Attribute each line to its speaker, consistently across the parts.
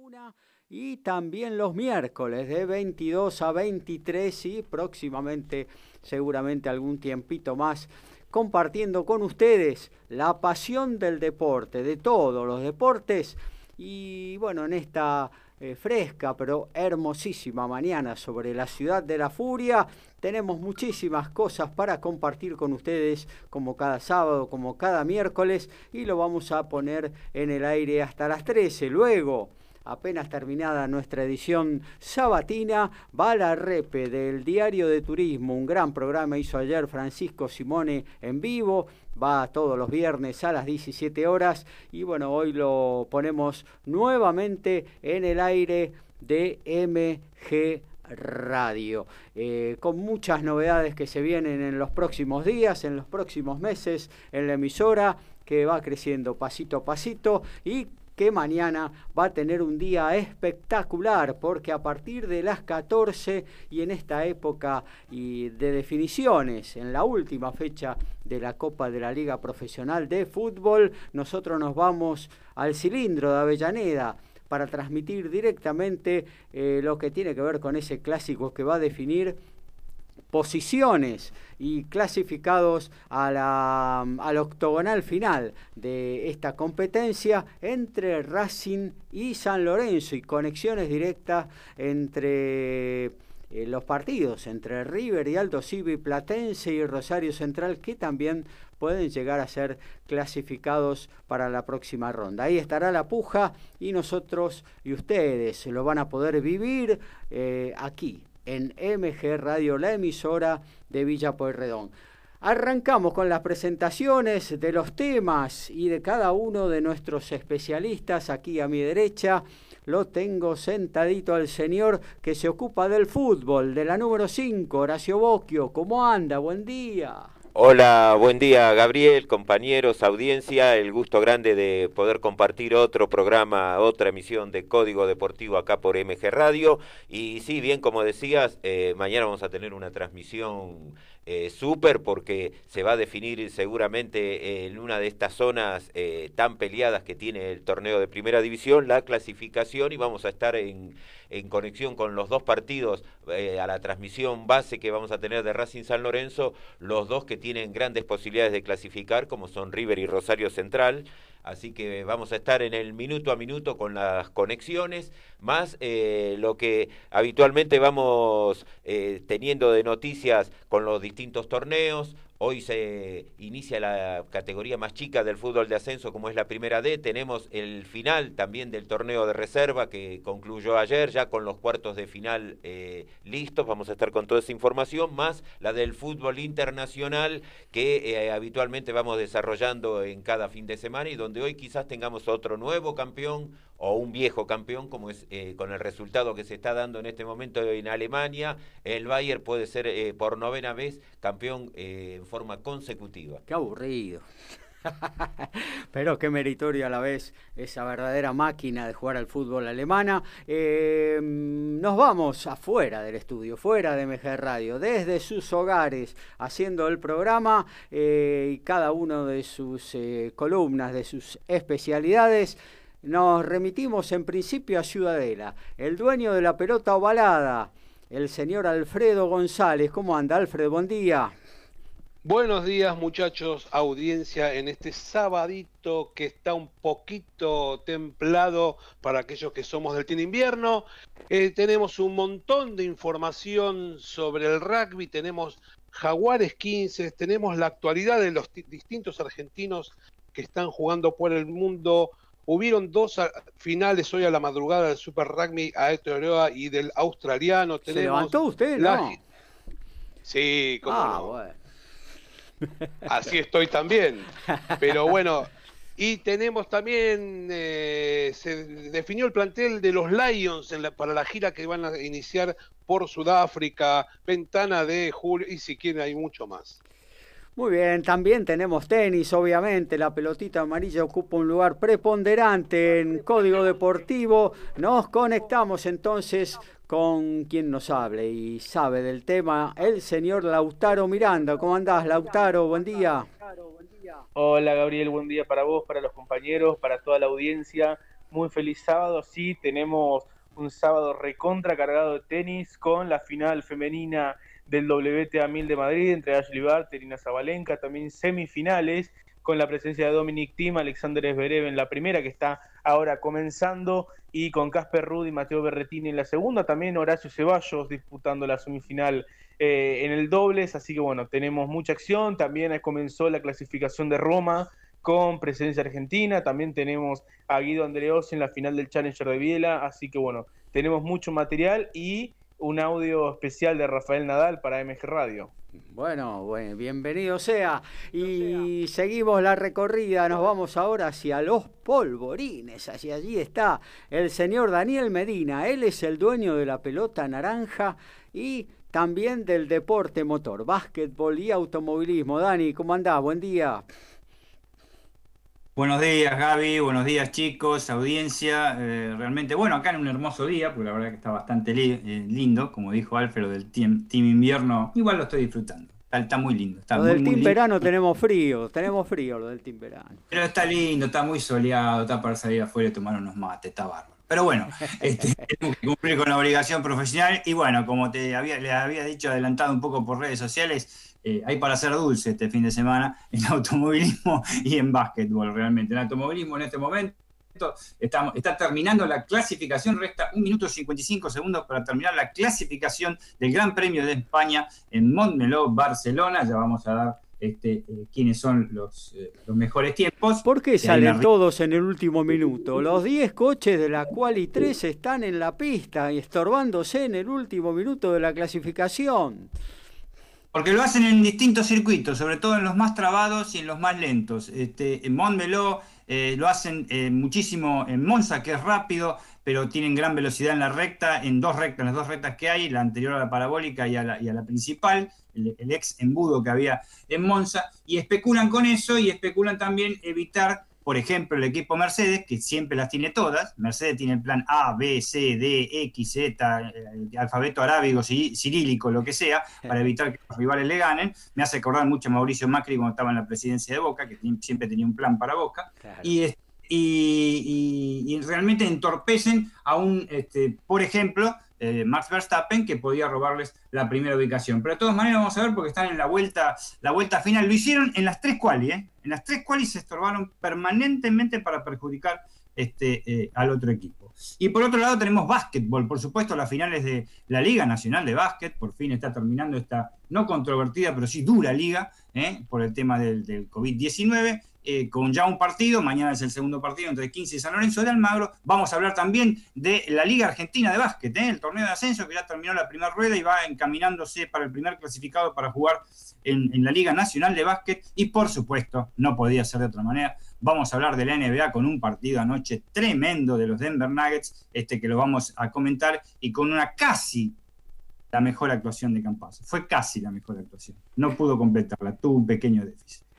Speaker 1: 21 y también los miércoles de 22 a 23 y próximamente seguramente algún tiempito más compartiendo con ustedes la pasión del deporte, de todos los deportes y bueno, en esta eh, fresca pero hermosísima mañana sobre la ciudad de la furia tenemos muchísimas cosas para compartir con ustedes como cada sábado, como cada miércoles y lo vamos a poner en el aire hasta las 13. Luego apenas terminada nuestra edición sabatina, va la repe del Diario de Turismo, un gran programa hizo ayer Francisco Simone en vivo, va todos los viernes a las 17 horas y bueno, hoy lo ponemos nuevamente en el aire de MG Radio, eh, con muchas novedades que se vienen en los próximos días, en los próximos meses, en la emisora que va creciendo pasito a pasito y que mañana va a tener un día espectacular porque a partir de las 14 y en esta época y de definiciones, en la última fecha de la Copa de la Liga Profesional de Fútbol, nosotros nos vamos al cilindro de Avellaneda para transmitir directamente eh, lo que tiene que ver con ese clásico que va a definir posiciones y clasificados a la, al octogonal final de esta competencia entre Racing y San Lorenzo y conexiones directas entre eh, los partidos, entre River y Aldo Civi, Platense y Rosario Central, que también pueden llegar a ser clasificados para la próxima ronda. Ahí estará la puja y nosotros y ustedes lo van a poder vivir eh, aquí en MG Radio, la emisora de Villa Pueyrredón. Arrancamos con las presentaciones de los temas y de cada uno de nuestros especialistas. Aquí a mi derecha lo tengo sentadito al señor que se ocupa del fútbol, de la número 5, Horacio Bocchio. ¿Cómo anda? Buen día.
Speaker 2: Hola, buen día Gabriel, compañeros, audiencia, el gusto grande de poder compartir otro programa, otra emisión de Código Deportivo acá por MG Radio. Y sí, bien como decías, eh, mañana vamos a tener una transmisión eh, súper porque se va a definir seguramente en una de estas zonas eh, tan peleadas que tiene el torneo de primera división la clasificación y vamos a estar en en conexión con los dos partidos eh, a la transmisión base que vamos a tener de Racing San Lorenzo, los dos que tienen grandes posibilidades de clasificar, como son River y Rosario Central. Así que vamos a estar en el minuto a minuto con las conexiones, más eh, lo que habitualmente vamos eh, teniendo de noticias con los distintos torneos. Hoy se inicia la categoría más chica del fútbol de ascenso, como es la primera D. Tenemos el final también del torneo de reserva que concluyó ayer, ya con los cuartos de final eh, listos. Vamos a estar con toda esa información, más la del fútbol internacional que eh, habitualmente vamos desarrollando en cada fin de semana y donde hoy quizás tengamos otro nuevo campeón o un viejo campeón, como es eh, con el resultado que se está dando en este momento en Alemania. El Bayern puede ser eh, por novena vez campeón eh, en forma consecutiva.
Speaker 1: Qué aburrido. Pero qué meritorio a la vez esa verdadera máquina de jugar al fútbol alemana. nos vamos afuera del estudio, fuera de MG Radio, desde sus hogares, haciendo el programa y cada uno de sus columnas, de sus especialidades nos remitimos en principio a Ciudadela. El dueño de la pelota ovalada, el señor Alfredo González. ¿Cómo anda, Alfredo? Buen día.
Speaker 3: Buenos días muchachos, audiencia en este sabadito que está un poquito templado para aquellos que somos del team invierno. Eh, tenemos un montón de información sobre el rugby, tenemos Jaguares 15, tenemos la actualidad de los distintos argentinos que están jugando por el mundo Hubieron dos finales hoy a la madrugada del Super Rugby a Oreoa y del australiano.
Speaker 1: ¿Se levantó usted, no?
Speaker 3: Sí, cómo ah, Bueno. Así estoy también. Pero bueno, y tenemos también, eh, se definió el plantel de los Lions para la gira que van a iniciar por Sudáfrica, ventana de julio, y si quieren hay mucho más.
Speaker 1: Muy bien, también tenemos tenis, obviamente, la pelotita amarilla ocupa un lugar preponderante en Código Deportivo. Nos conectamos entonces con quien nos hable y sabe del tema, el señor Lautaro Miranda. ¿Cómo andás, Lautaro? Buen día.
Speaker 4: Hola, Gabriel, buen día para vos, para los compañeros, para toda la audiencia. muy feliz sábado. Sí, tenemos un sábado recontra cargado de tenis con la final femenina del WTA 1000 de Madrid entre Ashley Barter y Zabalenka, también semifinales con la presencia de Dominic Thiem, Alexander Zverev en la primera que está ahora comenzando y con Casper Ruud y Mateo Berretini en la segunda, también Horacio Ceballos disputando la semifinal eh, en el dobles, así que bueno, tenemos mucha acción, también comenzó la clasificación de Roma con presencia argentina, también tenemos a Guido Andreos en la final del Challenger de Biela, así que bueno, tenemos mucho material y un audio especial de Rafael Nadal para MG Radio.
Speaker 1: Bueno, bueno, bienvenido sea. Y seguimos la recorrida, nos vamos ahora hacia los polvorines, hacia allí está el señor Daniel Medina, él es el dueño de la pelota naranja y también del deporte motor, básquetbol y automovilismo. Dani, ¿cómo andás? Buen día.
Speaker 5: Buenos días, Gaby. Buenos días, chicos, audiencia. Eh, realmente, bueno, acá en un hermoso día, porque la verdad que está bastante eh, lindo, como dijo Alfredo del team, Invierno. Igual lo estoy disfrutando. Está, muy lindo. Está
Speaker 1: lo del Team Verano tenemos frío, tenemos frío lo del Team Verano.
Speaker 5: Pero está lindo, está muy soleado, está para salir afuera y tomar unos mates, está bárbaro. Pero bueno, este, tenemos que cumplir con la obligación profesional y bueno, como te había, le había dicho adelantado un poco por redes sociales, eh, hay para hacer dulce este fin de semana en automovilismo y en básquetbol realmente. En automovilismo en este momento estamos, está terminando la clasificación, resta un minuto 55 segundos para terminar la clasificación del Gran Premio de España en Montmeló, Barcelona. Ya vamos a dar este, eh, quiénes son los, eh, los, mejores tiempos.
Speaker 1: ¿Por qué salen todos en el último minuto? Los 10 coches de la Quali 3 están en la pista y estorbándose en el último minuto de la clasificación.
Speaker 5: Porque lo hacen en distintos circuitos, sobre todo en los más trabados y en los más lentos. Este, en Montmeló eh, lo hacen eh, muchísimo en Monza, que es rápido, pero tienen gran velocidad en la recta, en dos rectas, en las dos rectas que hay, la anterior a la parabólica y a la, principal, el, el, ex embudo que había en Monza, y especulan con eso y especulan también evitar por ejemplo, el equipo Mercedes, que siempre las tiene todas, Mercedes tiene el plan A, B, C, D, X, Z, eh, alfabeto arábigo, cirílico, lo que sea, para evitar que los rivales le ganen. Me hace acordar mucho a Mauricio Macri cuando estaba en la presidencia de Boca, que siempre tenía un plan para Boca. Y, y, realmente entorpecen a un, este, por ejemplo, eh, Max Verstappen, que podía robarles la primera ubicación. Pero de todas maneras vamos a ver porque están en la vuelta, la vuelta final. Lo hicieron en las tres quali, ¿eh? En las tres quali se estorbaron permanentemente para perjudicar este, eh, al otro equipo. Y por otro lado tenemos básquetbol, por supuesto, las finales de la Liga Nacional de Básquet, por fin está terminando esta no controvertida, pero sí dura liga, ¿eh? por el tema del, del COVID-19. Eh, con ya un partido, mañana es el segundo partido entre 15 y San Lorenzo de Almagro. Vamos a hablar también de la Liga Argentina de Básquet, ¿eh? el torneo de ascenso que ya terminó la primera rueda y va encaminándose para el primer clasificado para jugar en, la Liga Nacional de Básquet. Y por supuesto, no podía ser de otra manera, vamos a hablar de la NBA con un partido anoche tremendo de los Denver Nuggets, este que lo vamos a comentar, y con una casi la mejor actuación de Campazzo. Fue casi la mejor actuación. No pudo completarla, tuvo un pequeño déficit.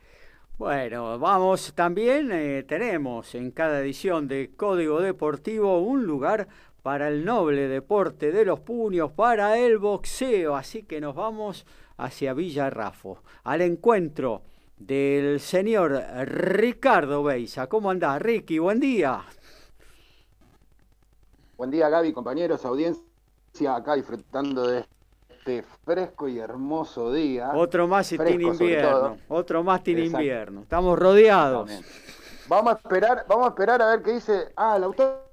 Speaker 1: Bueno, vamos, también eh, tenemos en cada edición de Código Deportivo un lugar para el noble deporte de los puños, para el boxeo, así que nos vamos hacia Villarrafo, al encuentro del señor Ricardo Beisa. ¿Cómo andás, Ricky? Buen día.
Speaker 6: Buen día, Gaby, compañeros, audiencia, acá disfrutando de este fresco y hermoso día.
Speaker 1: Otro más y tiene invierno. Otro más tiene invierno. Estamos rodeados.
Speaker 6: Vamos a esperar, vamos a esperar a ver qué dice. Ah, el autor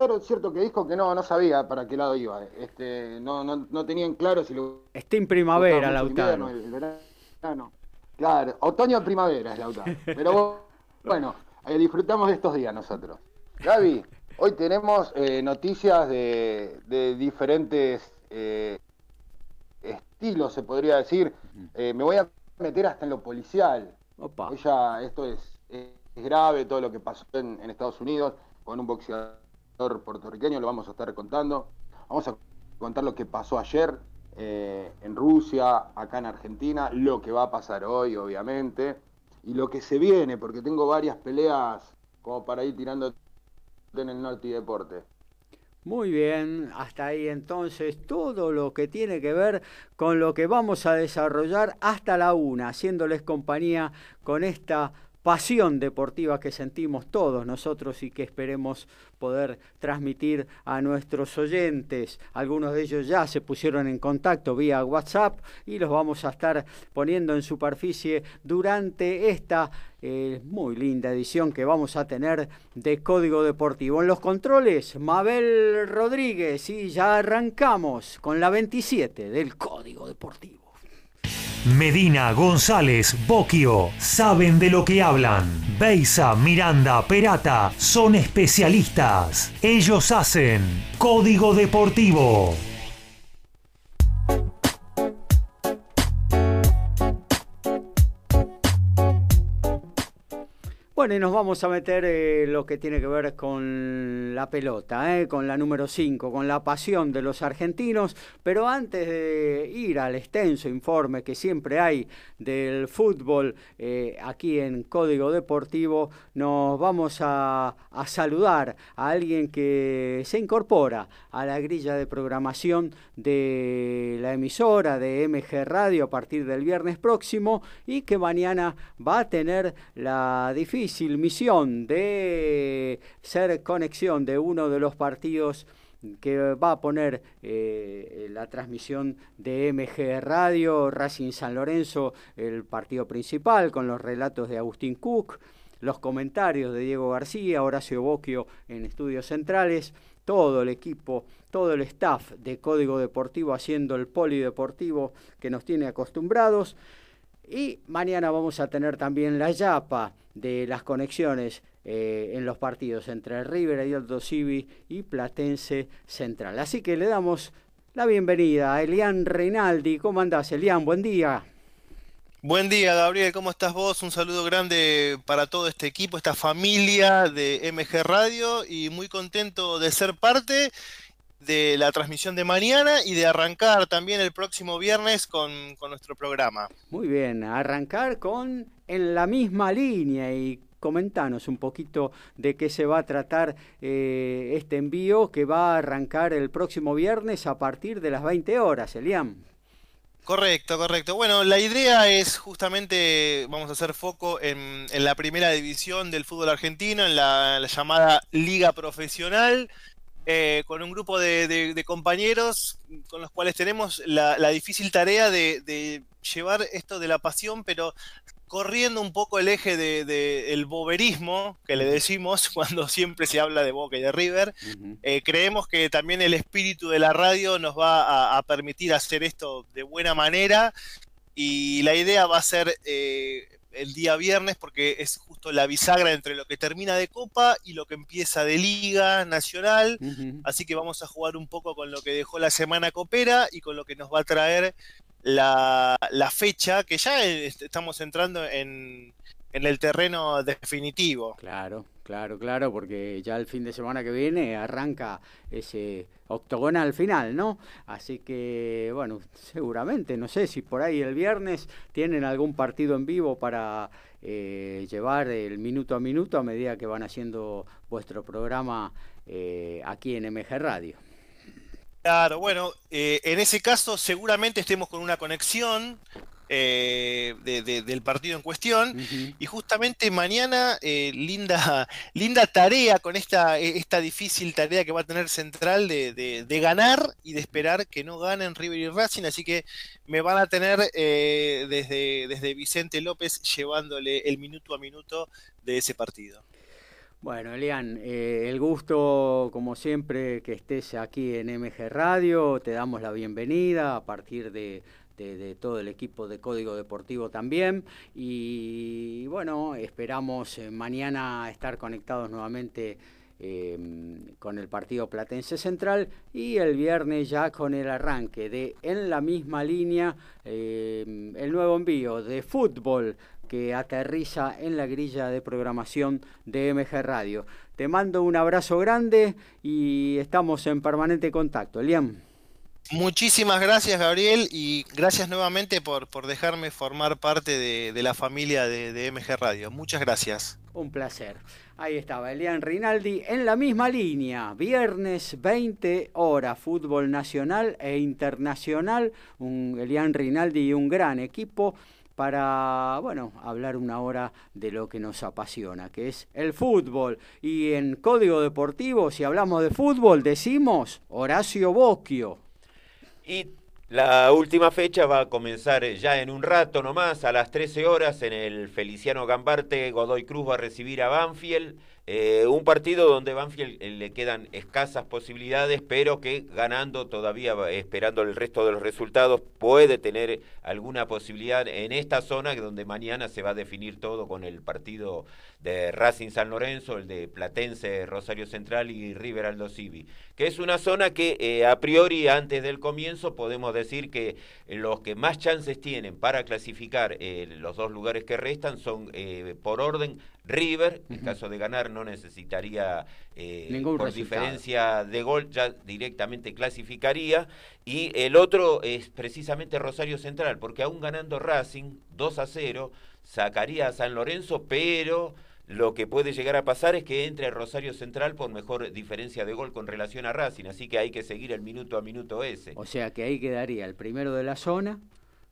Speaker 6: es cierto que dijo que no, no sabía para qué lado iba. Este, no, no, no tenían claro si lo.
Speaker 1: Está en primavera, Lautaro.
Speaker 6: Claro, otoño primavera es Lautaro. Pero bueno, eh, disfrutamos de estos días nosotros. Gaby, hoy tenemos eh, noticias de, de diferentes eh, estilo, se podría decir. Eh, me voy a meter hasta en lo policial. Opa. esto es, grave, todo lo que pasó en, Estados Unidos con un boxeador puertorriqueño, lo vamos a estar contando. Vamos a contar lo que pasó ayer eh, en Rusia, acá en Argentina, lo que va a pasar hoy, obviamente, y lo que se viene, porque tengo varias peleas como para ir tirando en el norte y deporte.
Speaker 1: Muy bien, hasta ahí entonces todo lo que tiene que ver con lo que vamos a desarrollar hasta la una, haciéndoles compañía con esta pasión deportiva que sentimos todos nosotros y que esperemos poder transmitir a nuestros oyentes. Algunos de ellos ya se pusieron en contacto vía WhatsApp y los vamos a estar poniendo en superficie durante esta eh, muy linda edición que vamos a tener de Código Deportivo. En los controles, Mabel Rodríguez y ya arrancamos con la 27 del Código Deportivo.
Speaker 7: Medina, González, Boquio, saben de lo que hablan. Beisa, Miranda, Perata, son especialistas. Ellos hacen Código Deportivo.
Speaker 1: Bueno, y nos vamos a meter eh, lo que tiene que ver con la pelota, eh, con la número 5, con la pasión de los argentinos. Pero antes de ir al extenso informe que siempre hay del fútbol eh, aquí en Código Deportivo, nos vamos a, a saludar a alguien que se incorpora a la grilla de programación de la emisora de MG Radio a partir del viernes próximo y que mañana va a tener la difícil misión de ser conexión de uno de los partidos que va a poner eh, la transmisión de MG Radio, Racing San Lorenzo, el partido principal, con los relatos de Agustín Cook, los comentarios de Diego García, Horacio Boquio en estudios centrales, todo el equipo, todo el staff de Código Deportivo haciendo el polideportivo que nos tiene acostumbrados. Y mañana vamos a tener también la Yapa de las conexiones eh, en los partidos entre River y Aldo Civi y Platense Central. Así que le damos la bienvenida a Elian Reinaldi. ¿Cómo andás, Elian? Buen día.
Speaker 8: Buen día, Gabriel. ¿Cómo estás vos? Un saludo grande para todo este equipo, esta familia de MG Radio y muy contento de ser parte de la transmisión de mañana y de arrancar también el próximo viernes con, nuestro programa.
Speaker 1: Muy bien, arrancar con en la misma línea y comentanos un poquito de qué se va a tratar eh, este envío que va a arrancar el próximo viernes a partir de las 20 horas, Eliam.
Speaker 8: Correcto, correcto. Bueno, la idea es justamente, vamos a hacer foco en, la primera división del fútbol argentino, en la llamada Liga Profesional, eh, con un grupo de, compañeros con los cuales tenemos la, difícil tarea de, llevar esto de la pasión, pero corriendo un poco el eje del de, boberismo, que le decimos cuando siempre se habla de Boca y de River. Eh, creemos que también el espíritu de la radio nos va a, permitir hacer esto de buena manera y la idea va a ser... Eh, el día viernes porque es justo la bisagra entre lo que termina de Copa y lo que empieza de Liga Nacional. Así que vamos a jugar un poco con lo que dejó la semana copera y con lo que nos va a traer la, la fecha, que ya estamos entrando en, en el terreno definitivo.
Speaker 1: Claro, claro, claro, porque ya el fin de semana que viene arranca ese octogonal final, ¿no? Así que, bueno, seguramente, no sé si por ahí el viernes tienen algún partido en vivo para eh, llevar el minuto a minuto a medida que van haciendo vuestro programa eh, aquí en MG Radio.
Speaker 8: Claro, bueno, eh, en ese caso seguramente estemos con una conexión eh, del partido en cuestión. Y justamente mañana, eh, linda, linda tarea con esta, eh, esta difícil tarea que va a tener Central de, ganar y de esperar que no ganen River y Racing. Así que me van a tener desde, desde Vicente López llevándole el minuto a minuto de ese partido.
Speaker 1: Bueno, Elian, el gusto, como siempre, que estés aquí en MG Radio. Te damos la bienvenida a partir de, de, todo el equipo de Código Deportivo también. Y bueno, esperamos eh, mañana estar conectados nuevamente. Em, con el partido Platense Central y el viernes ya con el arranque de en la misma línea em, el nuevo envío de fútbol que aterriza en la grilla de programación de MG Radio. Te mando un abrazo grande y estamos en permanente contacto. Liam.
Speaker 8: Muchísimas gracias, Gabriel, y gracias nuevamente por, por dejarme formar parte de, la familia de, MG Radio. Muchas gracias.
Speaker 1: Un placer. Ahí estaba Elian Rinaldi en la misma línea. Viernes 20 horas, fútbol nacional e internacional. Un Elian Rinaldi y un gran equipo para, bueno, hablar una hora de lo que nos apasiona, que es el fútbol. Y en Código Deportivo, si hablamos de fútbol, decimos Horacio Bocchio.
Speaker 2: Y la última fecha va a comenzar ya en un rato nomás, a las 13 horas, en el Feliciano Gambarte. Godoy Cruz va a recibir a Banfield. Eh, un partido donde Banfield eh, le quedan escasas posibilidades, pero que ganando todavía, esperando el resto de los resultados, puede tener alguna posibilidad en esta zona donde mañana se va a definir todo con el partido de Racing San Lorenzo, el de Platense Rosario Central y River Aldo Civi, que es una zona que eh, a priori antes del comienzo podemos decir que los que más chances tienen para clasificar los dos lugares que restan son por orden River, en caso de ganar, no necesitaría eh, por diferencia de gol, ya directamente clasificaría. Y el otro es precisamente Rosario Central, porque aún ganando Racing 2 a 0, sacaría a San Lorenzo, pero lo que puede llegar a pasar es que entre Rosario Central por mejor diferencia de gol con relación a Racing, así que hay que seguir el minuto a minuto ese.
Speaker 1: O sea que ahí quedaría el primero de la zona,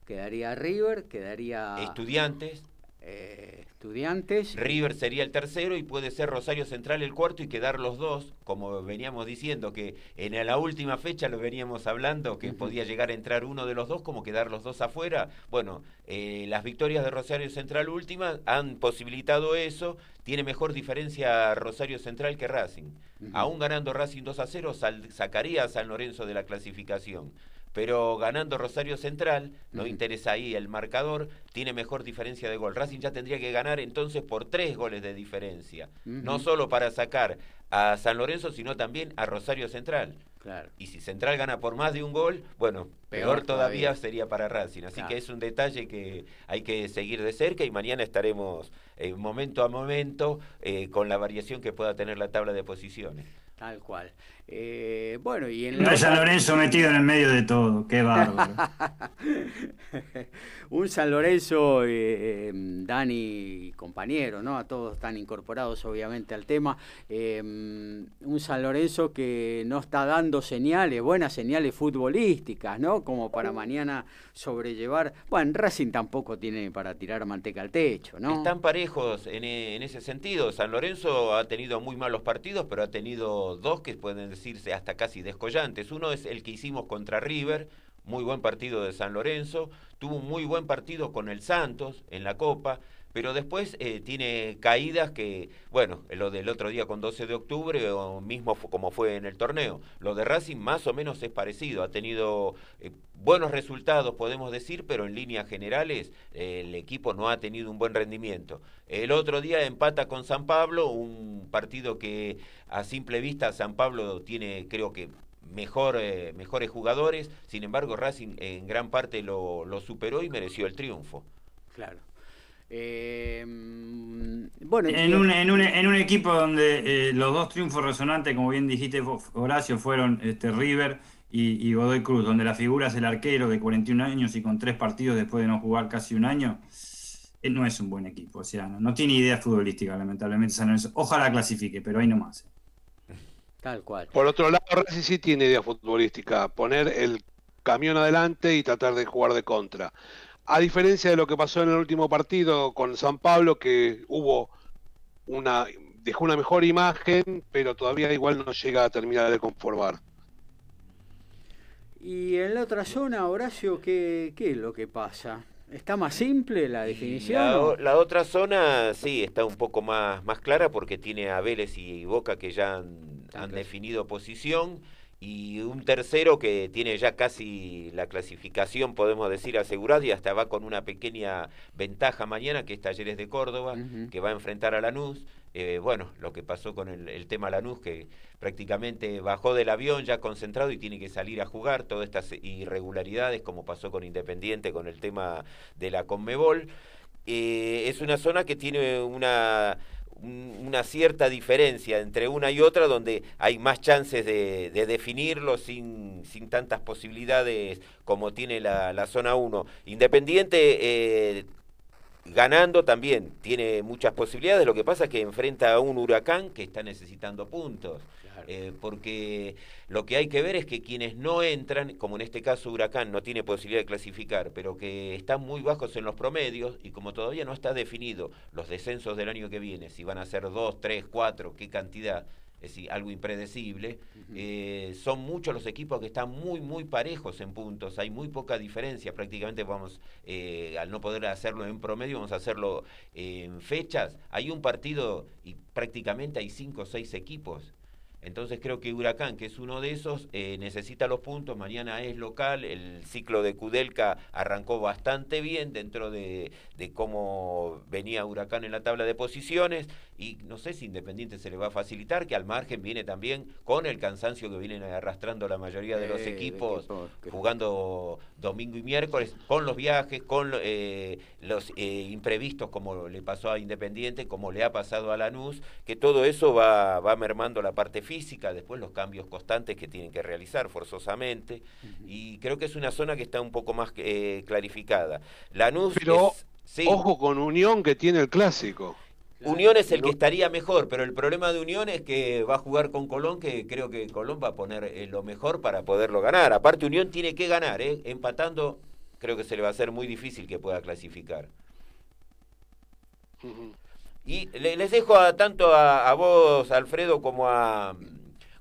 Speaker 1: quedaría River, quedaría...
Speaker 2: Estudiantes.
Speaker 1: Eh, estudiantes.
Speaker 2: River sería el tercero y puede ser Rosario Central el cuarto y quedar los dos, como veníamos diciendo, que en la última fecha lo veníamos hablando, que podía llegar a entrar uno de los dos, como quedar los dos afuera. Bueno, eh, las victorias de Rosario Central última han posibilitado eso, tiene mejor diferencia Rosario Central que Racing. Aún ganando Racing 2 a 0, sacaría a San Lorenzo de la clasificación pero ganando Rosario Central, no interesa ahí el marcador, tiene mejor diferencia de gol. Racing ya tendría que ganar entonces por tres goles de diferencia, no solo para sacar a San Lorenzo, sino también a Rosario Central.
Speaker 1: Claro.
Speaker 2: Y si Central gana por más de un gol, bueno, peor, todavía, sería para Racing. Así que es un detalle que hay que seguir de cerca y mañana estaremos eh, momento a momento eh, con la variación que pueda tener la tabla de posiciones.
Speaker 1: Tal cual. Eh, bueno, y
Speaker 5: en la... San Lorenzo metido en el medio de todo, qué bárbaro.
Speaker 1: un San Lorenzo, eh, Dani, compañero, ¿no? A todos están incorporados obviamente al tema. Em, un San Lorenzo que no está dando señales, buenas señales futbolísticas, ¿no? Como para mañana sobrellevar. Bueno, Racing tampoco tiene para tirar manteca al techo, ¿no?
Speaker 2: Están parejos en, en ese sentido. San Lorenzo ha tenido muy malos partidos, pero ha tenido dos que pueden decirse hasta casi descollantes. Uno es el que hicimos contra River, muy buen partido de San Lorenzo, tuvo un muy buen partido con el Santos en la Copa, pero después eh, tiene caídas que, bueno, lo del otro día con 12 de octubre, o mismo como fue en el torneo, lo de Racing más o menos es parecido, ha tenido eh, buenos resultados, podemos decir, pero en líneas generales eh, el equipo no ha tenido un buen rendimiento. El otro día empata con San Pablo, un partido que a simple vista San Pablo tiene, creo que mejor, mejores jugadores, sin embargo Racing en gran parte lo, lo superó y mereció el triunfo.
Speaker 1: Claro. Eh,
Speaker 5: bueno, en, un, en, un, en un equipo donde eh, los dos triunfos resonantes, como bien dijiste, Horacio, fueron este, River y, Godoy Cruz, donde la figura es el arquero de 41 años y con tres partidos después de no jugar casi un año, él no es un buen equipo. O sea, no, tiene idea futbolística, lamentablemente. Ojalá clasifique, pero ahí nomás.
Speaker 1: Tal cual.
Speaker 3: Por otro lado, Racing sí tiene idea futbolística. Poner el camión adelante y tratar de jugar de contra. A diferencia de lo que pasó en el último partido con San Pablo, que hubo una dejó una mejor imagen, pero todavía igual no llega a terminar de conformar.
Speaker 1: Y en la otra zona, Horacio, ¿qué, qué es lo que pasa? ¿Está más simple la definición?
Speaker 2: La, otra zona sí está un poco más, más clara porque tiene a Vélez y Boca que ya han definido posición y un tercero que tiene ya casi la clasificación, podemos decir, asegurada y hasta va con una pequeña ventaja mañana, que es Talleres de Córdoba, que va a enfrentar a Lanús. Eh, bueno, lo que pasó con el, el, tema Lanús, que prácticamente bajó del avión ya concentrado y tiene que salir a jugar, todas estas irregularidades, como pasó con Independiente, con el tema de la Conmebol. Eh, es una zona que tiene una una cierta diferencia entre una y otra donde hay más chances de, definirlo sin, sin, tantas posibilidades como tiene la, zona 1. Independiente eh, ganando también tiene muchas posibilidades, lo que pasa es que enfrenta a un huracán que está necesitando puntos. Eh, porque lo que hay que ver es que quienes no entran, como en este caso Huracán no tiene posibilidad de clasificar, pero que están muy bajos en los promedios y como todavía no está definido los descensos del año que viene, si van a ser dos, tres, cuatro, qué cantidad, es decir, algo impredecible. Eh, son muchos los equipos que están muy, muy parejos en puntos, hay muy poca diferencia, prácticamente vamos, eh, al no poder hacerlo en promedio, vamos a hacerlo en fechas. Hay un partido y prácticamente hay cinco o seis equipos entonces creo que Huracán, que es uno de esos, eh, necesita los puntos, mañana es local, el ciclo de Kudelka arrancó bastante bien dentro de, cómo venía Huracán en la tabla de posiciones y no sé si Independiente se le va a facilitar, que al margen viene también con el cansancio que vienen arrastrando la mayoría de los equipos, jugando domingo y miércoles, con los viajes, con eh, los eh, imprevistos como le pasó a Independiente, como le ha pasado a Lanús, que todo eso va, va mermando la parte física, después los cambios constantes que tienen que realizar forzosamente, y creo que es una zona que está un poco más eh, clarificada. Lanús
Speaker 3: Pero ojo con Unión que tiene el clásico.
Speaker 2: Unión es el que estaría mejor, pero el problema de Unión es que va a jugar con Colón, que creo que Colón va a poner eh, lo mejor para poderlo ganar. Aparte, Unión tiene que ganar, ¿eh? empatando, creo que se le va a hacer muy difícil que pueda clasificar. Y les dejo a, tanto a, vos, Alfredo, como a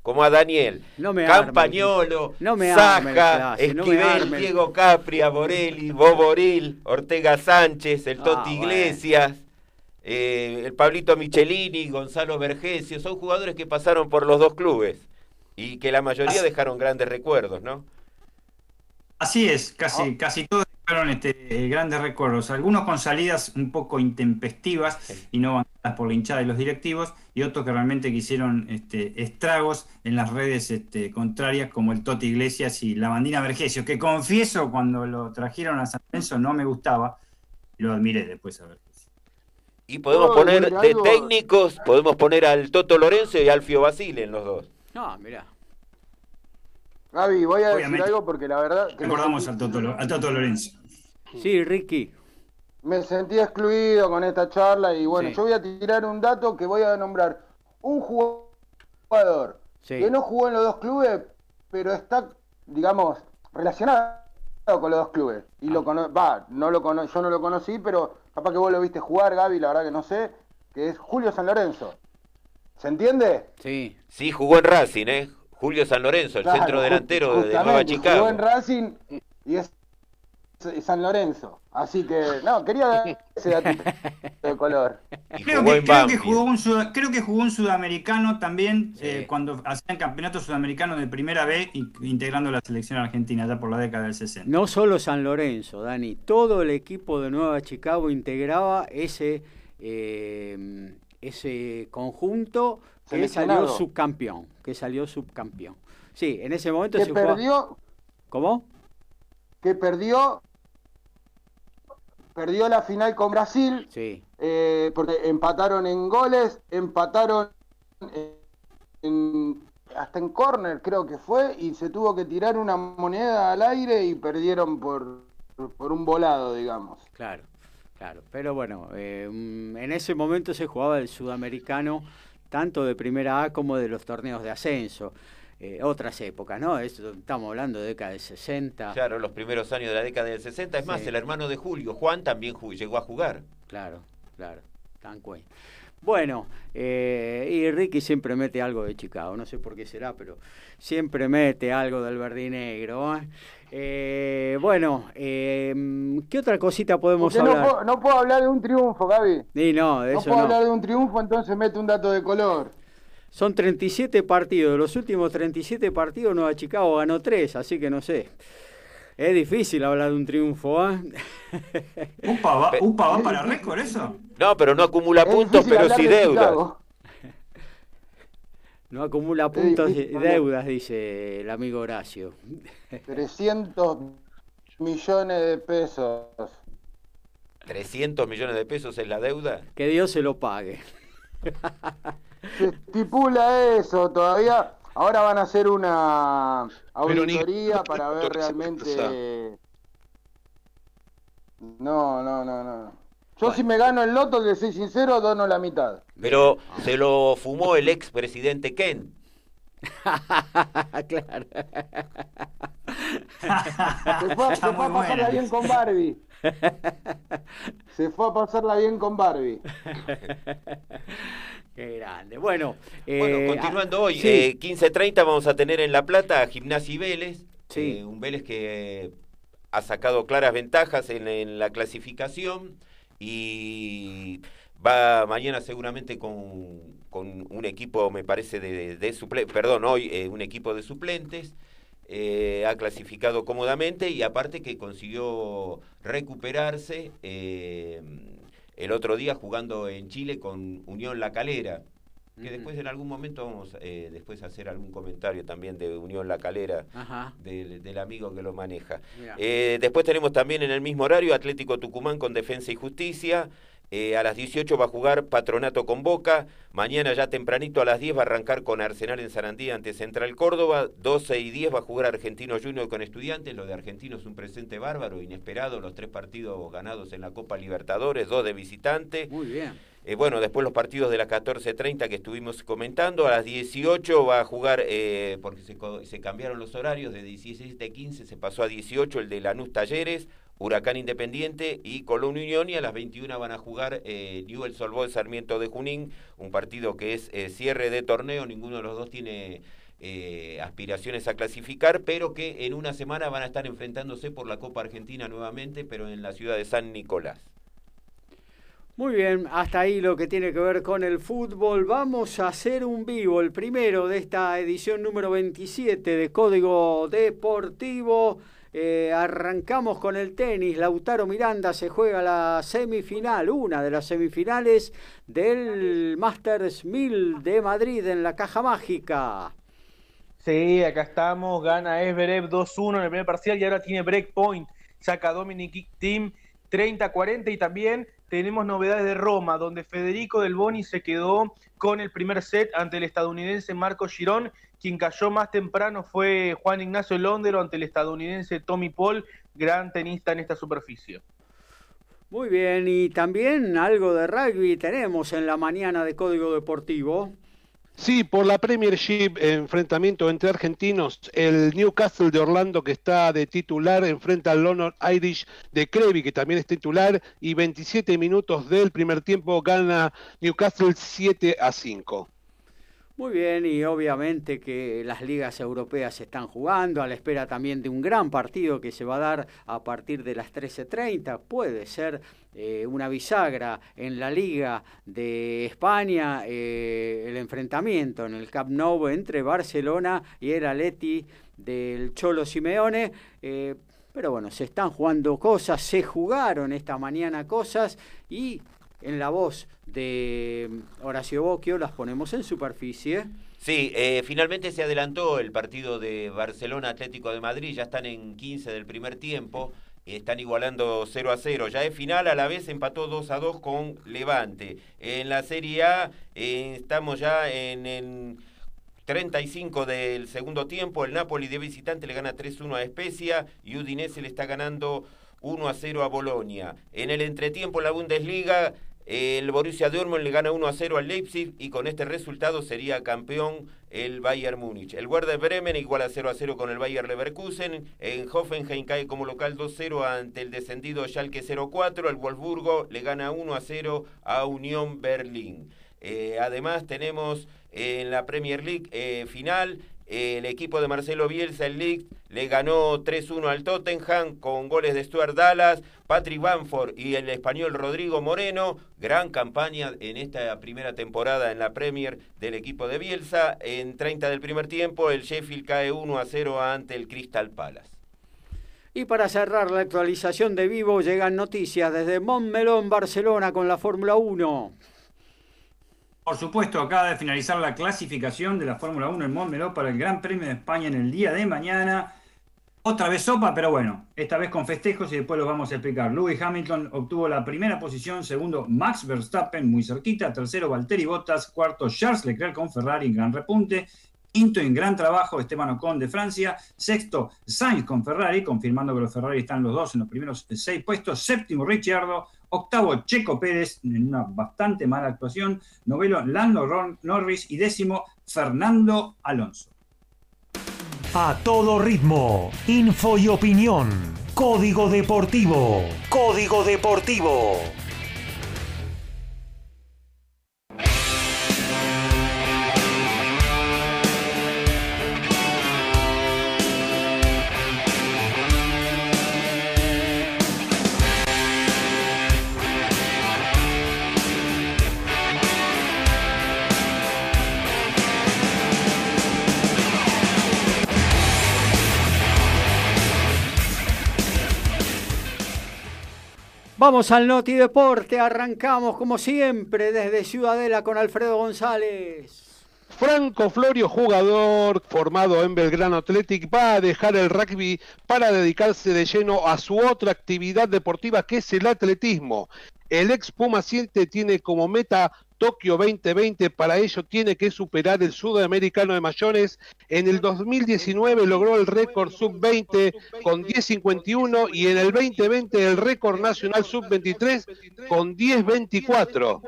Speaker 2: como a Daniel.
Speaker 1: No me
Speaker 2: Campañolo, no me Saja, Esquivel, Diego Capria, Borelli, Boboril, Ortega Sánchez, el ah, Toti Iglesias, eh, el Pablito Michelini, Gonzalo Vergesio, son jugadores que pasaron por los dos clubes y que la mayoría dejaron grandes recuerdos, ¿no?
Speaker 5: Así es, casi, oh. casi todos dejaron este, grandes recuerdos, algunos con salidas un poco intempestivas y no bancadas por la hinchada y los directivos, y otros que realmente quisieron este, estragos en las redes este, contrarias, como el Toti Iglesias y la Bandina Vergesio, que confieso cuando lo trajeron a San Lorenzo no me gustaba, lo admiré después a ver.
Speaker 2: Y podemos poner de técnicos, podemos poner al Toto Lorenzo y al Alfio Basile en los dos.
Speaker 1: No, mirá.
Speaker 6: Gaby, voy a decir algo porque la verdad.
Speaker 5: Recordamos al Toto, Lorenzo.
Speaker 1: Sí, Ricky.
Speaker 6: Me sentí excluido con esta charla y bueno, yo voy a tirar un dato que voy a nombrar. Un jugador que no jugó en los dos clubes, pero está, digamos, relacionado con los dos clubes. Y lo ah. va, no lo yo no lo conocí, pero capaz que vos lo viste jugar, Gaby, la verdad que no sé, que es Julio San Lorenzo. ¿Se entiende?
Speaker 2: Sí. Sí, jugó en Racing, ¿eh? Julio San Lorenzo, el centro delantero de Nueva Chicago.
Speaker 6: Jugó en Racing y es San Lorenzo. Así que, no, quería dar ese datito de color.
Speaker 5: Creo que, creo, que jugó un creo que jugó un sudamericano también eh, cuando hacían campeonato sudamericano de primera B, integrando la selección argentina ya por la década del 60.
Speaker 1: No solo San Lorenzo, Dani, todo el equipo de Nueva Chicago integraba ese, eh, ese conjunto que salió subcampeón, que salió subcampeón. Sí, en ese momento
Speaker 6: se perdió,
Speaker 1: ¿Cómo?
Speaker 6: Que perdió perdió la final con Brasil,
Speaker 1: sí.
Speaker 6: Eh, porque empataron en goles, empataron hasta en córner creo que fue, y se tuvo que tirar una moneda al aire y perdieron por, por un volado, digamos.
Speaker 1: Claro, claro, pero bueno, eh, mm, en ese momento se jugaba el sudamericano tanto de primera A como de los torneos de ascenso. Eh, otras épocas, ¿no? estamos hablando de década del 60.
Speaker 2: Claro, los primeros años de la década del 60. Es más, el hermano de Julio, Juan, también llegó a jugar.
Speaker 1: Claro, claro, tan Bueno, eh, y Ricky siempre mete algo de Chicago, no sé por qué será, pero siempre mete algo del verdinegro. ¿eh? Eh, bueno, eh, ¿qué otra cosita podemos hablar?
Speaker 6: No puedo, hablar de un triunfo, Gaby.
Speaker 1: no,
Speaker 6: no puedo hablar de un triunfo, entonces mete un dato de color.
Speaker 1: Son 37 partidos. De los últimos 37 partidos, Nueva Chicago ganó 3, así que no sé. Es difícil hablar de un triunfo, ¿ah?
Speaker 5: ¿Upa va, para récord eso?
Speaker 2: No, pero no acumula puntos, pero sí deudas.
Speaker 1: No acumula puntos y deudas, dice el amigo Horacio.
Speaker 6: 300 millones de pesos.
Speaker 2: ¿300 millones de pesos es la deuda?
Speaker 1: Que Dios se lo pague.
Speaker 6: Se estipula eso todavía. Ahora van a hacer una auditoría para ver realmente. No, no, no, no. Yo si me gano el loto, que soy sincero, dono la mitad.
Speaker 2: Pero se lo fumó el ex presidente Ken.
Speaker 1: claro.
Speaker 6: Se fue, se fue a pasarla bien con Barbie. Se fue a pasarla bien con Barbie.
Speaker 1: Qué grande. Bueno,
Speaker 2: Bueno,
Speaker 1: eh,
Speaker 2: continuando
Speaker 1: ah,
Speaker 2: hoy,
Speaker 1: sí.
Speaker 2: eh, 15.30 vamos a tener en La Plata a Gimnasia y Vélez.
Speaker 1: Sí.
Speaker 2: Eh, un Vélez que ha sacado claras ventajas en, en la clasificación y va mañana seguramente con, con un equipo, me parece, de, de, suplentes, perdón, hoy eh, un equipo de suplentes. Eh, ha clasificado cómodamente y aparte que consiguió recuperarse eh, el otro día jugando en Chile con Unión La Calera, que después en algún momento vamos eh, después a hacer algún comentario también de Unión La Calera, del, del amigo que lo maneja. Eh, después tenemos también en el mismo horario Atlético Tucumán con Defensa y Justicia. Eh, a las 18 va a jugar Patronato con Boca. Mañana ya tempranito a las 10 va a arrancar con Arsenal en Sarandí ante Central Córdoba. 12 y 10 va a jugar Argentino Junior con Estudiantes. Lo de Argentino es un presente bárbaro, inesperado. Los tres partidos ganados en la Copa Libertadores, dos de visitante.
Speaker 1: Muy bien.
Speaker 2: Eh, bueno, después los partidos de las 14.30 que estuvimos comentando. A las 18 va a jugar, eh, porque se, se cambiaron los horarios, de 16 de 15 se pasó a 18 el de Lanús Talleres, Huracán Independiente y Colón Unión. Y a las 21 van a jugar eh, Newell's Old Sarmiento de Junín, un partido que es eh, cierre de torneo. Ninguno de los dos tiene eh, aspiraciones a clasificar, pero que en una semana van a estar enfrentándose por la Copa Argentina nuevamente, pero en la ciudad de San Nicolás.
Speaker 1: Muy bien, hasta ahí lo que tiene que ver con el fútbol. Vamos a hacer un vivo, el primero de esta edición número 27 de Código Deportivo. Eh, arrancamos con el tenis. Lautaro Miranda se juega la semifinal, una de las semifinales del Masters 1000 de Madrid en la Caja Mágica.
Speaker 4: Sí, acá estamos. Gana Esberev 2-1 en el primer parcial y ahora tiene breakpoint. Saca Dominic Team 30-40 y también tenemos novedades de Roma, donde Federico Del Boni se quedó con el primer set ante el estadounidense Marco Girón. Quien cayó más temprano fue Juan Ignacio Londero ante el estadounidense Tommy Paul, gran tenista en esta superficie.
Speaker 1: Muy bien, y también algo de rugby tenemos en la mañana de Código Deportivo.
Speaker 3: Sí, por la Premiership, enfrentamiento entre argentinos, el Newcastle de Orlando que está de titular enfrenta al London Irish de Crevi que también es titular y 27 minutos del primer tiempo gana Newcastle 7 a 5.
Speaker 1: Muy bien, y obviamente que las ligas europeas se están jugando, a la espera también de un gran partido que se va a dar a partir de las 13.30. Puede ser eh, una bisagra en la Liga de España, eh, el enfrentamiento en el Camp Nou entre Barcelona y el Atleti del Cholo Simeone. eh, pero bueno, se están jugando cosas, se jugaron esta mañana cosas y en la voz de Horacio Bocchio las ponemos en superficie.
Speaker 2: Sí, eh, finalmente se adelantó el partido de Barcelona Atlético de Madrid, ya están en 15 del primer tiempo, están igualando 0 a 0, ya es final, a la vez empató 2 a 2 con Levante. En la Serie A eh, estamos ya en el 35 del segundo tiempo, el Napoli de visitante le gana 3-1 a Especia y Udinese le está ganando 1 a 0 a Bolonia. En el entretiempo la Bundesliga el Borussia Dortmund le gana 1 a 0 al Leipzig y con este resultado sería campeón el Bayern Múnich. El Werder Bremen igual a 0 a 0 con el Bayern Leverkusen. En Hoffenheim cae como local 2-0 ante el descendido Schalke 0-4. El Wolfsburgo le gana 1 a 0 a Unión Berlín. Eh, además tenemos en la Premier League eh, final el equipo de Marcelo Bielsa, el League, le ganó 3-1 al Tottenham con goles de Stuart Dallas, Patrick Bamford y el español Rodrigo Moreno. Gran campaña en esta primera temporada en la Premier del equipo de Bielsa. En 30 del primer tiempo, el Sheffield cae 1 a 0 ante el Crystal Palace.
Speaker 1: Y para cerrar la actualización de vivo, llegan noticias desde Montmelón, Barcelona, con la Fórmula 1.
Speaker 5: Por supuesto, acaba de finalizar la clasificación de la Fórmula 1 en Montmeló para el Gran Premio de España en el día de mañana. Otra vez sopa, pero bueno, esta vez con festejos y después los vamos a explicar. Lewis Hamilton obtuvo la primera posición, segundo Max Verstappen muy cerquita, tercero Valtteri Bottas, cuarto Charles Leclerc con Ferrari en gran repunte, quinto en gran trabajo Esteban Ocon de Francia, sexto Sainz con Ferrari, confirmando que los Ferrari están los dos en los primeros seis puestos, séptimo Ricciardo, octavo Checo Pérez en una bastante mala actuación, noveno Lando Norris y décimo Fernando Alonso.
Speaker 7: A todo ritmo, info y opinión. Código Deportivo. Código Deportivo.
Speaker 1: Vamos al Noti Deporte, arrancamos como siempre desde Ciudadela con Alfredo González.
Speaker 3: Franco Florio, jugador formado en Belgrano Athletic, va a dejar el rugby para dedicarse de lleno a su otra actividad deportiva que es el atletismo. El ex Puma tiene como meta Tokio 2020, para ello tiene que superar el sudamericano de mayores. En el 2019 logró el récord sub-20 con 10.51 y en el 2020 el récord nacional sub-23 con 10.24.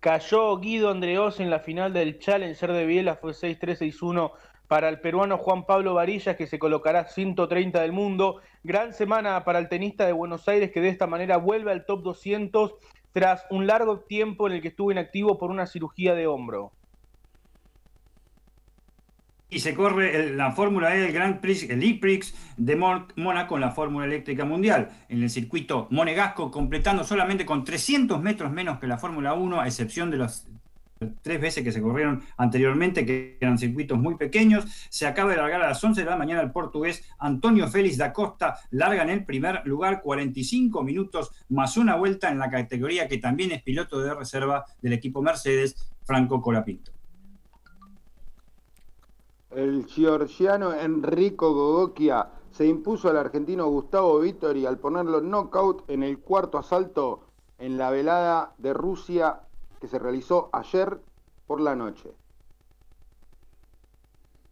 Speaker 4: Cayó Guido Andreos en la final del Challenger de Biela, fue 6-3-6-1 para el peruano Juan Pablo Varillas, que se colocará 130 del mundo. Gran semana para el tenista de Buenos Aires, que de esta manera vuelve al top 200 tras un largo tiempo en el que estuvo inactivo por una cirugía de hombro.
Speaker 5: Y se corre la Fórmula E, el Grand Prix, el E-Prix de Mónaco en la Fórmula Eléctrica Mundial, en el circuito monegasco, completando solamente con 300 metros menos que la Fórmula 1, a excepción de los tres veces que se corrieron anteriormente, que eran circuitos muy pequeños. Se acaba de largar a las 11 de la mañana el portugués Antonio Félix da Costa, larga en el primer lugar, 45 minutos más una vuelta en la categoría que también es piloto de reserva del equipo Mercedes, Franco Colapinto.
Speaker 6: El georgiano Enrico Gogokia se impuso al argentino Gustavo Vittori al ponerlo knockout en el cuarto asalto en la velada de Rusia que se realizó ayer por la noche.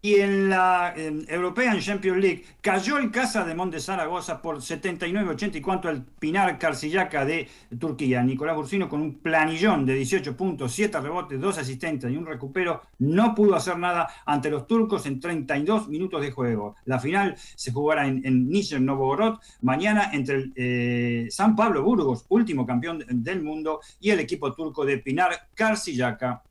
Speaker 5: Y en la European Champions League cayó el Casa de Monte Zaragoza por 79-80 y cuanto al Pinar Carcillaca de Turquía. Nicolás Bursino con un planillón de 18 puntos, 7 rebotes, 2 asistentes y un recupero no pudo hacer nada ante los turcos en 32 minutos de juego. La final se jugará en, en Nizhny Novgorod mañana entre el, eh, San Pablo Burgos, último campeón del mundo, y el equipo turco de Pinar Carcillaca.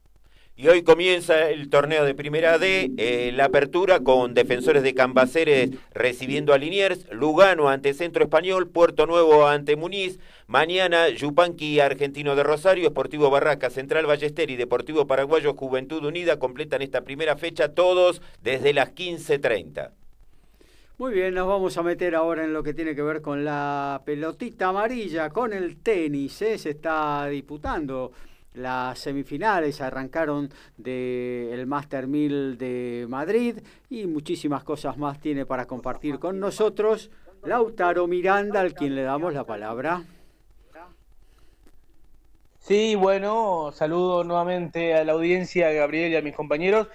Speaker 2: Y hoy comienza el torneo de Primera D, eh, la apertura con defensores de Cambaceres recibiendo a Liniers, Lugano ante Centro Español, Puerto Nuevo ante Muniz, mañana Yupanqui Argentino de Rosario, Esportivo Barraca, Central Ballester y Deportivo Paraguayo Juventud Unida completan esta primera fecha todos desde las 15.30.
Speaker 1: Muy bien, nos vamos a meter ahora en lo que tiene que ver con la pelotita amarilla, con el tenis, ¿eh? se está disputando las semifinales arrancaron del Master 1000 de Madrid y muchísimas cosas más tiene para compartir con nosotros Lautaro Miranda, al quien le damos la palabra.
Speaker 4: Sí, bueno, saludo nuevamente a la audiencia, a Gabriel y a mis compañeros.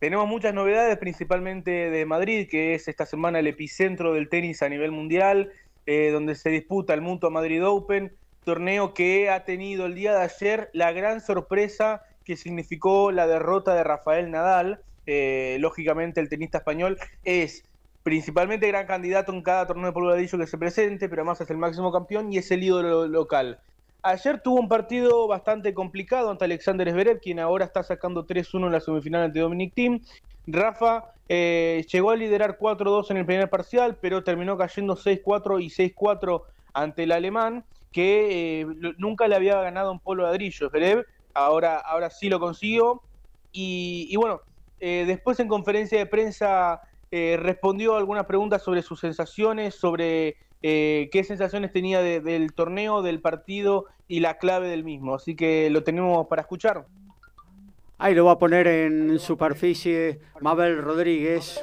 Speaker 4: Tenemos muchas novedades, principalmente de Madrid, que es esta semana el epicentro del tenis a nivel mundial, eh, donde se disputa el Mutua Madrid Open torneo que ha tenido el día de ayer la gran sorpresa que significó la derrota de Rafael Nadal. Eh, lógicamente el tenista español es principalmente gran candidato en cada torneo de polvo que se presente, pero además es el máximo campeón y es el ídolo local. Ayer tuvo un partido bastante complicado ante Alexander Zverev, quien ahora está sacando 3-1 en la semifinal ante Dominic Thiem. Rafa eh, llegó a liderar 4-2 en el primer parcial, pero terminó cayendo 6-4 y 6-4 ante el alemán que eh, nunca le había ganado un polo ladrillo, Zverev, ahora, ahora sí lo consiguió. Y, bueno, eh, después en conferencia de prensa eh, respondió algunas preguntas sobre sus sensaciones, sobre qué sensaciones tenía del torneo, del partido y la clave del mismo. Así que lo tenemos para escuchar.
Speaker 1: Ahí lo va a poner en superficie Mabel Rodríguez.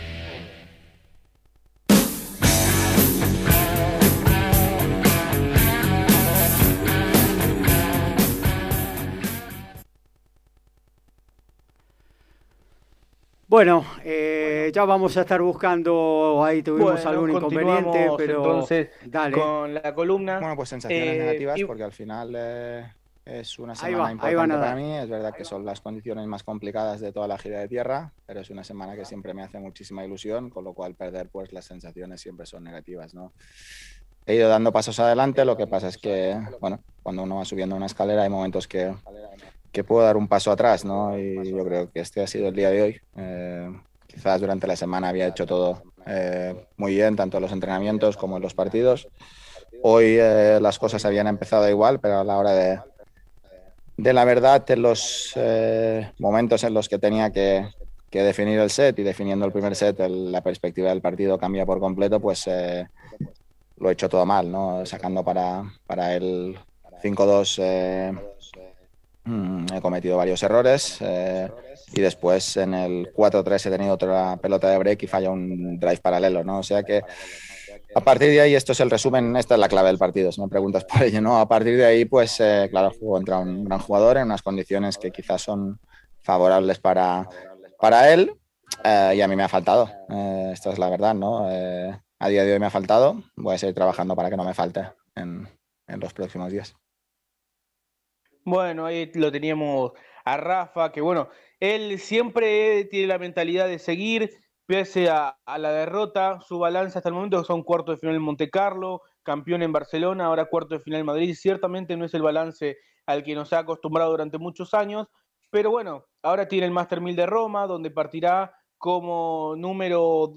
Speaker 1: Bueno, eh, ya vamos a estar buscando, ahí tuvimos algún inconveniente, pero
Speaker 4: entonces con la columna.
Speaker 9: Bueno, pues sensaciones eh, negativas porque al final eh, es una semana importante para mí. Es verdad que son las condiciones más complicadas de toda la gira de tierra, pero es una semana que siempre me hace muchísima ilusión, con lo cual perder pues las sensaciones siempre son negativas, ¿no? He ido dando pasos adelante, lo que pasa es que, bueno, cuando uno va subiendo una escalera hay momentos que que puedo dar un paso atrás, ¿no? Y yo creo que este ha sido el día de hoy. Eh, quizás durante la semana había hecho todo eh, muy bien, tanto en los entrenamientos como en los partidos. Hoy eh, las cosas habían empezado igual, pero a la hora de, de la verdad, en los momentos en los que tenía que, que, definir el set y definiendo el primer set, la perspectiva del partido cambia por completo, pues lo he hecho todo mal, ¿no? Sacando para, para el 5-2 Mm, he cometido varios errores eh, y después en el 4-3 he tenido otra pelota de break y falla un drive paralelo, ¿no? O sea que a partir de ahí, esto es el resumen, esta es la clave del partido, si me preguntas por ello, ¿no? A partir de ahí, pues eh, claro, juego contra un gran jugador en unas condiciones que quizás son favorables para, para él eh, y a mí me ha faltado, esto es la verdad, ¿no? a día de hoy me ha faltado, voy a seguir trabajando para que no me falte en, en los próximos días.
Speaker 4: Bueno, ahí lo teníamos a Rafa, que bueno, él siempre tiene la mentalidad de seguir, pese a, la derrota, su balance hasta el momento son cuartos de final en Monte Carlo, campeón en Barcelona, ahora cuarto de final en Madrid, ciertamente no es el balance al que nos ha acostumbrado durante muchos años, pero bueno, ahora tiene el Master 1000 de Roma, donde partirá como número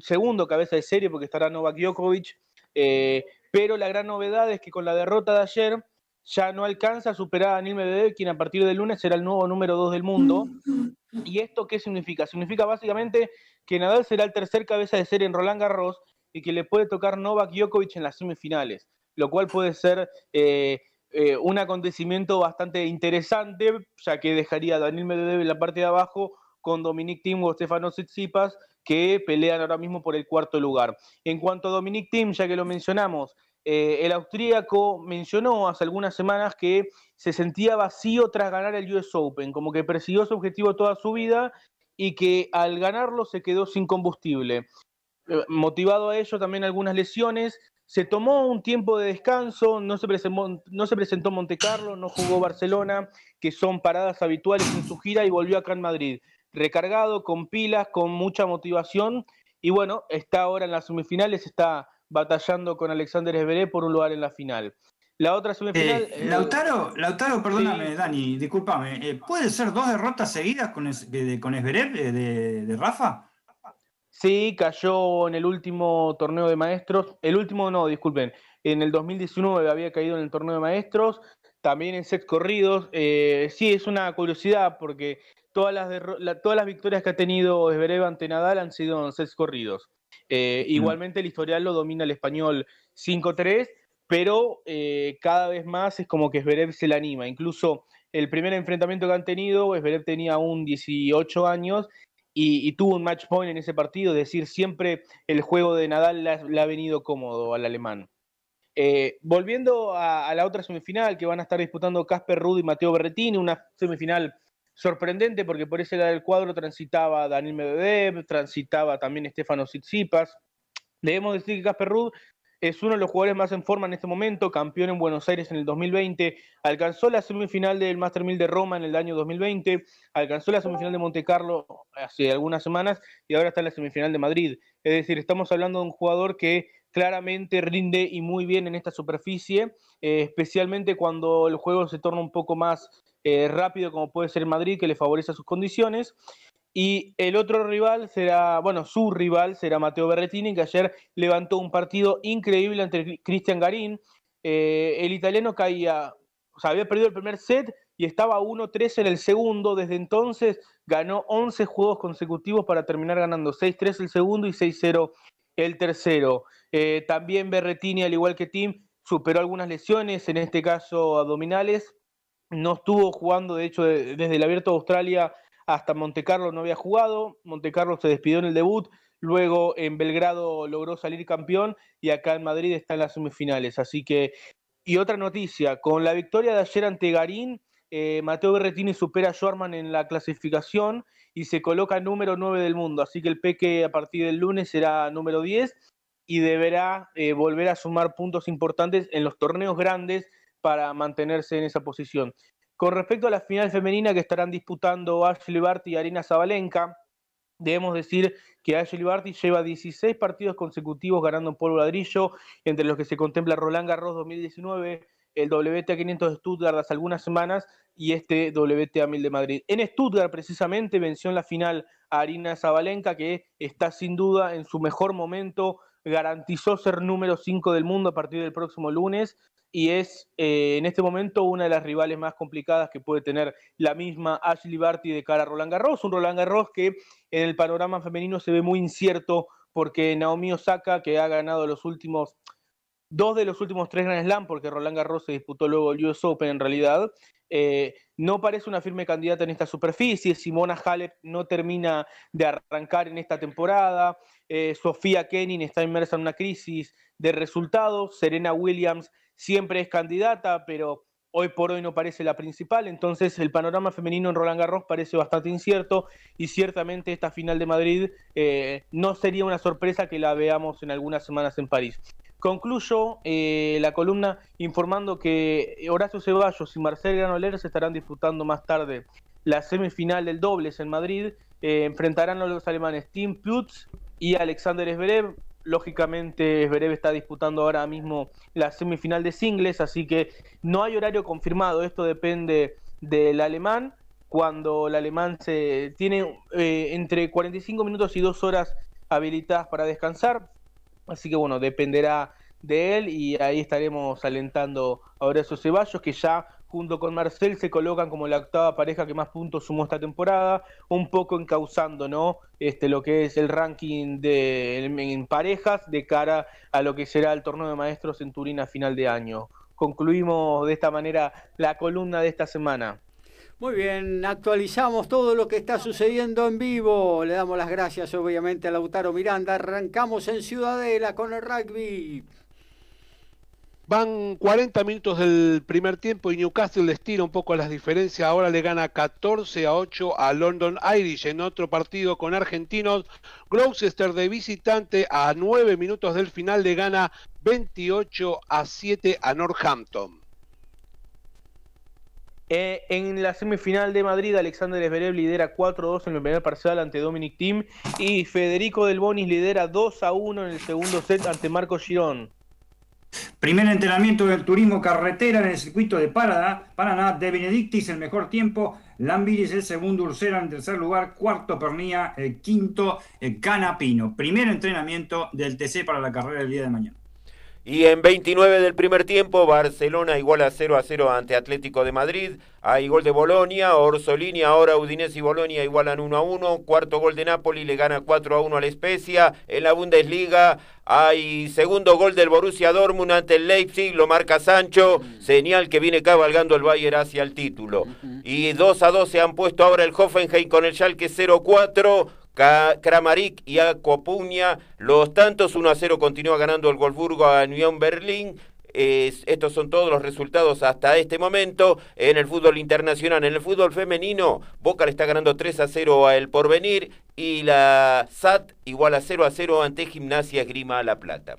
Speaker 4: segundo cabeza de serie, porque estará Novak Djokovic, eh, pero la gran novedad es que con la derrota de ayer, ya no alcanza a superar a Daniel Medvedev, quien a partir del lunes será el nuevo número 2 del mundo. ¿Y esto qué significa? Significa básicamente que Nadal será el tercer cabeza de serie en Roland Garros y que le puede tocar Novak Djokovic en las semifinales, lo cual puede ser eh, eh, un acontecimiento bastante interesante, ya que dejaría a Daniel Medvedev en la parte de abajo con Dominic Thiem o Stefano Tsitsipas, que pelean ahora mismo por el cuarto lugar. En cuanto a Dominic Thiem, ya que lo mencionamos, eh, el austríaco mencionó hace algunas semanas que se sentía vacío tras ganar el US Open, como que persiguió su objetivo toda su vida y que al ganarlo se quedó sin combustible. Eh, motivado a ello también algunas lesiones, se tomó un tiempo de descanso, no se, presentó, no se presentó Monte Carlo, no jugó Barcelona, que son paradas habituales en su gira, y volvió acá en Madrid, recargado, con pilas, con mucha motivación, y bueno, está ahora en las semifinales, está batallando con Alexander Zverev por un lugar en la final. La otra semifinal.
Speaker 5: Eh, eh, Lautaro, Lautaro, perdóname, Dani, discúlpame. Eh, ¿Puede ser dos derrotas seguidas con, es, con de, Rafa?
Speaker 4: Sí, cayó en el último torneo de maestros. El último no, disculpen. En el 2019 había caído en el torneo de maestros. También en sets corridos. sí, es una curiosidad porque todas las, todas las victorias que ha tenido Zverev ante Nadal han sido en sets corridos. Eh, igualmente el historial lo domina el español 5-3, pero eh, cada vez más es como que Zverev se la anima. Incluso el primer enfrentamiento que han tenido, Zverev tenía un 18 años y, tuvo un match point en ese partido, es decir, siempre el juego de Nadal le ha, venido cómodo al alemán. Eh, volviendo a, a, la otra semifinal que van a estar disputando Casper Ruud y Mateo Berretini, una semifinal sorprendente porque por ese lado del cuadro transitaba Daniel Medvedev, transitaba también Estefano Tsitsipas. Debemos decir que Casper Ruud es uno de los jugadores más en forma en este momento, campeón en Buenos Aires en el 2020, alcanzó la semifinal del Master 1000 de Roma en el año 2020, alcanzó la semifinal de Monte Carlo hace algunas semanas y ahora está en la semifinal de Madrid. Es decir, estamos hablando de un jugador que claramente rinde y muy bien en esta superficie, eh, especialmente cuando el juego se torna un poco más eh, rápido como puede ser Madrid, que le favorece sus condiciones. Y el otro rival será, bueno, su rival será Mateo Berretini, que ayer levantó un partido increíble ante Cristian Garín. Eh, el italiano caía, o sea, había perdido el primer set y estaba 1-3 en el segundo. Desde entonces ganó 11 juegos consecutivos para terminar ganando 6-3 el segundo y 6-0 el tercero. Eh, también Berretini, al igual que Tim, superó algunas lesiones, en este caso abdominales, no estuvo jugando, de hecho, desde el Abierto de Australia hasta Montecarlo no había jugado. Montecarlo se despidió en el debut, luego en Belgrado logró salir campeón y acá en Madrid está en las semifinales. Así que, y otra noticia, con la victoria de ayer ante Garín, eh, Mateo Berretini supera a Schwarman en la clasificación y se coloca número 9 del mundo. Así que el Peque a partir del lunes será número 10 y deberá eh, volver a sumar puntos importantes en los torneos grandes para mantenerse en esa posición. Con respecto a la final femenina que estarán disputando Ashley Barty y Arina Zabalenka, debemos decir que Ashley Barty lleva 16 partidos consecutivos ganando en polvo ladrillo, entre los que se contempla Roland Garros 2019, el WTA 500 de Stuttgart hace algunas semanas y este WTA 1000 de Madrid. En Stuttgart precisamente venció en la final a Arina Zabalenka, que está sin duda en su mejor momento, garantizó ser número 5 del mundo a partir del próximo lunes y es eh, en este momento una de las rivales más complicadas que puede tener la misma Ashley Barty de cara a Roland Garros, un Roland Garros que en el panorama femenino se ve muy incierto porque Naomi Osaka, que ha ganado los últimos dos de los últimos tres Grand Slam, porque Roland Garros se disputó luego el US Open en realidad, eh, no parece una firme candidata en esta superficie. Simona Halep no termina de arrancar en esta temporada. Eh, Sofía Kenin está inmersa en una crisis de resultados. Serena Williams siempre es candidata, pero hoy por hoy no parece la principal. Entonces el panorama femenino en Roland Garros parece bastante incierto y ciertamente esta final de Madrid eh, no sería una sorpresa que la veamos en algunas semanas en París. Concluyo eh, la columna informando que Horacio Ceballos y Marcel Granoller se estarán disputando más tarde la semifinal del dobles en Madrid. Eh, enfrentarán a los alemanes Tim Putz y Alexander Zverev. Lógicamente, Zverev está disputando ahora mismo la semifinal de singles, así que no hay horario confirmado. Esto depende del alemán. Cuando el alemán se tiene eh, entre 45 minutos y 2 horas habilitadas para descansar, Así que bueno, dependerá de él y ahí estaremos alentando a Horacio Ceballos, que ya junto con Marcel se colocan como la octava pareja que más puntos sumó esta temporada, un poco encauzando ¿no? este, lo que es el ranking de, en parejas de cara a lo que será el torneo de maestros en Turín a final de año. Concluimos de esta manera la columna de esta semana.
Speaker 1: Muy bien, actualizamos todo lo que está sucediendo en vivo. Le damos las gracias obviamente a Lautaro Miranda. Arrancamos en Ciudadela con el rugby.
Speaker 3: Van 40 minutos del primer tiempo y Newcastle les tira un poco las diferencias. Ahora le gana 14 a 8 a London Irish en otro partido con argentinos. Gloucester de visitante a 9 minutos del final le gana 28 a 7 a Northampton.
Speaker 4: Eh, en la semifinal de Madrid, Alexander Zverev lidera 4-2 en el primer parcial ante Dominic Thiem y Federico Del Bonis lidera 2-1 en el segundo set ante Marco Girón.
Speaker 5: Primer entrenamiento del turismo carretera en el circuito de Paraná, de Benedictis el mejor tiempo, Lambiris el segundo, Ursera en tercer lugar, cuarto Pernía, el quinto Canapino. Primer entrenamiento del TC para la carrera del día de mañana.
Speaker 2: Y en 29 del primer tiempo, Barcelona igual a 0 a 0 ante Atlético de Madrid. Hay gol de Bolonia, Orsolini, ahora Udinese y Bolonia igualan 1 a 1. Cuarto gol de Napoli, le gana 4 a 1 a la Especia. En la Bundesliga hay segundo gol del Borussia Dortmund ante el Leipzig, lo marca Sancho, señal que viene cabalgando el Bayern hacia el título. Y 2 a 2 se han puesto ahora el Hoffenheim con el Schalke 0-4. Kramaric y Acopuña. Los tantos 1 a 0 continúa ganando el Wolfsburgo a Unión Berlín. estos son todos los resultados hasta este momento en el fútbol internacional. En el fútbol femenino, Boca le está ganando 3 a 0 a El Porvenir y la SAT igual a 0 a 0 ante Gimnasia Grima La Plata.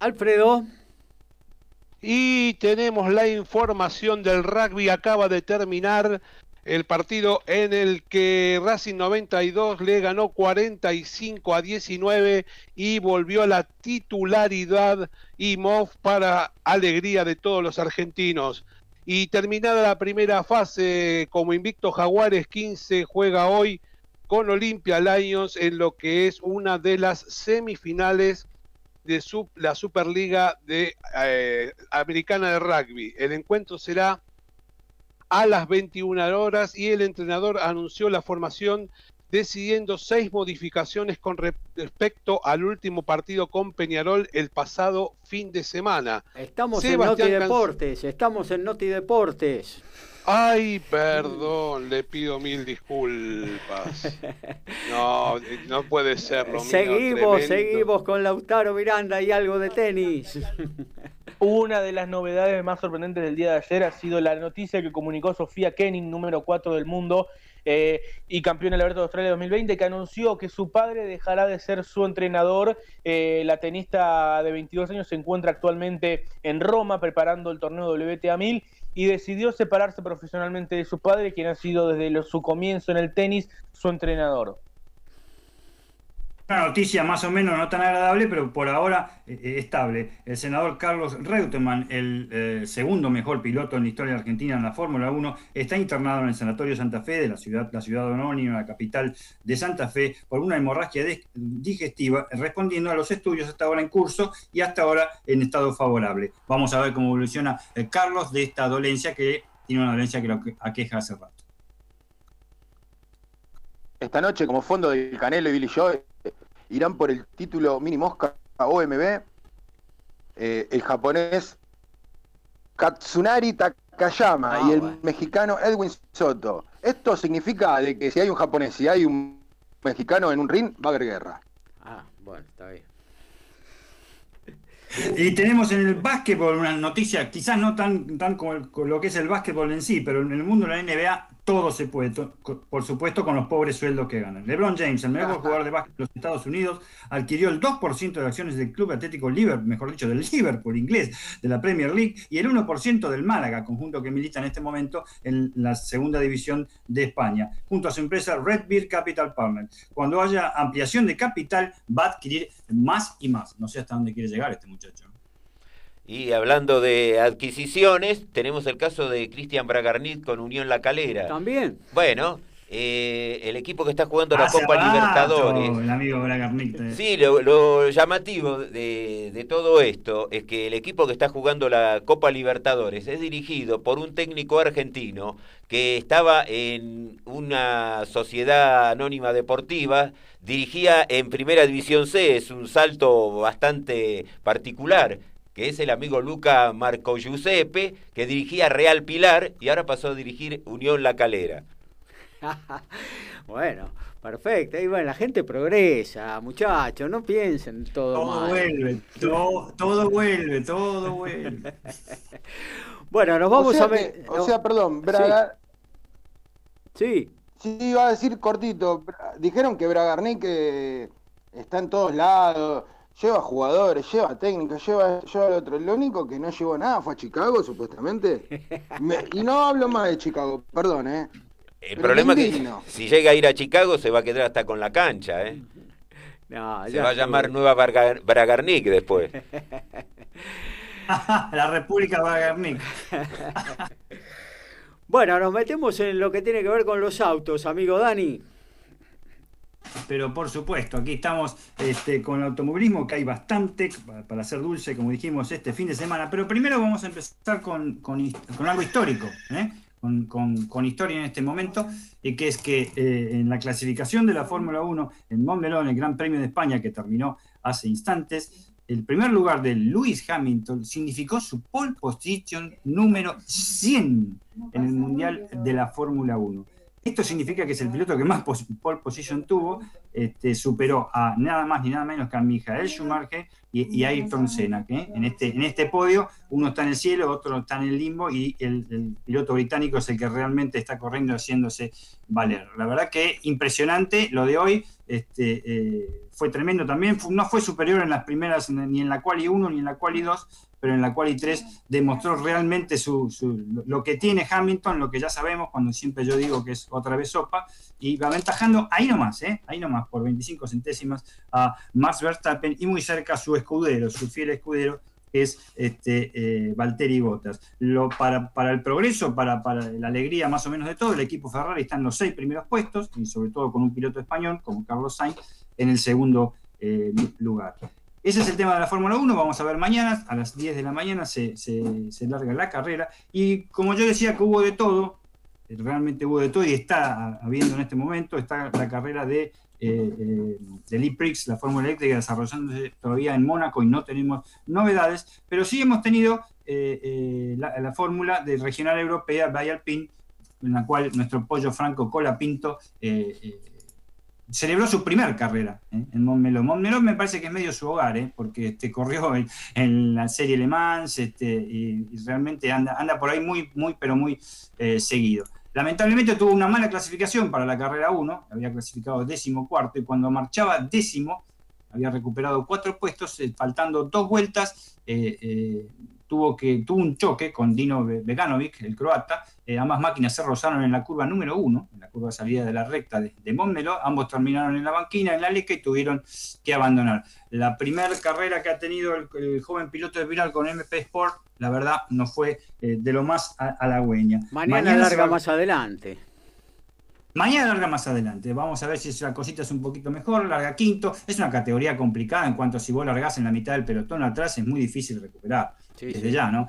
Speaker 1: Alfredo.
Speaker 3: Y tenemos la información del rugby. Acaba de terminar el partido en el que Racing 92 le ganó 45 a 19 y volvió a la titularidad y MOF para alegría de todos los argentinos. Y terminada la primera fase, como invicto Jaguares 15 juega hoy con Olimpia Lions en lo que es una de las semifinales de la Superliga de, eh, Americana de Rugby. El encuentro será a las 21 horas y el entrenador anunció la formación decidiendo seis modificaciones con respecto al último partido con Peñarol el pasado fin de semana.
Speaker 1: Estamos en Noti Deportes, estamos en Noti Deportes.
Speaker 3: Ay, perdón, le pido mil disculpas. No, no puede serlo.
Speaker 1: Seguimos, seguimos con Lautaro Miranda y algo de tenis.
Speaker 4: Una de las novedades más sorprendentes del día de ayer ha sido la noticia que comunicó Sofía Kenning, número 4 del mundo, eh, y campeón del Abierto de Australia 2020, que anunció que su padre dejará de ser su entrenador. Eh, la tenista de 22 años se encuentra actualmente en Roma preparando el torneo WTA 1000 y decidió separarse profesionalmente de su padre, quien ha sido desde su comienzo en el tenis su entrenador.
Speaker 5: Una noticia más o menos no tan agradable, pero por ahora eh, eh, estable. El senador Carlos Reutemann, el eh, segundo mejor piloto en la historia Argentina en la Fórmula 1, está internado en el Sanatorio Santa Fe de la ciudad, la ciudad anónima, la capital de Santa Fe, por una hemorragia digestiva, respondiendo a los estudios hasta ahora en curso y hasta ahora en estado favorable. Vamos a ver cómo evoluciona Carlos de esta dolencia que tiene una dolencia que lo aqueja hace rato.
Speaker 6: Esta noche, como fondo del Canelo y Billy Joe, irán por el título mini mosca OMB, eh, el japonés Katsunari Takayama ah, y el mexicano Edwin Soto. Esto significa de que si hay un japonés y hay un mexicano en un ring, va a haber guerra.
Speaker 1: Ah, bueno, está bien.
Speaker 5: Y tenemos en el básquetbol una noticia, quizás no tan, tan como, lo que es el básquetbol en sí, pero en el mundo de la NBA todo se puede, por supuesto con los pobres sueldos que ganan. LeBron James, el mejor jugador de básquet de los Estados Unidos, adquirió el 2% de acciones del Club Atlético Liverpool, mejor dicho, del Liverpool inglés, de la Premier League, y el 1% del Málaga, conjunto que milita en este momento en la segunda división de España, junto a su empresa Red Beer Capital Partners. Cuando haya ampliación de capital, va a adquirir más y más. No sé hasta dónde quiere llegar este muchacho.
Speaker 2: Y hablando de adquisiciones, tenemos el caso de Cristian Bragarnit con Unión La Calera.
Speaker 1: También.
Speaker 2: Bueno, eh, el equipo que está jugando la Copa Libertadores.
Speaker 5: El amigo Bragarnit. Eh.
Speaker 2: Sí, lo, llamativo de, de, todo esto es que el equipo que está jugando la Copa Libertadores es dirigido por un técnico argentino que estaba en una sociedad anónima deportiva, dirigía en Primera División C, es un salto bastante particular que es el amigo Luca Marco Giuseppe, que dirigía Real Pilar y ahora pasó a dirigir Unión La Calera.
Speaker 1: bueno, perfecto. Y bueno, la gente progresa, muchachos, no piensen todo,
Speaker 5: todo Vuelve, todo, todo vuelve, todo vuelve.
Speaker 1: bueno, nos vamos a ver.
Speaker 6: O sea, perdón, Braga.
Speaker 1: Sí.
Speaker 6: sí. iba a decir cortito. Dijeron que Bragarnik está en todos lados lleva jugadores, lleva técnicos, lleva, lleva al otro. Lo único que no llevó nada fue a Chicago, supuestamente. y no hablo más de Chicago, perdón, ¿eh?
Speaker 2: El problema es que si llega a ir a Chicago se va a quedar hasta con la cancha, ¿eh? se va a llamar Nueva Bragarnik después.
Speaker 5: la República Bragarnik.
Speaker 1: bueno, nos metemos en lo que tiene que ver con los autos, amigo Dani.
Speaker 5: Pero por supuesto, aquí estamos este, con el automovilismo, que hay bastante para hacer dulce, como dijimos, este fin de semana. Pero primero vamos a empezar con, algo histórico, ¿eh? con, historia en este momento, y que es que eh, en la clasificación de la Fórmula 1 en Montmeló, el Gran Premio de España, que terminó hace instantes, el primer lugar de Lewis Hamilton significó su pole position número 100 en el Mundial de la Fórmula 1. Esto significa que es el piloto que más pole position tuvo, este, superó a nada más ni nada menos que a Michael Schumacher y, a Ayrton Senna. Que en, este, en este podio uno está en el cielo, otro está en el limbo y el, piloto británico es el que realmente está corriendo haciéndose valer. La verdad que impresionante lo de hoy. Este, eh, fue tremendo también, no fue superior en las primeras, ni en la quali 1 ni en la quali 2, pero en la cual 3 demostró realmente su, lo que tiene Hamilton, lo que ya sabemos, cuando siempre yo digo que es otra vez sopa, y va aventajando ahí nomás, ¿eh? ahí nomás, por 25 centésimas a Max Verstappen y muy cerca a su escudero, su fiel escudero, que es este, eh, Valtteri Bottas. Lo, para, para el progreso, para, para, la alegría más o menos de todo, el equipo Ferrari está en los seis primeros puestos, y sobre todo con un piloto español como Carlos Sainz en el segundo eh, lugar. Ese es el tema de la Fórmula 1, vamos a ver mañana, a las 10 de la mañana se, larga la carrera. Y como yo decía que hubo de todo, realmente hubo de todo y está habiendo en este momento, está la carrera de, eh, eh Prix, la Fórmula Eléctrica desarrollándose todavía en Mónaco y no tenemos novedades, pero sí hemos tenido eh, eh, la, fórmula de regional europea, Bay Alpine, en la cual nuestro pollo Franco Colapinto celebró su primer carrera ¿eh? en Montmeló. Montmeló me parece que es medio su hogar, ¿eh? porque este, corrió en, la serie Le Mans este, y, realmente anda, anda por ahí muy, muy, pero muy eh, seguido. Lamentablemente tuvo una mala clasificación para la carrera 1, había clasificado décimo cuarto y cuando marchaba décimo, había recuperado cuatro puestos, faltando dos vueltas, tuvo, que, tuvo un choque con Dino Veganovic, el croata. Eh, ambas máquinas se rozaron en la curva número uno, en la curva de salida de la recta de, de Montmeló. Ambos terminaron en la banquina, en la leca y tuvieron que abandonar. La primera carrera que ha tenido el, joven piloto de Viral con MP Sport, la verdad, no fue eh, de lo más halagüeña.
Speaker 1: Mañana, larga más adelante.
Speaker 5: Mañana larga más adelante. Vamos a ver si la cosita es un poquito mejor. Larga quinto. Es una categoría complicada en cuanto a si vos largás en la mitad del pelotón atrás es muy difícil recuperar desde ya, ¿no?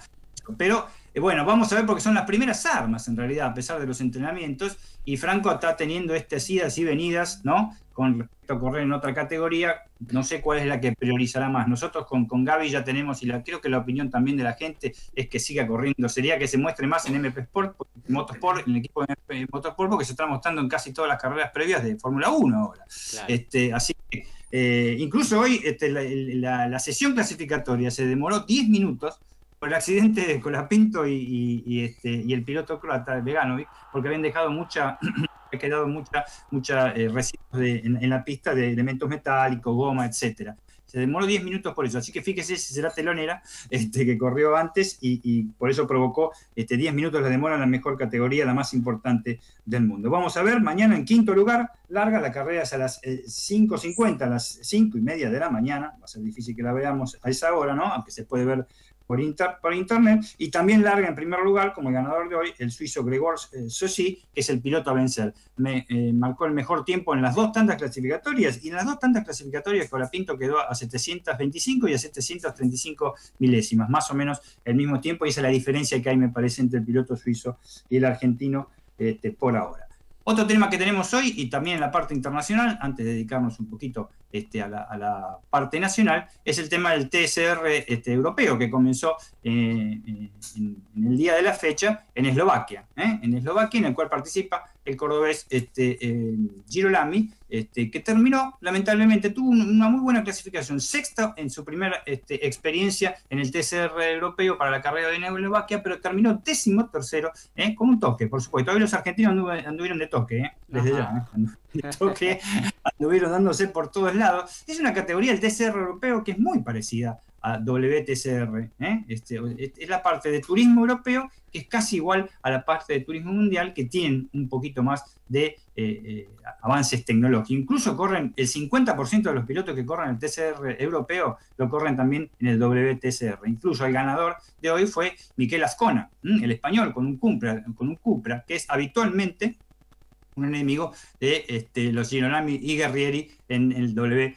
Speaker 5: Pero eh, bueno, vamos a ver porque son las primeras armas en realidad, a pesar de los entrenamientos, y Franco está teniendo estas idas y venidas, ¿no? Con respecto a correr en otra categoría, no sé cuál es la que priorizará más. Nosotros con, con Gaby ya tenemos, y la, creo que la opinión también de la gente es que siga corriendo. Sería que se muestre más en MP Sport, Motorsport, en el equipo de MP Motorsport, porque se está mostrando en casi todas las carreras previas de Fórmula 1 ahora. Este, así que, eh, incluso hoy este, la, la sesión clasificatoria se demoró 10 minutos por el accidente de Colapinto y, y, este, y el piloto croata, Veganovic, porque habían dejado mucha, ha quedado mucha, mucha eh, residuos en, la pista de elementos metálicos, goma, etcétera. Se demoró 10 minutos por eso, así que fíjese si será telonera este, que corrió antes y, por eso provocó este, 10 minutos de demora en la mejor categoría, la más importante del mundo. Vamos a ver, mañana en quinto lugar, larga, la carrera es a las 5.50, eh, a las 5 y media de la mañana, va a ser difícil que la veamos a esa hora, ¿no? Aunque se puede ver por, internet y también larga en primer lugar como el ganador de hoy el suizo Gregor eh, que es el piloto a vencer. Me eh, marcó el mejor tiempo en las dos tandas clasificatorias y en las dos tandas clasificatorias Colapinto quedó a 725 y a 735 milésimas, más o menos el mismo tiempo y esa es la diferencia que hay me parece entre el piloto suizo y el argentino este, por ahora. Otro tema que tenemos hoy y también en la parte internacional, antes de dedicarnos un poquito este, a, la, parte nacional, es el tema del TSR este, europeo que comenzó eh, en, el día de la fecha en Eslovaquia, ¿eh? en Eslovaquia, en el cual participa el cordobés este, eh, Girolami, este, que terminó, lamentablemente, tuvo una muy buena clasificación, sexta en su primera este, experiencia en el TCR europeo para la carrera de Eslovaquia, pero terminó décimo tercero, ¿eh? con un toque, por supuesto. Hoy los argentinos anduvieron de toque, ¿eh? desde ya, toque, anduvieron dándose por todos lados. Es una categoría del TCR europeo que es muy parecida a WTCR. ¿eh? Este, es la parte de turismo europeo que es casi igual a la parte de turismo mundial que tienen un poquito más de eh, eh, avances tecnológicos. Incluso corren el 50% de los pilotos que corren el TCR europeo lo corren también en el WTCR. Incluso el ganador de hoy fue Miquel Ascona, el español, con un Cupra, con un Cupra que es habitualmente un enemigo de este, los Girolami y Guerrieri en el WTCR.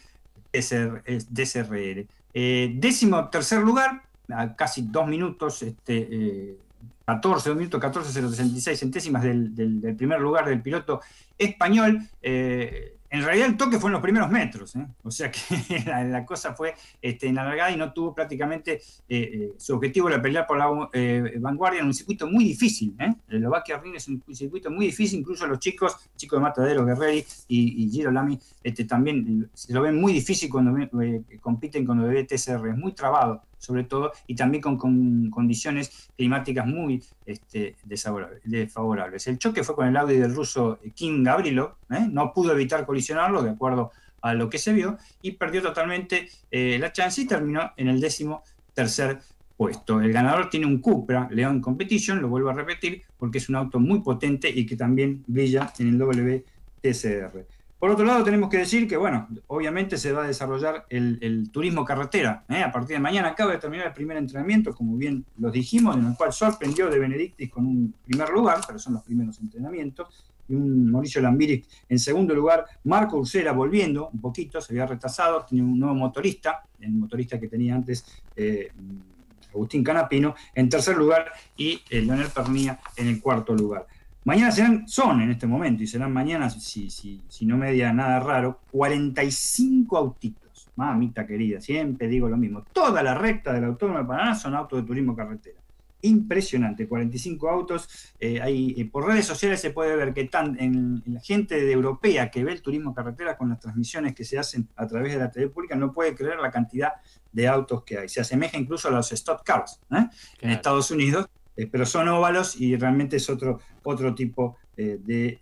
Speaker 5: Eh, décimo tercer lugar, a casi dos minutos, este, 14, eh, minutos 14.066 centésimas del, del, primer lugar del piloto español. Eh, en realidad el toque fue en los primeros metros, ¿eh? o sea que la, cosa fue este, en y no tuvo prácticamente, eh, eh, su objetivo era pelear por la vanguardia en un circuito muy difícil. El Eslovaquia Ring es un circuito muy difícil, incluso los chicos, chicos de Matadero, Guerreri y, Giro Lamy, este, también se lo ven muy difícil cuando compiten con el BTCR, es muy trabado sobre todo, y también con, condiciones climáticas muy este, desfavorables. El choque fue con el Audi del ruso King Gabrilo, ¿eh? no pudo evitar colisionarlo de acuerdo a lo que se vio, y perdió totalmente eh, la chance y terminó en el décimo tercer puesto. El ganador tiene un Cupra León Competition, lo vuelvo a repetir, porque es un auto muy potente y que también brilla en el WTCR. Por otro lado, tenemos que decir que, bueno, obviamente se va a desarrollar el, turismo carretera. ¿eh? A partir de mañana acaba de terminar el primer entrenamiento, como bien lo dijimos, en el cual sorprendió de Benedictis con un primer lugar, pero son los primeros entrenamientos. y un Mauricio Lambiri en segundo lugar. Marco Ursera volviendo un poquito, se había retrasado, tenía un nuevo motorista, el motorista que tenía antes eh, Agustín Canapino en tercer lugar y Leonel Pernía en el cuarto lugar. Mañana serán, son en este momento, y serán mañana, si, si, si no me diga nada raro, 45 autitos. Mamita querida, siempre digo lo mismo. Toda la recta del Autónomo de Paraná son autos de turismo carretera. Impresionante, 45 autos. Eh, eh, por redes sociales se puede ver que tan, en, la gente de europea que ve el turismo carretera con las transmisiones que se hacen a través de la TV pública no puede creer la cantidad de autos que hay. Se asemeja incluso a los stock cars ¿eh? en Estados Unidos, eh, pero son óvalos y realmente es otro, otro tipo eh, de,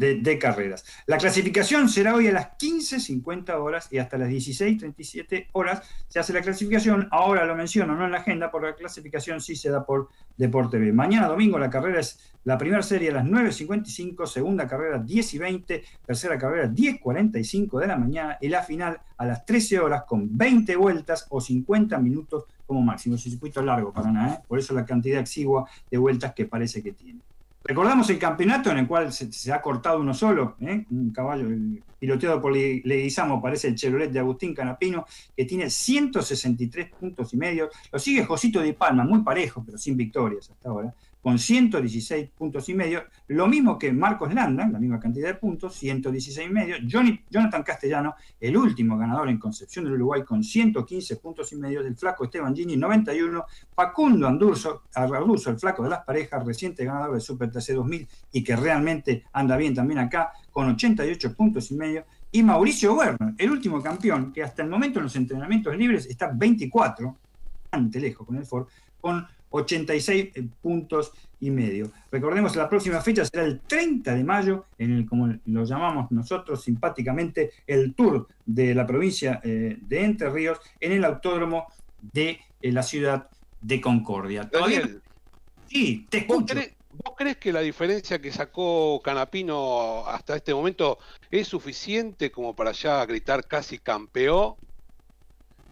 Speaker 5: de, carreras. La clasificación será hoy a las 15.50 horas y hasta las 16.37 horas se hace la clasificación. Ahora lo menciono, no en la agenda, porque la clasificación sí se da por Deporte B. Mañana domingo la carrera es la primera serie a las 9.55, segunda carrera 10 y 20, tercera carrera 10.45 de la mañana y la final a las 13 horas con 20 vueltas o 50 minutos como máximo. Es un circuito largo para nada, ¿eh? por eso la cantidad exigua de vueltas que parece que tiene. Recordamos el campeonato en el cual se, ha cortado uno solo, ¿eh? un caballo piloteado por Leguizamo, parece el Chevrolet de Agustín Canapino, que tiene 163 puntos y medio. Lo sigue Josito Di Palma, muy parejo, pero sin victorias hasta ahora con 116 puntos y medio, lo mismo que Marcos Landa, la misma cantidad de puntos, 116 y medio, Johnny, Jonathan Castellano, el último ganador en Concepción del Uruguay con 115 puntos y medio, del flaco Esteban Gini 91, Facundo Andurso, el flaco de las parejas, reciente ganador del Super TC 2000 y que realmente anda bien también acá, con 88 puntos y medio, y Mauricio Werner, el último campeón, que hasta el momento en los entrenamientos libres está 24, ante lejos con el Ford, con 86 eh, puntos y medio. Recordemos, la próxima fecha será el 30 de mayo, en el, como lo llamamos nosotros simpáticamente, el tour de la provincia eh, de Entre Ríos en el autódromo de eh, la ciudad de Concordia.
Speaker 3: Sí, te escucho. ¿Vos crees que la diferencia que sacó Canapino hasta este momento es suficiente como para ya gritar casi campeón?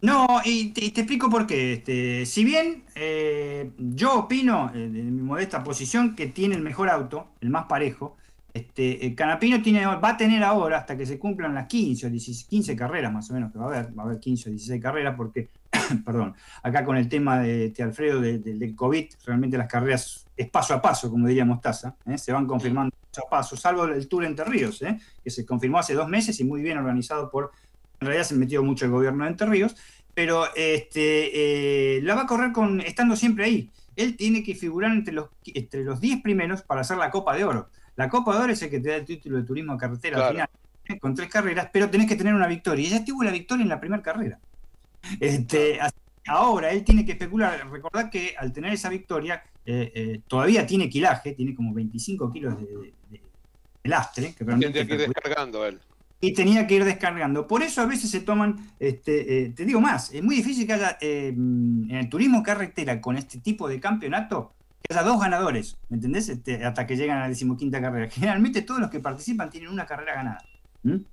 Speaker 5: No, y te, explico por qué. Este, si bien eh, yo opino, en eh, mi modesta posición, que tiene el mejor auto, el más parejo, este, el Canapino tiene, va a tener ahora, hasta que se cumplan las 15 o 15 carreras más o menos que va a haber, va a haber 15 o 16 carreras, porque, perdón, acá con el tema de este, Alfredo del COVID, realmente las carreras es paso a paso, como diría Mostaza, ¿eh? se van confirmando paso a paso, salvo el Tour Entre Ríos, que se confirmó hace dos meses y muy bien organizado por en realidad se metió mucho el gobierno de Entre Ríos, pero este, eh, la va a correr con, estando siempre ahí. Él tiene que figurar entre los, entre los 10 primeros para hacer la Copa de Oro. La Copa de Oro es el que te da el título de turismo de carretera al final, ¿eh? con tres carreras, pero tenés que tener una victoria. Y ya tuvo la victoria en la primera carrera. Este, ahora él tiene que especular. Recordad que al tener esa victoria, eh, todavía tiene quilaje, tiene como 25 kilos de, lastre. Que
Speaker 3: que ir descargando él
Speaker 5: y tenía que ir descargando. Por eso a veces se toman, este, eh, te digo más, es muy difícil que haya eh, en el turismo carretera con este tipo de campeonato, que haya dos ganadores, ¿me entendés? Este, hasta que llegan a la decimoquinta carrera. Generalmente todos los que participan tienen una carrera ganada.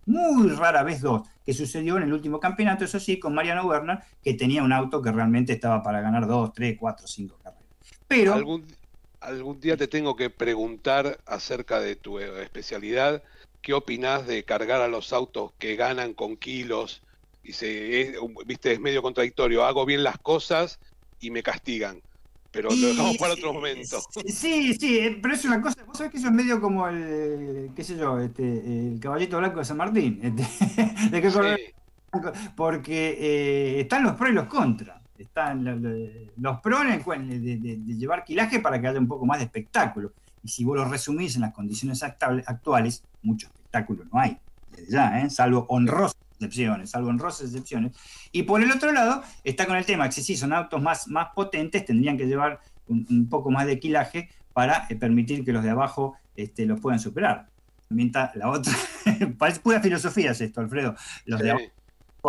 Speaker 5: Muy rara vez dos, que sucedió en el último campeonato, eso sí, con Mariano Werner, que tenía un auto que realmente estaba para ganar dos, tres, cuatro, cinco carreras. Pero...
Speaker 3: Algún, algún día te tengo que preguntar acerca de tu eh, especialidad ¿qué opinás de cargar a los autos que ganan con kilos? Y se, es, viste, es medio contradictorio. Hago bien las cosas y me castigan. Pero lo dejamos para otro momento.
Speaker 5: Sí, sí, eh, pero es una cosa, vos sabés que eso es medio como el, qué sé yo, este, el caballito blanco de San Martín. Este, de que porque eh, están los pros y los contras. Están los, pros de, de, llevar quilaje para que haya un poco más de espectáculo. Y si vos lo resumís en las condiciones actuales, mucho espectáculo no hay, desde ya, ¿eh? salvo honrosas excepciones, salvo honrosas excepciones. Y por el otro lado, está con el tema que si son autos más, más potentes, tendrían que llevar un, poco más de quilaje para eh, permitir que los de abajo este, los puedan superar. Está la otra, parece pura filosofía es esto, Alfredo. Los de abajo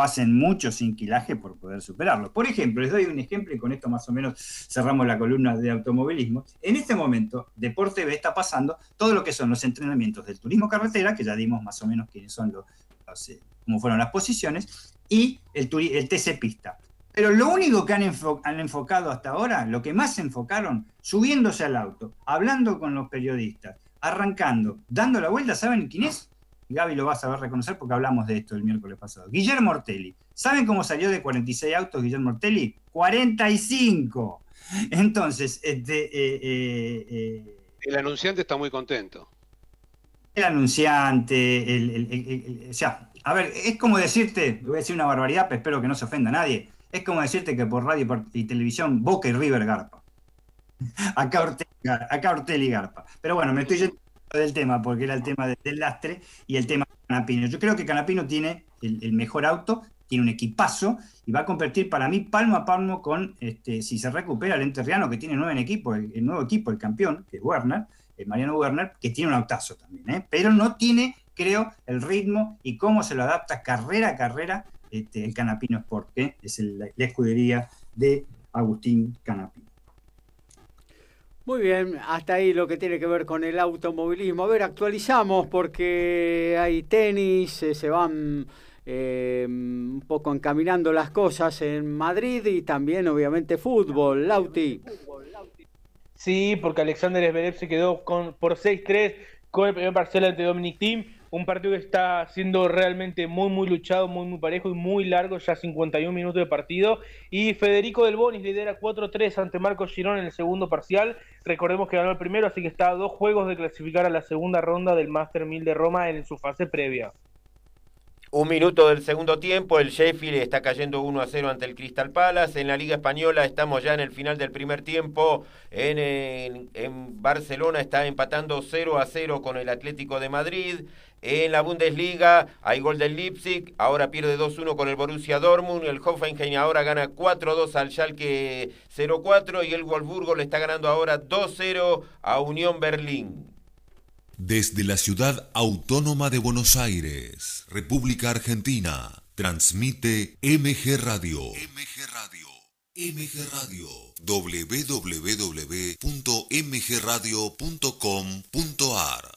Speaker 5: hacen mucho sin quilaje por poder superarlo. Por ejemplo, les doy un ejemplo y con esto más o menos cerramos la columna de automovilismo. En este momento, Deporte B está pasando todo lo que son los entrenamientos del turismo carretera, que ya dimos más o menos quiénes son los, eh, cómo fueron las posiciones, y el, el TC Pista. Pero lo único que han, han, enfocado hasta ahora, lo que más se enfocaron, subiéndose al auto, hablando con los periodistas, arrancando, dando la vuelta, ¿saben quién es? Gaby lo va a saber reconocer porque hablamos de esto el miércoles pasado. Guillermo Ortelli. ¿Saben cómo salió de 46 autos Guillermo Ortelli? 45. Entonces, este, eh, eh, eh,
Speaker 3: el anunciante está muy contento.
Speaker 5: El anunciante, el, o sea, a ver, es como decirte, voy a decir una barbaridad, pero espero que no se ofenda a nadie, es como decirte que por radio y televisión Boca y River Garpa. Acá Ortelli, acá Ortelli Garpa. Pero bueno, me estoy yendo del tema, porque era el tema del lastre y el tema de Canapino. Yo creo que Canapino tiene el, mejor auto, tiene un equipazo y va a competir para mí palmo a palmo con, este, si se recupera el Enterriano, que tiene nueve en equipo, el, nuevo equipo, el campeón, que es Werner, el eh, Mariano Werner, que tiene un autazo también, ¿eh? pero no tiene, creo, el ritmo y cómo se lo adapta carrera a carrera este, el Canapino Sport, que es la escudería de Agustín Canapino.
Speaker 1: Muy bien, hasta ahí lo que tiene que ver con el automovilismo. A ver, actualizamos porque hay tenis, eh, se van eh, un poco encaminando las cosas en Madrid y también obviamente fútbol. Lauti.
Speaker 4: Sí, porque Alexander Zverev se quedó con, por 6-3 con el primer parcial ante Dominic Thiem un partido que está siendo realmente muy, muy luchado, muy, muy parejo y muy largo, ya 51 minutos de partido. Y Federico Del Bonis lidera 4-3 ante Marco Girón en el segundo parcial. Recordemos que ganó el primero, así que está a dos juegos de clasificar a la segunda ronda del Master 1000 de Roma en su fase previa.
Speaker 2: Un minuto del segundo tiempo, el Sheffield está cayendo 1 a 0 ante el Crystal Palace. En la Liga Española estamos ya en el final del primer tiempo. En, en, Barcelona está empatando 0 a 0 con el Atlético de Madrid. En la Bundesliga hay gol del Leipzig, ahora pierde 2-1 con el Borussia Dortmund. El Hoffenheim ahora gana 4-2 al Schalke 0-4 y el Wolfsburgo le está ganando ahora 2-0 a Unión Berlín.
Speaker 10: Desde la ciudad autónoma de Buenos Aires, República Argentina, transmite MG Radio. MG Radio. MG Radio. www.mgradio.com.ar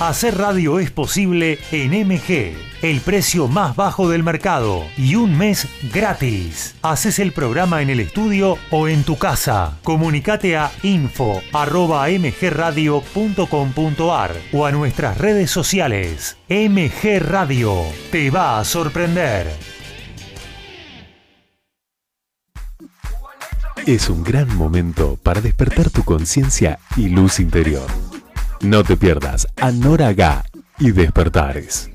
Speaker 7: Hacer radio es posible en MG, el precio más bajo del mercado y un mes gratis. Haces el programa en el estudio o en tu casa. Comunicate a info.mgradio.com.ar o a nuestras redes sociales. MG Radio te va a sorprender.
Speaker 10: Es un gran momento para despertar tu conciencia y luz interior. No te pierdas a Nora y Despertares.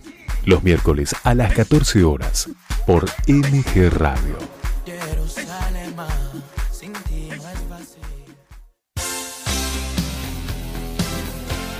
Speaker 10: Los miércoles a las 14 horas por MG Radio.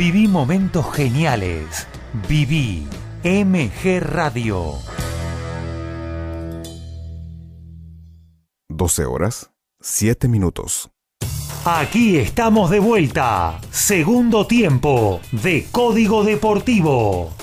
Speaker 7: Viví momentos geniales. Viví MG Radio.
Speaker 11: 12 horas, 7 minutos.
Speaker 7: Aquí estamos de vuelta. Segundo tiempo de Código Deportivo.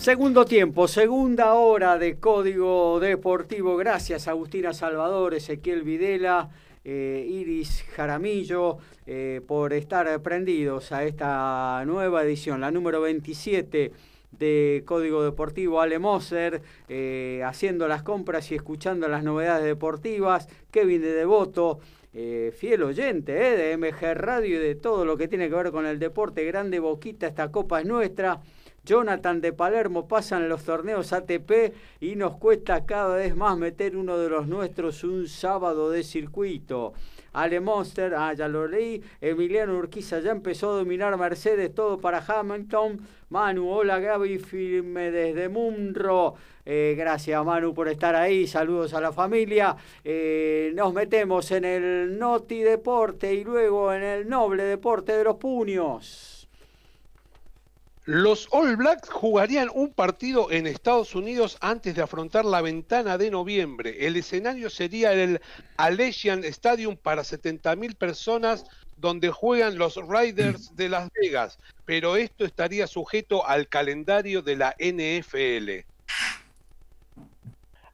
Speaker 1: Segundo tiempo, segunda hora de Código Deportivo. Gracias Agustina Salvador, Ezequiel Videla, eh, Iris Jaramillo, eh, por estar prendidos a esta nueva edición, la número 27 de Código Deportivo. Ale Moser, eh, haciendo las compras y escuchando las novedades deportivas. Kevin de Devoto. fiel oyente de MG Radio y de todo lo que tiene que ver con el deporte. Grande Boquita, esta copa es nuestra. Jonathan de Palermo pasan los torneos ATP y nos cuesta cada vez más meter uno de los nuestros un sábado de circuito. Ale Monster, ah, ya lo leí. Emiliano Urquiza ya empezó a dominar Mercedes, todo para Hamilton. Manu, hola Gaby, firme desde Munro. Eh, gracias Manu por estar ahí, saludos a la familia. Eh, nos metemos en el Noti Deporte y luego en el Noble Deporte de los Puños.
Speaker 3: Los All Blacks jugarían un partido en Estados Unidos antes de afrontar la ventana de noviembre. El escenario sería el Allegiant Stadium para 70.000 personas donde juegan los Riders de Las Vegas, pero esto estaría sujeto al calendario de la NFL.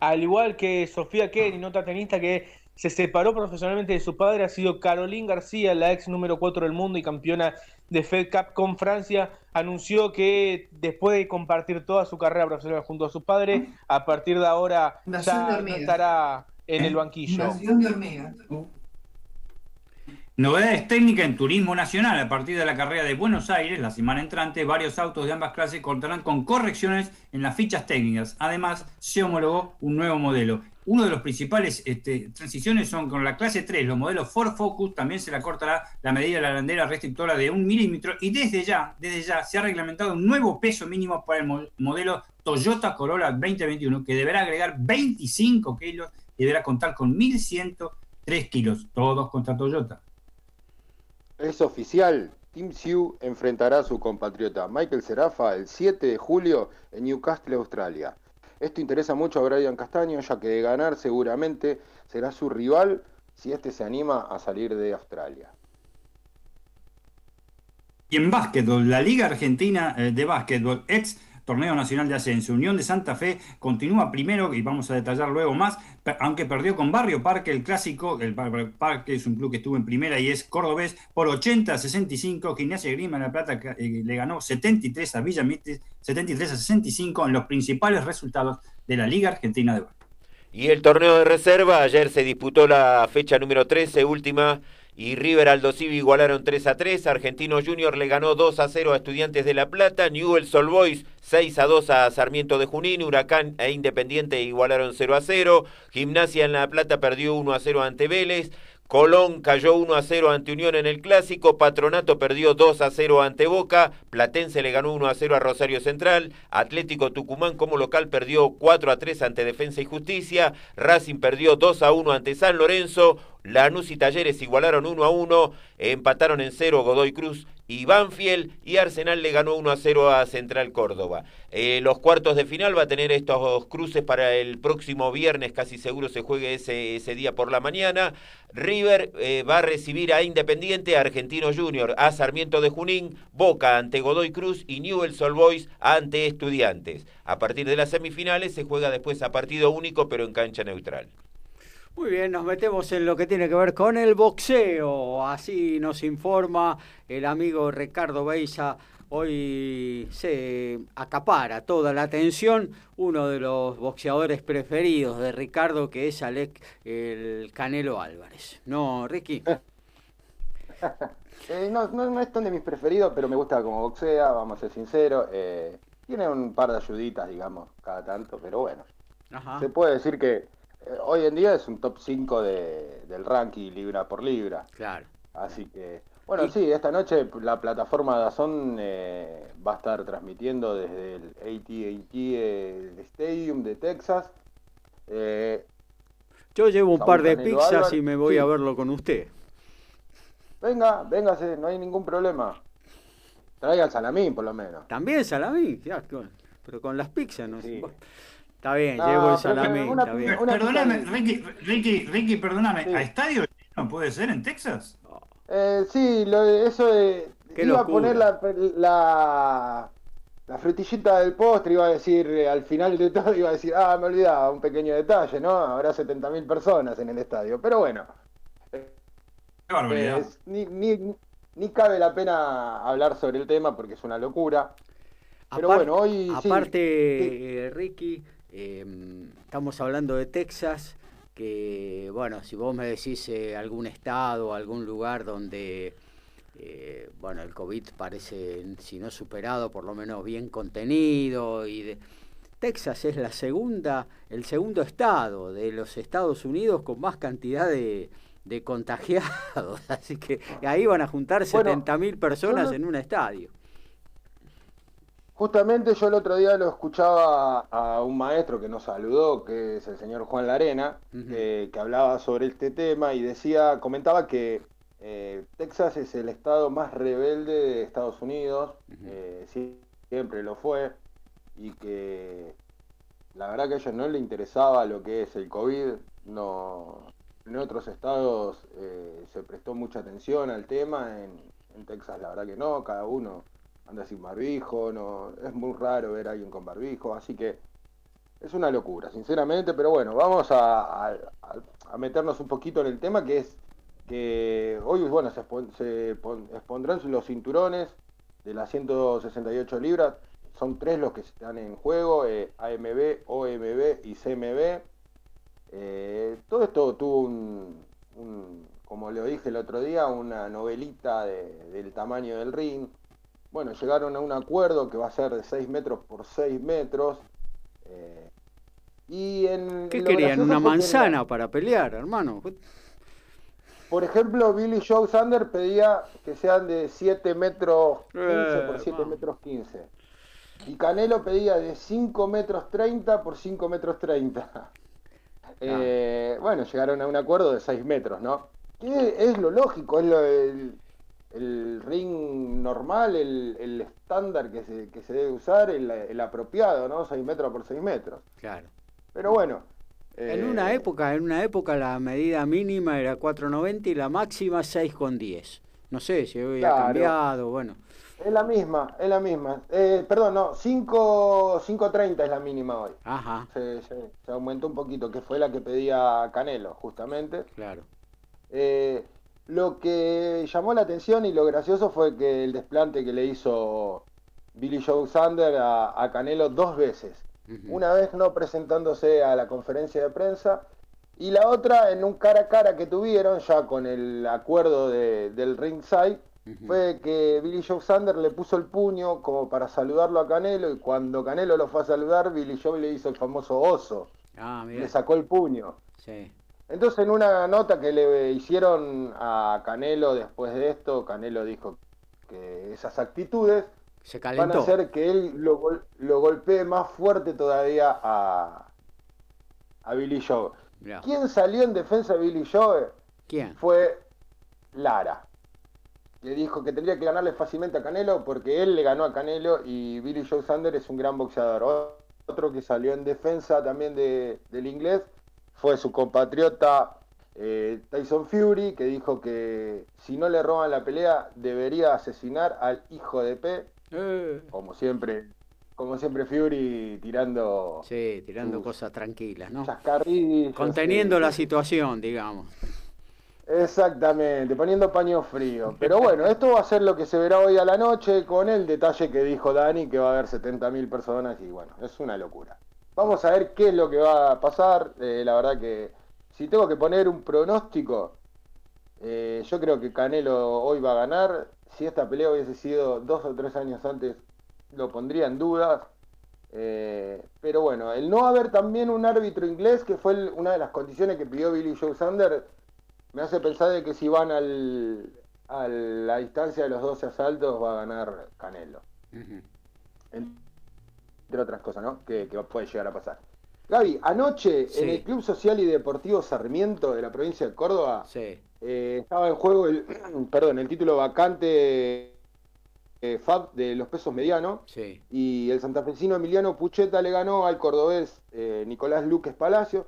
Speaker 4: Al igual que Sofía Kenny, nota tenista que se separó profesionalmente de su padre, ha sido Caroline García, la ex número 4 del mundo y campeona de Fed Cup con Francia, anunció que después de compartir toda su carrera profesional junto a su padre, a partir de ahora ya no estará en el banquillo.
Speaker 5: Novedades técnicas en turismo nacional. A partir de la carrera de Buenos Aires, la semana entrante, varios autos de ambas clases contarán con correcciones en las fichas técnicas. Además, se homologó un nuevo modelo. Uno de los principales este, transiciones son con la clase 3, los modelos Ford Focus, también se le cortará la medida de la bandera restrictora de un milímetro y desde ya, desde ya se ha reglamentado un nuevo peso mínimo para el modelo Toyota Corolla 2021 que deberá agregar 25 kilos y deberá contar con 1.103 kilos, todos contra Toyota.
Speaker 6: Es oficial, Tim Siu enfrentará a su compatriota Michael Serafa el 7 de julio en Newcastle, Australia. Esto interesa mucho a Brian Castaño, ya que de ganar seguramente será su rival si este se anima a salir de Australia.
Speaker 5: Y en básquetbol, la Liga Argentina eh, de Básquetbol, ex Torneo Nacional de Ascenso. Unión de Santa Fe continúa primero, y vamos a detallar luego más, aunque perdió con Barrio Parque el clásico, el Parque es un club que estuvo en primera y es cordobés, por 80 a 65, Gimnasia Grima en La Plata eh, le ganó 73 a Villa 73 a 65 en los principales resultados de la Liga Argentina de Básquet.
Speaker 2: Y el torneo de reserva, ayer se disputó la fecha número 13, última y River Aldo Civi igualaron 3 a 3. Argentino Junior le ganó 2 a 0 a Estudiantes de La Plata. Newell's Sol Boys 6 a 2 a Sarmiento de Junín. Huracán e Independiente igualaron 0 a 0. Gimnasia en La Plata perdió 1 a 0 ante Vélez. Colón cayó 1 a 0 ante Unión en el clásico, Patronato perdió 2 a 0 ante Boca, Platense le ganó 1 a 0 a Rosario Central, Atlético Tucumán como local perdió 4 a 3 ante Defensa y Justicia, Racing perdió 2 a 1 ante San Lorenzo, Lanús y Talleres igualaron 1 a 1, empataron en 0 Godoy Cruz y Banfield y Arsenal le ganó 1 a 0 a Central Córdoba. Eh, los cuartos de final va a tener estos cruces para el próximo viernes, casi seguro se juegue ese, ese día por la mañana. River eh, va a recibir a Independiente, Argentino Junior, a Sarmiento de Junín, Boca ante Godoy Cruz y Newell's Old Boys ante Estudiantes. A partir de las semifinales se juega después a partido único pero en cancha neutral.
Speaker 1: Muy bien, nos metemos en lo que tiene que ver con el boxeo. Así nos informa el amigo Ricardo Beisa. Hoy se acapara toda la atención uno de los boxeadores preferidos de Ricardo, que es Alec el Canelo Álvarez. ¿No, Ricky?
Speaker 6: Eh, no, no, es tan de mis preferidos, pero me gusta como boxea, vamos a ser sinceros. Eh, tiene un par de ayuditas, digamos, cada tanto, pero bueno. Se puede decir que hoy en día es un top 5 de, del ranking libra por libra.
Speaker 1: Claro.
Speaker 6: Así que, bueno, sí, esta noche la plataforma Dazón eh, va a estar transmitiendo desde el AT&T Stadium de Texas.
Speaker 1: Yo llevo un par de pizzas y me voy a verlo con usted.
Speaker 6: Venga, véngase, no hay ningún problema. Traiga salamín, por lo menos.
Speaker 1: También salamín, ya, pero con las pizzas, ¿no? Está bien, llevo el salamín, está bien.
Speaker 5: perdóname, Ricky, Ricky, Ricky, perdóname, ¿a estadio no puede ser en Texas?
Speaker 6: Eh, sí, lo, eso de... Iba a poner la, la, la, frutillita del postre, iba a decir, eh, al final de todo, iba a decir, ah, me olvidaba, un pequeño detalle, ¿no? Habrá 70.000 personas en el estadio, pero bueno,
Speaker 5: eh,
Speaker 6: ni, ni, cabe la pena hablar sobre el tema porque es una locura. Pero bueno, hoy.
Speaker 1: Aparte, eh, Ricky, em, estamos hablando de Texas. Que bueno, si vos me decís eh, algún estado, algún lugar donde. bueno, el COVID parece, si no superado, por lo menos bien contenido y de, Texas es la segunda, el segundo estado de los Estados Unidos con más cantidad de, de contagiados, así que ahí van a juntar 70.000 personas en un estadio.
Speaker 6: Justamente yo el otro día lo escuchaba a un maestro que nos saludó, que es el señor Juan Larena, que hablaba sobre este tema y decía, comentaba que eh, Texas es el estado más rebelde de Estados Unidos, eh, siempre lo fue, y que la verdad que a ellos no le interesaba lo que es el COVID, no, en otros estados eh, se prestó mucha atención al tema, en, Texas la verdad que no, cada uno anda sin barbijo, no, es muy raro ver a alguien con barbijo, así que es una locura, sinceramente, pero bueno, vamos a, meternos un poquito en el tema que es que hoy bueno se, expondrán los cinturones de las 168 libras, son tres los que están en juego, eh, AMB, OMB y CMB. Eh, todo esto tuvo un, como le dije el otro día, una novelita del tamaño del ring. Bueno, llegaron a un acuerdo que va a ser de 6 metros por 6 metros. Eh, y en,
Speaker 1: ¿Qué querían? ¿Una manzana para pelear, hermano?
Speaker 6: Por ejemplo, Billy Joe Sander pedía que sean de 7 metros 15 por 7 eh, metros 15. Y Canelo pedía de 5 metros 30 por 5 metros 30. Eh, bueno, llegaron a un acuerdo de 6 metros, ¿no? Que es lo lógico, es lo, el, ring normal, el, estándar que se, que se debe usar, el, apropiado, ¿no? 6 metros por 6 metros.
Speaker 1: Claro.
Speaker 6: Pero bueno.
Speaker 1: En una eh, época, en una época la medida mínima era 4.90 y la máxima 6.10. No sé si hoy ha cambiado, bueno.
Speaker 6: Es la misma, es la misma. Eh, perdón, no, 5.30 es la mínima hoy.
Speaker 1: Ajá.
Speaker 6: Se, aumentó un poquito, que fue la que pedía Canelo, justamente.
Speaker 1: Claro.
Speaker 6: Eh, lo que llamó la atención y lo gracioso fue que el desplante que le hizo Billy Joe Sander a, Canelo dos veces. Una vez no presentándose a la conferencia de prensa y la otra en un cara a cara que tuvieron ya con el acuerdo de, del ringside fue que Billy Joe Sander le puso el puño como para saludarlo a Canelo y cuando Canelo lo fue a saludar, Billy Joe le hizo el famoso oso.
Speaker 1: Ah,
Speaker 6: le sacó el puño.
Speaker 1: Sí.
Speaker 6: Entonces en una nota que le hicieron a Canelo después de esto, Canelo dijo que esas actitudes van a hacer que él lo, golpee más fuerte todavía a, a Billy Joe. ¿Quién salió en defensa de Billy Joe?
Speaker 1: ¿Quién?
Speaker 6: Fue Lara le dijo que tendría que ganarle fácilmente a Canelo porque él le ganó a Canelo y Billy Joe Sander es un gran boxeador. Otro que salió en defensa también del inglés fue su compatriota eh, Tyson Fury, que dijo que si no le roban la pelea debería asesinar al hijo de P.
Speaker 1: Eh.
Speaker 6: Como siempre, como siempre Fury tirando...
Speaker 1: Sí, tirando cosas tranquilas, ¿no?
Speaker 6: Conteniendo
Speaker 1: la situación, digamos.
Speaker 6: Exactamente, poniendo paño frío. Pero bueno, esto va a ser lo que se verá hoy a la noche con el detalle que dijo Dani, que va a haber 70.000 personas y bueno, es una locura. Vamos a ver qué es lo que va a pasar. Eh, la verdad que si tengo que poner un pronóstico, eh, yo creo que Canelo hoy va a ganar. Si esta pelea hubiese sido dos o tres años antes, lo pondría en duda. Eh, pero bueno, el no haber también un árbitro inglés, que fue una de las condiciones que pidió Billy Joe Sander, me hace pensar de que si van al, a la distancia de los 12 asaltos va a ganar Canelo. Entre otras cosas, ¿no? Que, puede llegar a pasar. Gaby, anoche en el Club Social y Deportivo Sarmiento de la provincia de Córdoba eh, estaba en juego el, perdón, el título vacante eh, FAB de los pesos medianos. Y el santafesino Emiliano Pucheta le ganó al cordobés eh, Nicolás Luques Palacio.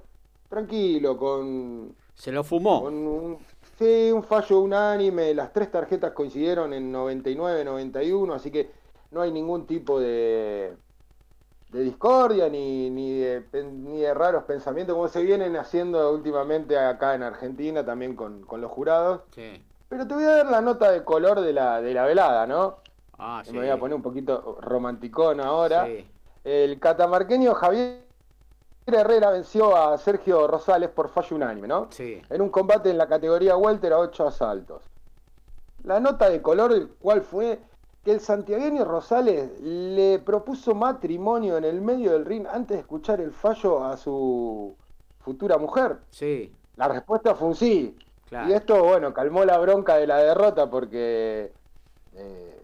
Speaker 6: Tranquilo, con.
Speaker 1: Se lo fumó.
Speaker 6: Con un, sí, un fallo unánime. Las tres tarjetas coincidieron en 99-91, así que no hay ningún tipo de, de discordia ni, ni, de, ni de raros pensamientos como se vienen haciendo últimamente acá en Argentina también con, con los jurados. Pero te voy a dar la nota de color de la, de la velada, ¿no? Ah, Me voy a poner un poquito romanticón ahora. El catamarqueño Javier Herrera venció a Sergio Rosales por fallo unánime, ¿no?
Speaker 1: Sí.
Speaker 6: En un combate en la categoría welter a ocho asaltos. La nota de color, ¿cuál fue? Que el santiagueño Rosales le propuso matrimonio en el medio del ring antes de escuchar el fallo a su futura mujer.
Speaker 1: Sí.
Speaker 6: La respuesta fue un sí. Y esto, bueno, calmó la bronca de la derrota porque eh,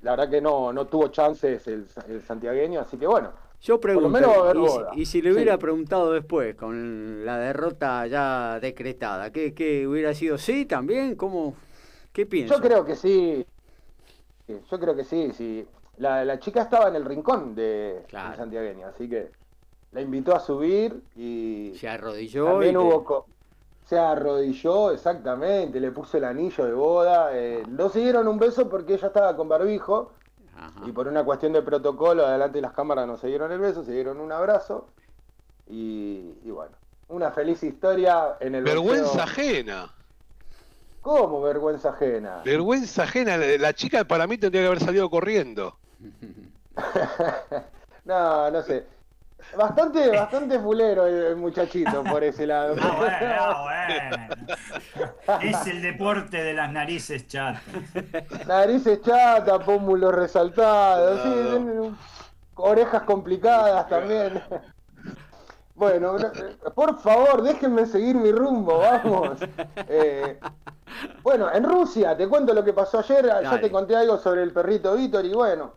Speaker 6: la verdad que no, no tuvo chances el, santiagueño, así que bueno.
Speaker 1: Yo pregunto, y, si, le hubiera preguntado después, con la derrota ya decretada, ¿qué, qué hubiera sido? ¿Sí también? ¿Cómo? ¿Qué piensa?
Speaker 6: Yo creo que sí. Yo creo que sí. sí. La, la chica estaba en el rincón de, santiagueño, así que la invitó a subir y...
Speaker 1: Se arrodilló.
Speaker 6: También hubo se arrodilló, exactamente, le puso el anillo de boda. Eh, no siguieron un beso porque ella estaba con barbijo. Y por una cuestión de protocolo, adelante de las cámaras no se dieron el beso, se dieron un abrazo. Y, bueno, una feliz historia en el.
Speaker 3: Vergüenza ajena.
Speaker 6: ¿Cómo vergüenza ajena?
Speaker 3: Vergüenza ajena. La chica para mí tendría que haber salido corriendo.
Speaker 6: no, no sé. Bastante, bastante fulero el muchachito por ese lado.
Speaker 5: Ah, bueno, bueno. Es el deporte de las narices chatas.
Speaker 6: Narices chatas, pómulos resaltados, sí, orejas complicadas también. Bueno, por favor, déjenme seguir mi rumbo, vamos. Eh, bueno, en Rusia, te cuento lo que pasó ayer. Ya te conté algo sobre el perrito Víctor y bueno,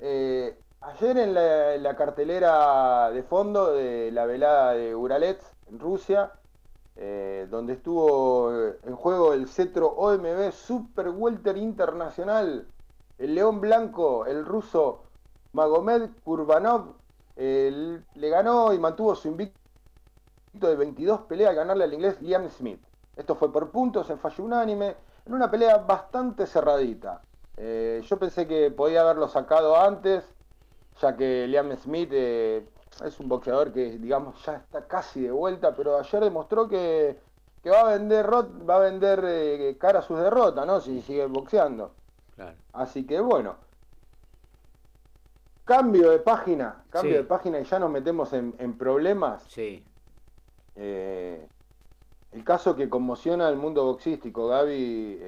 Speaker 6: eh, Ayer en la, cartelera de fondo de la velada de Uralets en Rusia, eh, donde estuvo en juego el cetro OMB Super Welter Internacional, el León Blanco, el ruso Magomed Kurbanov, le ganó y mantuvo su invicto de 22 peleas al ganarle al inglés Liam Smith. Esto fue por puntos en fallo unánime, en una pelea bastante cerradita. Eh, yo pensé que podía haberlo sacado antes, ya que Liam Smith eh, es un boxeador que, digamos, ya está casi de vuelta, pero ayer demostró que, va a vender va a vender eh, cara a sus derrotas, ¿no? Si sigue boxeando. Así que bueno. Cambio de página, cambio de página y ya nos metemos en, problemas.
Speaker 1: Sí.
Speaker 6: Eh, el caso que conmociona al mundo boxístico, Gaby,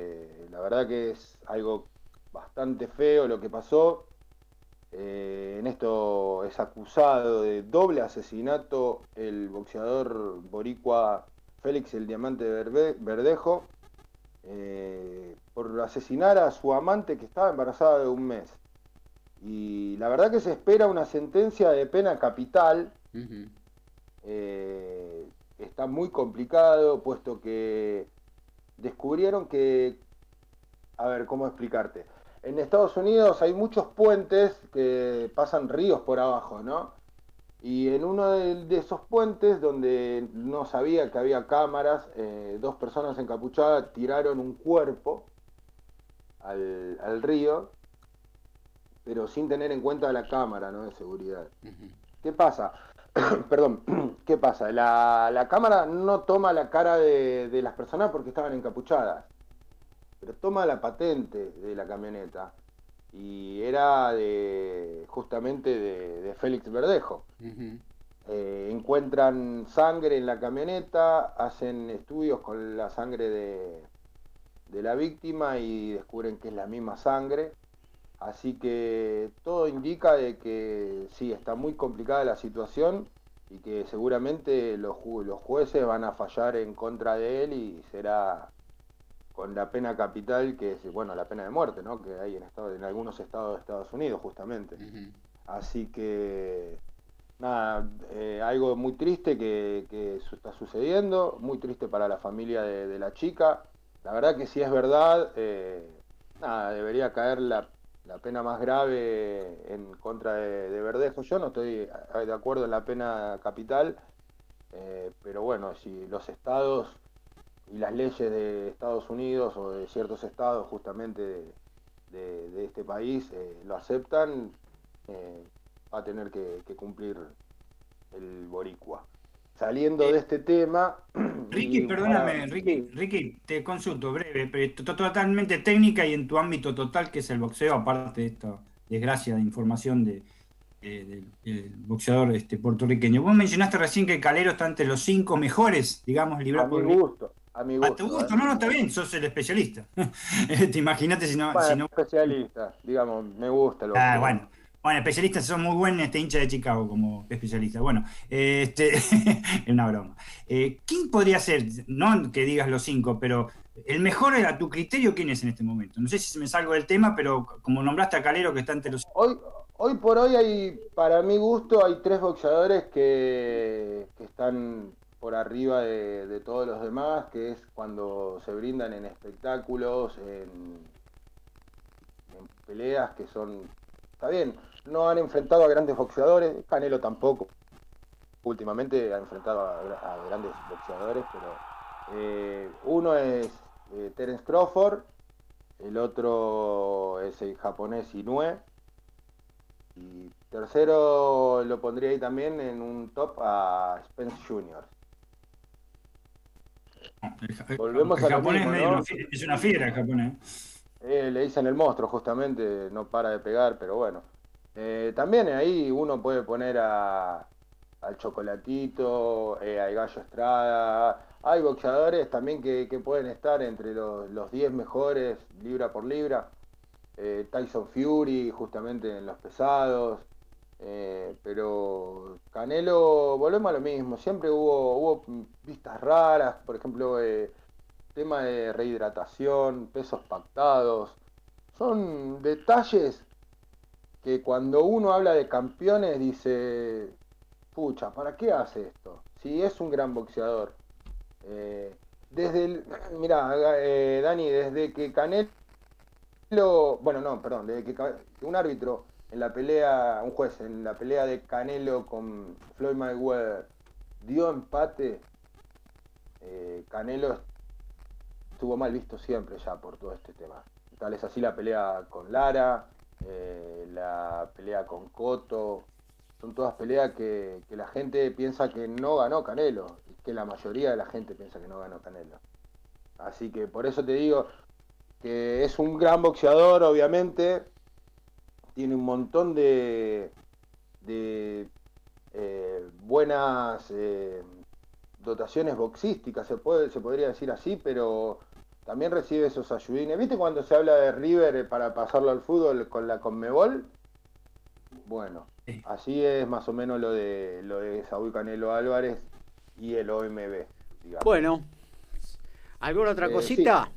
Speaker 6: la verdad que es algo bastante feo lo que pasó. Eh, en esto es acusado de doble asesinato el boxeador boricua Félix el Diamante Verdejo eh, por asesinar a su amante que estaba embarazada de un mes. Y la verdad que se espera una sentencia de pena capital. Eh, está muy complicado puesto que descubrieron que... A ver, ¿cómo explicarte? en Estados Unidos hay muchos puentes que pasan ríos por abajo, ¿no? Y en uno de, esos puentes, donde no sabía que había cámaras, eh, dos personas encapuchadas tiraron un cuerpo al, río, pero sin tener en cuenta la cámara ¿no? de seguridad. ¿Qué pasa? Perdón, ¿qué pasa? La, cámara no toma la cara de, las personas porque estaban encapuchadas, pero toma la patente de la camioneta. Y era de justamente de, Félix Verdejo. Eh, encuentran sangre en la camioneta, hacen estudios con la sangre de, de la víctima y descubren que es la misma sangre Así que todo indica de que sí, está muy complicada la situación y que seguramente los, los jueces van a fallar en contra de él y será con la pena capital, que es, bueno, la pena de muerte, ¿no? Que hay en, estado, en algunos estados de Estados Unidos, justamente. Así que, nada, eh, algo muy triste que, que, está sucediendo, muy triste para la familia de, la chica. La verdad que si es verdad, eh, nada, debería caer la la pena más grave en contra de, Verdejo. Yo no estoy eh, de acuerdo en la pena capital, eh, pero bueno, si los estados y las leyes de Estados Unidos o de ciertos estados justamente de, este país eh, lo aceptan, va a tener que cumplir el boricua saliendo de este tema.
Speaker 5: Ricky, perdóname, Ricky, Ricky, te consulto breve, pero totalmente técnica y en tu ámbito total, que es el boxeo, aparte de esta desgracia de información de, del boxeador este, puertorriqueño. Vos mencionaste recién que Calero está entre los cinco mejores, digamos,
Speaker 6: librados por mi gusto. A mi gusto.
Speaker 5: A tu gusto, no, no, está bien, sos el especialista. te imagínate si no.
Speaker 6: Bueno,
Speaker 5: si no...
Speaker 6: especialista, digamos, me gusta. Lo
Speaker 5: ah, bueno. Bueno, especialistas son muy buenos, este hincha de Chicago como especialista. Bueno, este, es una broma. Eh, ¿Quién podría ser, no que digas los cinco, pero el mejor a tu criterio, quién es en este momento? No sé si me salgo del tema, pero como nombraste a Calero que está entre los
Speaker 6: Hoy, hoy por hoy hay, para mi gusto, hay tres boxeadores que, están por arriba de, todos los demás, que es cuando se brindan en espectáculos, en peleas que son Está bien, no han enfrentado a grandes boxeadores, Canelo tampoco. Últimamente ha enfrentado a, grandes boxeadores, pero eh, uno es eh, Terence Crawford, el otro es el japonés Inoue, y tercero lo pondría ahí también en un top a Spence Jr.
Speaker 5: Volvemos a japonés es una fiera el japonés.
Speaker 6: Eh, le dicen el monstruo, justamente, no para de pegar, pero bueno. Eh, también ahí uno puede poner a, al Chocolatito, eh, al Gallo Estrada. Hay boxeadores también que, pueden estar entre los 10 mejores, libra por libra. Tyson Fury, justamente en los pesados. pero Canelo, volvemos a lo mismo. Siempre hubo, hubo vistas raras, por ejemplo tema de rehidratación, pesos pactados, son detalles que cuando uno habla de campeones dice, pucha, ¿para qué hace esto? Si es un gran boxeador. Eh, desde el, mira, eh, Dani, desde que Canelo, bueno, no, perdón, desde que un árbitro en la pelea, un juez en la pelea de Canelo con Floyd Mayweather dio empate, eh, Canelo estuvo mal visto siempre ya por todo este tema. Tal es así la pelea con Lara, eh, la pelea con Coto, son todas peleas que, la gente piensa que no ganó Canelo, que la mayoría de la gente piensa que no ganó Canelo. Así que por eso te digo que es un gran boxeador, obviamente, tiene un montón de, de eh, buenas eh, dotaciones boxísticas, se, puede, se podría decir así, pero también recibe esos ayudines. ¿Viste cuando se habla de River eh, para pasarlo al fútbol con la Conmebol? Bueno, así es más o menos lo de lo de Saúl Canelo Álvarez y el OMB.
Speaker 1: Bueno, ¿alguna otra eh, cosita?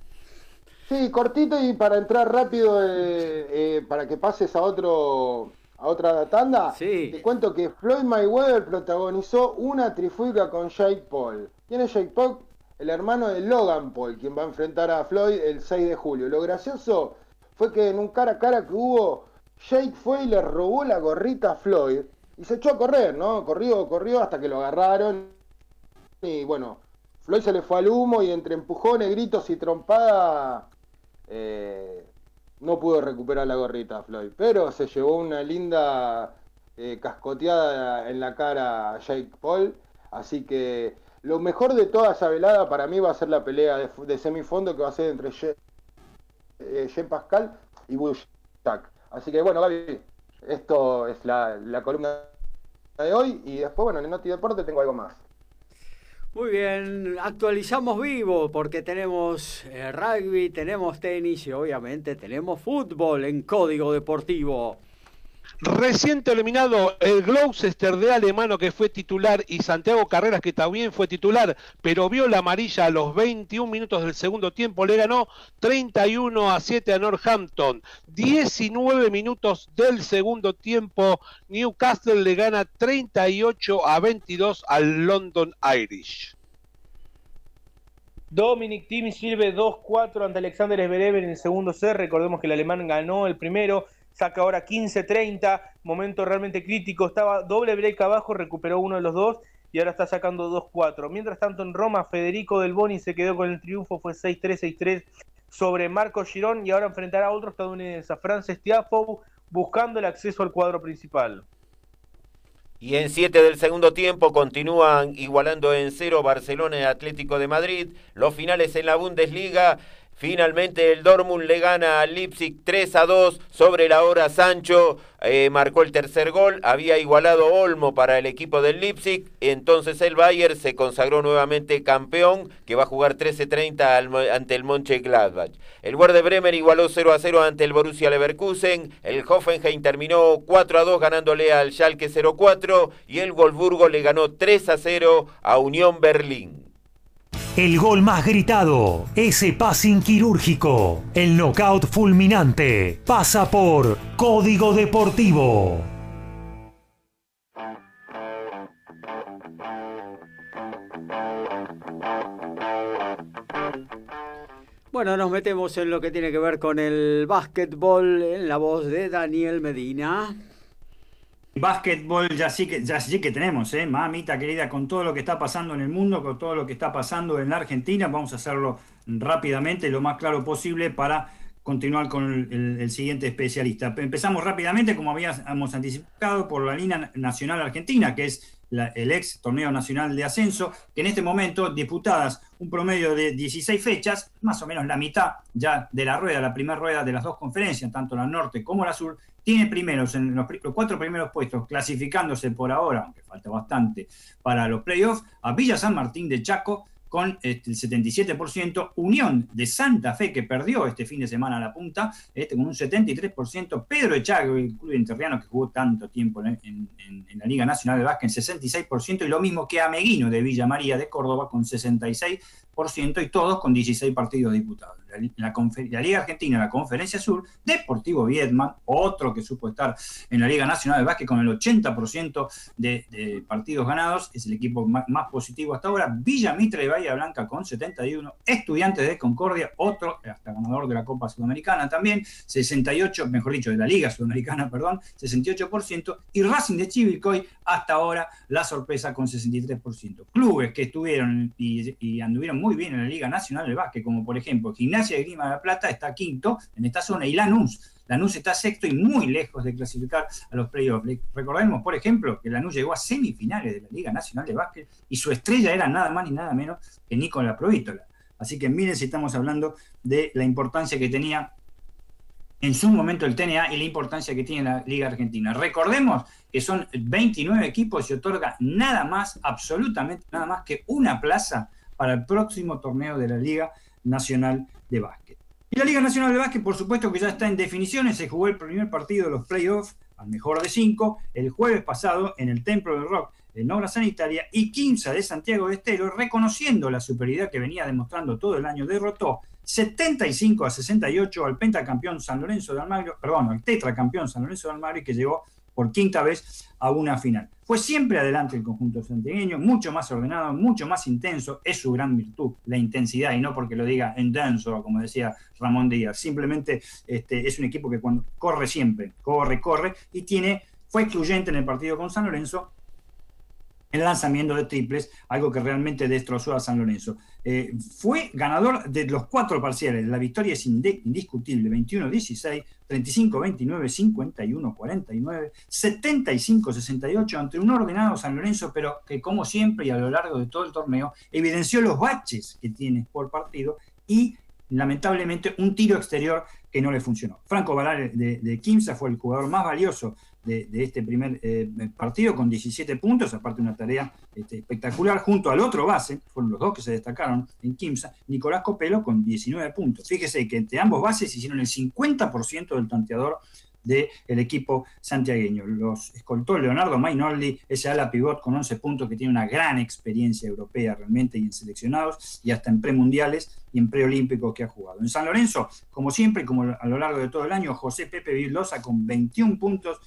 Speaker 6: Sí. cortito y para entrar rápido, eh, para que pases a otro a otra tanda,
Speaker 1: sí.
Speaker 6: te cuento que Floyd Mayweather protagonizó una trifulca con Jake Paul. ¿Quién es Jake Paul? El hermano de Logan Paul, quien va a enfrentar a Floyd el 6 de julio. Lo gracioso fue que en un cara a cara que hubo, Jake fue y le robó la gorrita a Floyd y se echó a correr, ¿no? Corrió, corrió hasta que lo agarraron y bueno, Floyd se le fue al humo y entre empujones, gritos y trompada, eh, no pudo recuperar la gorrita Floyd, pero se llevó una linda eh, cascoteada en la cara a Jake Paul, así que lo mejor de toda esa velada para mí va a ser la pelea de, semifondo que va a ser entre Jean eh, Pascal y Jack. Así que bueno, Gaby, esto es la, la columna de hoy y después, bueno, en el Noti Deporte tengo algo más.
Speaker 1: Muy bien, actualizamos vivo porque tenemos eh, rugby, tenemos tenis y obviamente tenemos fútbol en código deportivo.
Speaker 3: Reciente eliminado el Gloucester de Alemano que fue titular y Santiago Carreras que también fue titular, pero vio la amarilla a los 21 minutos del segundo tiempo, le ganó 31 a 7 a Northampton. 19 minutos del segundo tiempo, Newcastle le gana 38 a 22 al London Irish.
Speaker 4: Dominic Thiem sirve 2-4 ante Alexander Zverev en el segundo set. Recordemos que el alemán ganó el primero saca ahora 15-30, momento realmente crítico, estaba doble break abajo, recuperó uno de los dos y ahora está sacando 2-4. Mientras tanto en Roma, Federico Del Boni se quedó con el triunfo, fue 6-3, 6-3 sobre Marco Girón y ahora enfrentará a otro estadounidense, a Frances Tiafoe, buscando el acceso al cuadro principal.
Speaker 2: Y en 7 del segundo tiempo continúan igualando en cero Barcelona y Atlético de Madrid. Los finales en la Bundesliga. Finalmente el Dortmund le gana al Leipzig 3 a 2 sobre la hora Sancho. Eh, marcó el tercer gol. Había igualado Olmo para el equipo del Leipzig. Entonces el Bayern se consagró nuevamente campeón que va a jugar 13-30 ante el Gladbach. El Werder Bremer igualó 0 a 0 ante el Borussia Leverkusen. El Hoffenheim terminó 4 a 2 ganándole al Schalke 04 y el Wolfsburgo le ganó 3 a 0 a Unión Berlín.
Speaker 7: El gol más gritado, ese passing quirúrgico, el knockout fulminante, pasa por Código Deportivo.
Speaker 1: Bueno, nos metemos en lo que tiene que ver con el básquetbol en la voz de Daniel Medina.
Speaker 5: Básquetbol ya sí que ya sí que tenemos, ¿eh? mamita querida, con todo lo que está pasando en el mundo, con todo lo que está pasando en la Argentina, vamos a hacerlo rápidamente, lo más claro posible para continuar con el, siguiente especialista. Empezamos rápidamente, como habíamos anticipado, por la línea nacional argentina, que es el ex torneo nacional de ascenso, que en este momento disputadas un promedio de 16 fechas, más o menos la mitad ya de la rueda, la primera rueda de las dos conferencias, tanto la norte como la sur, tiene primeros en los, cuatro primeros puestos, clasificándose por ahora, aunque falta bastante para los playoffs, a Villa San Martín de Chaco con este, el 77%, Unión de Santa Fe, que perdió este fin de semana la punta, este, con un 73%, Pedro Echago, el club interriano que jugó tanto tiempo en, la Liga Nacional de Básquet, en 66%, y lo mismo que Ameguino de Villa María de Córdoba, con 66%, y todos con 16 partidos disputados. La, Liga Argentina, la Conferencia Sur, Deportivo Vietman, otro que supo estar en la Liga Nacional de Básquet con el 80% de, partidos ganados, es el equipo más, positivo hasta ahora, Villa Mitre de Blanca con 71, Estudiantes de Concordia, otro, hasta ganador de la Copa Sudamericana también, 68, mejor dicho, de la Liga Sudamericana, perdón, 68%, y Racing de Chivilcoy hasta ahora la sorpresa con 63%. Clubes que estuvieron y, anduvieron muy bien en la Liga Nacional de Básquet, como por ejemplo Gimnasia de Grima de la Plata está quinto en esta zona y Lanús. Lanús está sexto y muy lejos de clasificar a los playoffs. Recordemos, por ejemplo, que Lanús llegó a semifinales de la Liga Nacional de Básquet y su estrella era nada más ni nada menos que Nicola Provítola. Así que miren si estamos hablando de la importancia que tenía en su momento el TNA y la importancia que tiene la Liga Argentina. Recordemos que son 29 equipos y otorga nada más, absolutamente nada más que una plaza para el próximo torneo de la Liga Nacional de Básquet. Y la Liga Nacional de Básquet, por supuesto que ya está en definiciones, se jugó el primer partido de los playoffs al mejor de cinco el jueves pasado en el Templo del Rock en Obra Sanitaria y 15 de Santiago de Estero, reconociendo la superioridad que venía demostrando todo el año, derrotó 75 a 68 al pentacampeón San Lorenzo de Almagro, perdón, al tetracampeón San Lorenzo de Almagro, que llegó por quinta vez a una final. Fue siempre adelante el conjunto santiagueño, mucho más ordenado, mucho más intenso, es su gran virtud, la intensidad, y no porque lo diga intenso, como decía Ramón Díaz, simplemente este, es un equipo que cuando corre siempre, corre, corre, y tiene, fue excluyente en el partido con San Lorenzo, en lanzamiento de triples, algo que realmente destrozó a San Lorenzo. Eh, fue ganador de los cuatro parciales, la victoria es indiscutible, 21-16, 35-29, 51-49, 75-68 ante un ordenado San Lorenzo, pero que como siempre y a lo largo de todo el torneo evidenció los baches que tiene por partido y lamentablemente un tiro exterior que no le funcionó. Franco Valar de, de Kimsa fue el jugador más valioso de, este primer eh, partido con 17 puntos, aparte una tarea este, espectacular, junto al otro base, fueron los dos que se destacaron en Kimsa, Nicolás Copelo con 19 puntos. Fíjese que entre ambos bases hicieron el 50% del tanteador del equipo santiagueño. Los escoltó Leonardo Mainoldi, ese ala pivot con 11 puntos que tiene una gran experiencia europea realmente y en seleccionados y hasta en premundiales y en preolímpicos que ha jugado. En San Lorenzo, como siempre, como a lo largo de todo el año, José Pepe Villosa con 21 puntos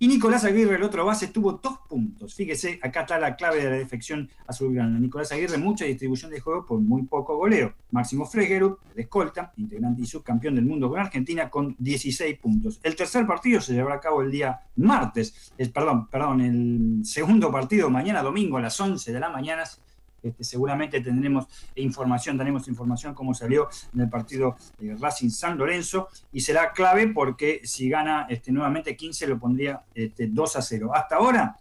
Speaker 5: y Nicolás Aguirre, el otro base, tuvo dos puntos. Fíjese, acá está la clave de la defección azulgrana. Nicolás Aguirre, mucha distribución de juego por muy poco goleo. Máximo Fregeru, el escolta, integrante y subcampeón del mundo con Argentina, con 16 puntos. El tercer partido se llevará a cabo el día martes, perdón, perdón, el segundo partido mañana domingo a las 11 de la mañana este, seguramente tendremos información, daremos información cómo salió en el partido Racing San Lorenzo y será clave porque si gana este, nuevamente 15 lo pondría este, 2 a 0. Hasta ahora,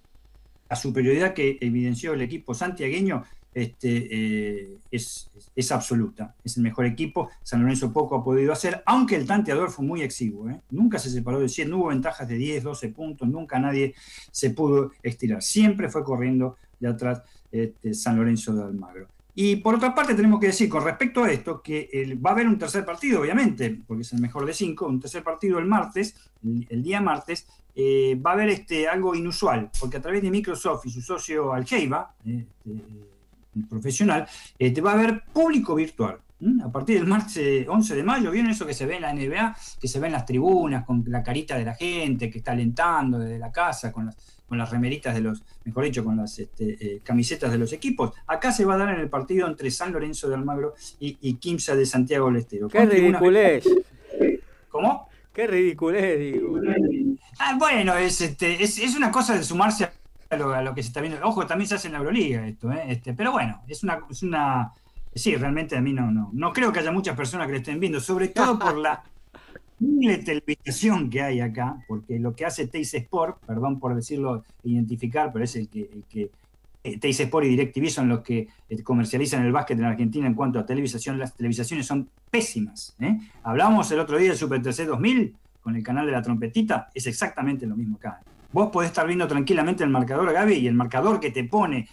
Speaker 5: la superioridad que evidenció el equipo santiagueño este, eh, es, es, absoluta. Es el mejor equipo. San Lorenzo poco ha podido hacer, aunque el tanteador fue muy exiguo. ¿eh? Nunca se separó de 100, no hubo ventajas de 10, 12 puntos, nunca nadie se pudo estirar. Siempre fue corriendo de atrás este, San Lorenzo de Almagro. Y por otra parte tenemos que decir con respecto a esto que va a haber un tercer partido, obviamente, porque es el mejor de cinco, un tercer partido el martes, el, día martes, eh, va a haber este, algo inusual, porque a través de Microsoft y su socio Algeiba, este, profesional, este, va a haber público virtual. A partir del martes 11 de mayo, ¿vieron eso que se ve en la NBA? Que se ve en las tribunas, con la carita de la gente que está alentando desde la casa, con las con las remeritas de los, mejor dicho, con las este, eh, camisetas de los equipos. Acá se va a dar en el partido entre San Lorenzo de Almagro y, y Quimsa de Santiago del Estero.
Speaker 1: ¡Qué ridiculez!
Speaker 5: ¿Cómo?
Speaker 1: ¡Qué ridiculez, digo!
Speaker 5: Ah, bueno, es, este, es, es, una cosa de sumarse a lo, a lo, que se está viendo. Ojo, también se hace en la Euroliga esto, ¿eh? este, pero bueno, es una, es una... Sí, realmente a mí no, no, no creo que haya muchas personas que lo estén viendo, sobre todo por la de televisión que hay acá, porque lo que hace Teis Sport, perdón por decirlo, identificar, pero es el que, el eh, Teis Sport y DirecTV son los que eh, comercializan el básquet en Argentina en cuanto a televisación. Las televisaciones son pésimas. ¿eh? Hablamos el otro día del Super TC 2000 con el canal de la trompetita, es exactamente lo mismo acá. Vos podés estar viendo tranquilamente el marcador, Gaby, y el marcador que te pone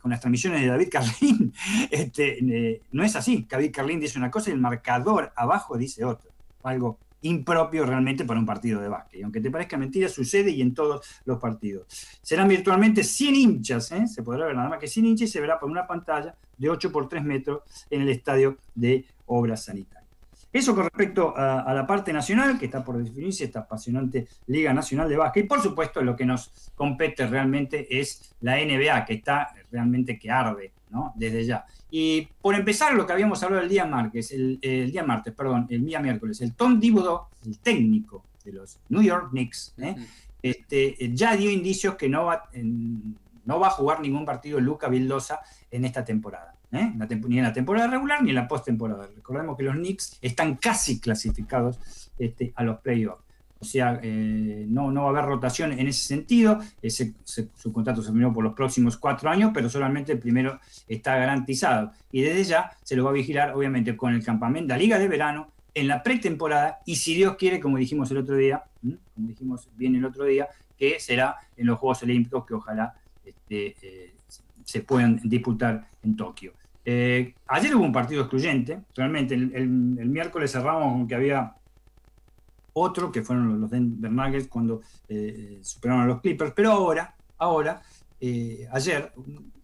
Speaker 5: con las transmisiones de David Carlín, este, no es así. David Carlín dice una cosa y el marcador abajo dice otra algo impropio realmente para un partido de básquet. Y aunque te parezca mentira, sucede y en todos los partidos. Serán virtualmente 100 hinchas, ¿eh? se podrá ver nada más que 100 hinchas y se verá por una pantalla de 8 por 3 metros en el estadio de Obras Sanitarias. Eso con respecto a, la parte nacional, que está por definirse esta apasionante Liga Nacional de Básquet. Y por supuesto, lo que nos compete realmente es la NBA, que está realmente que arde, ¿no? Desde ya. Y por empezar, lo que habíamos hablado el día martes, el, día martes, perdón, el día miércoles, el Tom Thibodeau, el técnico de los New York Knicks, ¿eh? este, ya dio indicios que no va, no va a jugar ningún partido Luca Vildosa en esta temporada. ¿eh? ni en la temporada regular ni en la postemporada. Recordemos que los Knicks están casi clasificados este, a los playoffs. O sea, eh, no, va a haber rotación en ese sentido. Su contrato se terminó por los próximos cuatro años, pero solamente el primero está garantizado. Y desde ya se lo va a vigilar, obviamente, con el campamento, la Liga de Verano, en la pretemporada, y si Dios quiere, como dijimos el otro día, como dijimos bien el otro día, que será en los Juegos Olímpicos que ojalá este, eh, se puedan disputar en Tokio. Eh, ayer hubo un partido excluyente, realmente el, el miércoles cerramos con que había otro que fueron los Denver Nuggets cuando eh, superaron a los Clippers, pero ahora, ahora, eh, ayer,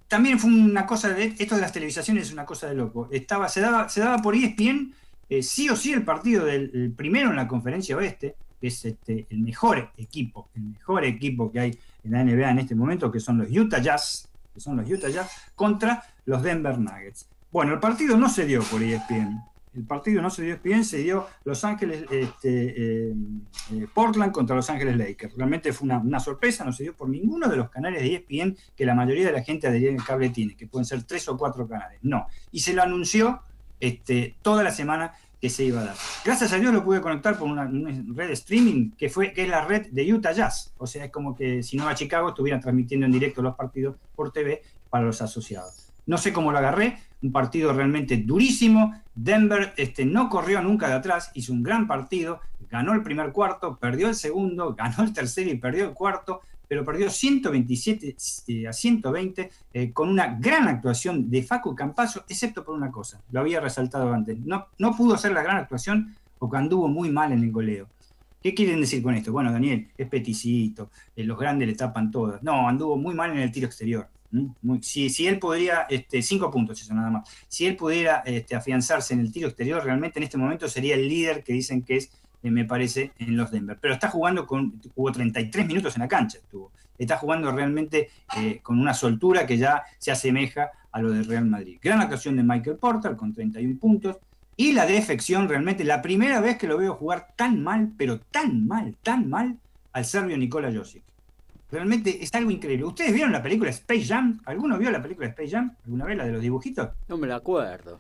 Speaker 5: también fue una cosa, de, esto de las televisaciones es una cosa de loco, Estaba, se, daba, se daba por ESPN eh, sí o sí el partido del primero en la conferencia oeste, que es este, el mejor equipo, el mejor equipo que hay en la NBA en este momento, que son los Utah Jazz, que son los Utah Jazz, contra los Denver Nuggets. Bueno, el partido no se dio por ESPN, El partido no se dio bien, se dio Los Ángeles, este, eh, eh, Portland contra Los Ángeles Lakers. Realmente fue una, sorpresa, no se dio por ninguno de los canales de ESPN que la mayoría de la gente adhería en el cable tiene, que pueden ser tres o cuatro canales. No. Y se lo anunció este, toda la semana que se iba a dar. Gracias a Dios lo pude conectar por una, red de streaming que fue que es la red de Utah Jazz. O sea, es como que si no a Chicago estuvieran transmitiendo en directo los partidos por TV para los asociados. No sé cómo lo agarré, un partido realmente durísimo. Denver este, no corrió nunca de atrás, hizo un gran partido, ganó el primer cuarto, perdió el segundo, ganó el tercero y perdió el cuarto, pero perdió 127 eh, a 120 eh, con una gran actuación de Facu Campazo, excepto por una cosa, lo había resaltado antes, no, no pudo hacer la gran actuación porque anduvo muy mal en el goleo. ¿Qué quieren decir con esto? Bueno, Daniel, es peticito, eh, los grandes le tapan todas. No, anduvo muy mal en el tiro exterior si, él podría, este, cinco puntos eso nada más, si él pudiera este, afianzarse en el tiro exterior, realmente en este momento sería el líder que dicen que es, eh, me parece, en los Denver. Pero está jugando con, jugó 33 minutos en la cancha, estuvo. Está jugando realmente eh, con una soltura que ya se asemeja a lo del Real Madrid. Gran actuación de Michael Porter con 31 puntos. Y la defección, realmente, la primera vez que lo veo jugar tan mal, pero tan mal, tan mal, al serbio Nikola Josic. Realmente es algo increíble. ¿Ustedes vieron la película Space Jam? ¿Alguno vio la película Space Jam? ¿Alguna vez la de los dibujitos?
Speaker 1: No me la acuerdo.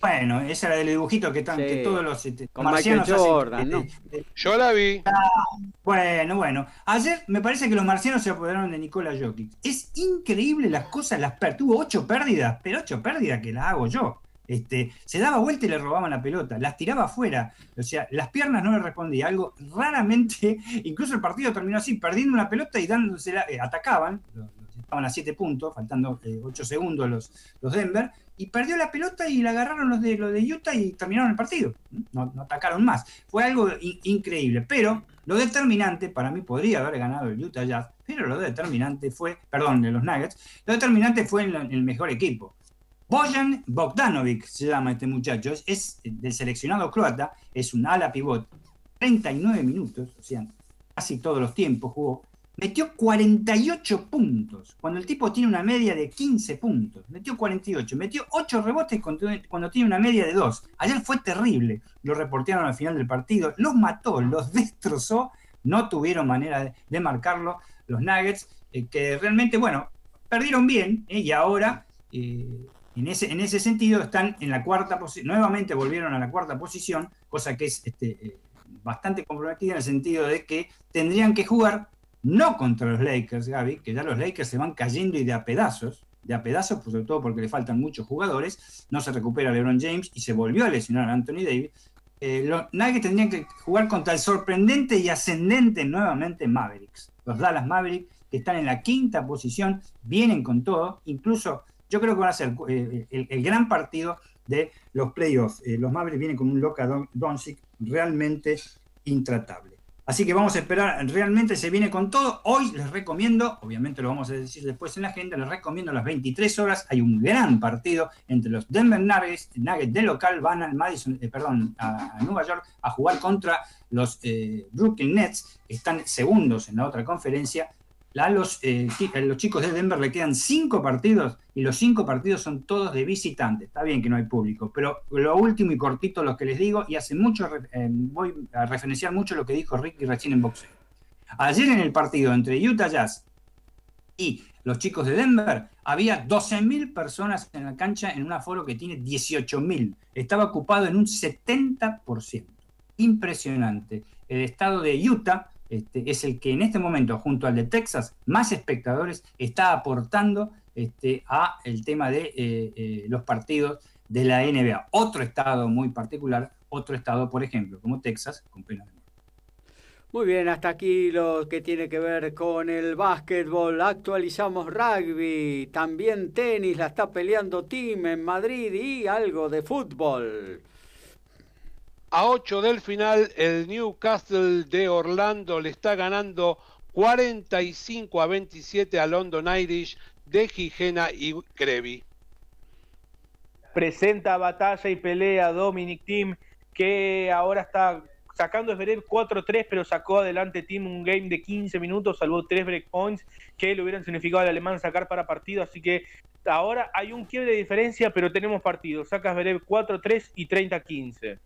Speaker 5: Bueno, esa era de los dibujitos que, están, que todos los
Speaker 1: este, Con marcianos Jordan, ¿no?
Speaker 3: Yo la vi.
Speaker 5: Ah, bueno, bueno. Ayer me parece que los marcianos se apoderaron de Nicola Jokic. Es increíble las cosas, las tuvo ocho pérdidas, pero ocho pérdidas que las hago yo. Este, se daba vuelta y le robaban la pelota, las tiraba afuera, o sea, las piernas no le respondía, algo raramente, incluso el partido terminó así, perdiendo una pelota y dándosela, eh, atacaban, estaban a siete puntos, faltando eh, ocho segundos los, los Denver, y perdió la pelota y la agarraron los de, los de Utah y terminaron el partido, no, atacaron más, fue algo increíble, pero lo determinante, para mí podría haber ganado el Utah Jazz, pero lo determinante fue, perdón, de los Nuggets, lo determinante fue el mejor equipo. Bojan Bogdanovic se llama este muchacho, es, del seleccionado croata, es un ala pivot, 39 minutos, o sea, casi todos los tiempos jugó, metió 48 puntos, cuando el tipo tiene una media de 15 puntos, metió 48, metió 8 rebotes cuando, tiene una media de 2. Ayer fue terrible, lo reportearon al final del partido, los mató, los destrozó, no tuvieron manera de, marcarlo los Nuggets, eh, que realmente, bueno, perdieron bien, eh, y ahora... Eh, en ese, en ese sentido están en la cuarta posición, nuevamente volvieron a la cuarta posición, cosa que es este, eh, bastante comprometida en el sentido de que tendrían que jugar no contra los Lakers, Gaby, que ya los Lakers se van cayendo y de a pedazos, de a pedazos, sobre todo porque le faltan muchos jugadores, no se recupera LeBron James y se volvió a lesionar a Anthony Davis. Eh, los Nuggets tendrían que jugar contra el sorprendente y ascendente nuevamente Mavericks. Los Dallas Mavericks, que están en la quinta posición, vienen con todo, incluso yo creo que van a ser eh, el, gran partido de los playoffs. Eh, los Mavericks vienen con un Loca Doncic realmente intratable. Así que vamos a esperar, realmente se viene con todo. Hoy les recomiendo, obviamente lo vamos a decir después en la agenda, les recomiendo las 23 horas, hay un gran partido entre los Denver Nuggets, Nuggets de local, van al Madison, eh, perdón, a, Nueva York a jugar contra los Brooklyn Nets, que están segundos en la otra conferencia, a los, eh, los chicos de Denver le quedan cinco partidos y los cinco partidos son todos de visitante. Está bien que no hay público, pero lo último y cortito lo que les digo, y hace mucho, eh, voy a referenciar mucho lo que dijo Ricky recién en boxeo. Ayer en el partido entre Utah Jazz y los chicos de Denver, había 12.000 personas en la cancha en un aforo que tiene 18.000. Estaba ocupado en un 70%. Impresionante. El estado de Utah este, es el que en este momento, junto al de Texas, más espectadores está aportando este, a el tema de eh, eh, los partidos de la NBA. Otro estado muy particular, otro estado, por ejemplo, como Texas, con pena de.
Speaker 1: Muy bien, hasta aquí lo que tiene que ver con el básquetbol. Actualizamos rugby, también tenis, la está peleando Team en Madrid y algo de fútbol.
Speaker 3: A 8 del final, el Newcastle de Orlando le está ganando 45 a 27 a London Irish de Gijena y Crevi.
Speaker 4: Presenta batalla y pelea Dominic Team, que ahora está sacando Esberet 4-3, pero sacó adelante Team un game de 15 minutos, salvó 3 breakpoints que le hubieran significado al alemán sacar para partido, así que ahora hay un quiebre de diferencia, pero tenemos partidos. Sacas Verev 4-3 y 30-15.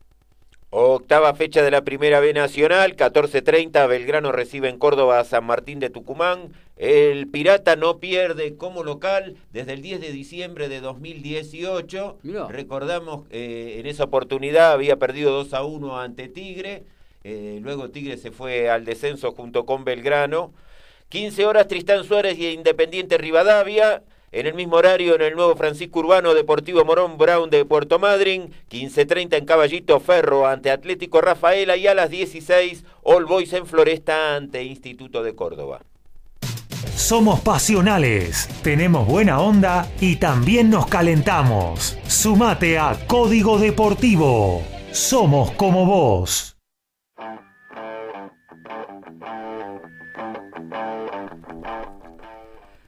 Speaker 2: Octava fecha de la Primera B Nacional, 14.30, Belgrano recibe en Córdoba a San Martín de Tucumán. El Pirata no pierde como local desde el 10 de diciembre de 2018. Recordamos, eh, en esa oportunidad había perdido 2 a 1 ante Tigre. Eh, luego Tigre se fue al descenso junto con Belgrano. 15 horas Tristán Suárez y Independiente Rivadavia. En el mismo horario, en el nuevo Francisco Urbano Deportivo Morón Brown de Puerto Madryn, 15.30 en Caballito Ferro ante Atlético Rafaela y a las 16 All Boys en Floresta ante Instituto de Córdoba.
Speaker 7: Somos pasionales, tenemos buena onda y también nos calentamos. Sumate a Código Deportivo. Somos como vos.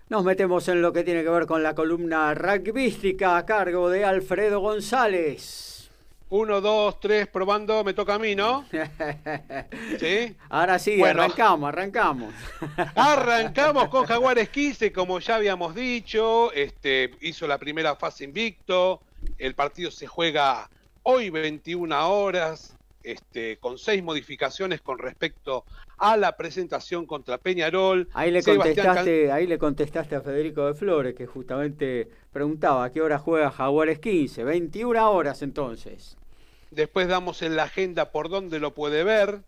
Speaker 1: Nos metemos en lo que tiene que ver con la columna rugbyística a cargo de Alfredo González.
Speaker 3: Uno, dos, tres, probando, me toca a mí, ¿no?
Speaker 1: ¿Sí? Ahora sí, arrancamos, arrancamos.
Speaker 3: arrancamos con Jaguares 15, como ya habíamos dicho, este, hizo la primera fase invicto, el partido se juega hoy 21 horas, este, con seis modificaciones con respecto a la presentación contra Peñarol.
Speaker 1: Ahí le, contestaste, ahí le contestaste a Federico de Flores, que justamente preguntaba a qué hora juega Jaguares 15, 21 horas entonces.
Speaker 3: Después damos en la agenda por dónde lo puede ver.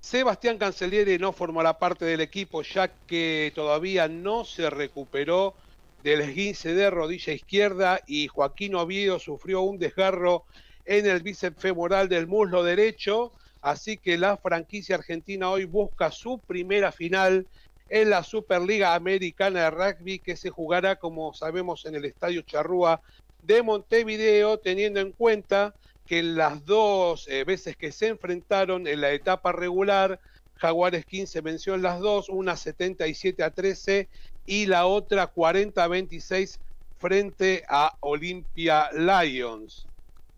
Speaker 3: Sebastián Cancellieri no formará parte del equipo ya que todavía no se recuperó del esguince de rodilla izquierda y Joaquín Oviedo sufrió un desgarro en el bíceps femoral del muslo derecho. Así que la franquicia argentina hoy busca su primera final en la Superliga Americana de Rugby que se jugará, como sabemos, en el Estadio Charrúa de Montevideo, teniendo en cuenta que las dos eh, veces que se enfrentaron en la etapa regular, Jaguares 15 venció en las dos, una 77 a 13 y la otra 40 a 26 frente a Olympia Lions.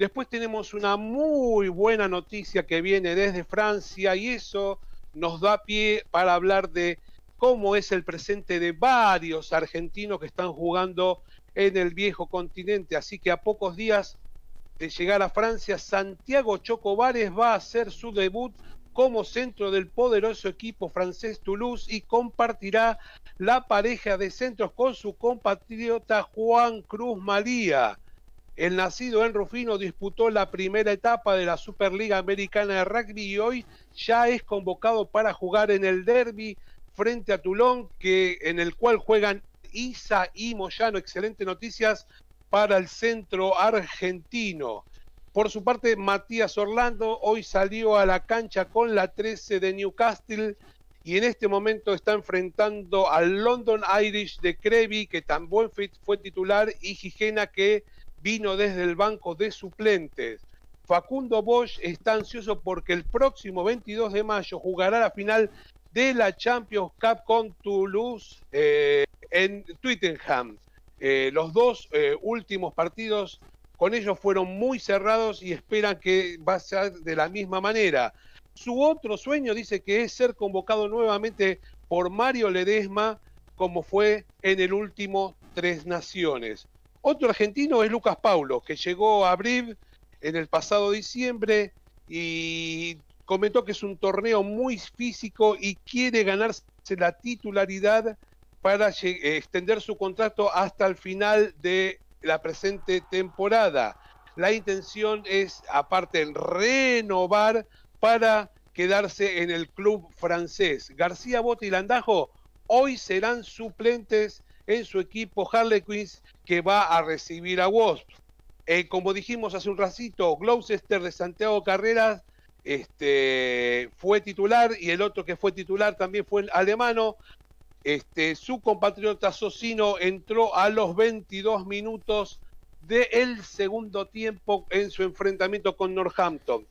Speaker 3: Después tenemos una muy buena noticia que viene desde Francia y eso nos da pie para hablar de cómo es el presente de varios argentinos que están jugando en el viejo continente. Así que a pocos días de llegar a Francia, Santiago Chocobares va a hacer su debut como centro del poderoso equipo francés Toulouse y compartirá la pareja de centros con su compatriota Juan Cruz Malía. El nacido en Rufino disputó la primera etapa de la Superliga Americana de Rugby y hoy ya es convocado para jugar en el derby frente a Toulon, que, en el cual juegan Isa y Moyano. Excelentes noticias para el centro argentino. Por su parte, Matías Orlando hoy salió a la cancha con la 13 de Newcastle y en este momento está enfrentando al London Irish de Crevi, que también fue titular, y Gigena, que vino desde el banco de suplentes. Facundo Bosch está ansioso porque el próximo 22 de mayo jugará la final de la Champions Cup con Toulouse eh, en Twittenham. Eh, los dos eh, últimos partidos con ellos fueron muy cerrados y esperan que va a ser de la misma manera. Su otro sueño dice que es ser convocado nuevamente por Mario Ledesma como fue en el último Tres Naciones. Otro argentino es Lucas Paulo, que llegó a Briv en el pasado diciembre y comentó que es un torneo muy físico y quiere ganarse la titularidad para extender su contrato hasta el final de la presente temporada. La intención es, aparte, renovar para quedarse en el club francés. García Bote y Landajo hoy serán suplentes en su equipo Harlequins que va a recibir a Wasp. Eh, como dijimos hace un ratito, Gloucester de Santiago Carreras este, fue titular y el otro que fue titular también fue el alemano. Este, su compatriota Socino entró a los 22 minutos del segundo tiempo en su enfrentamiento con Northampton.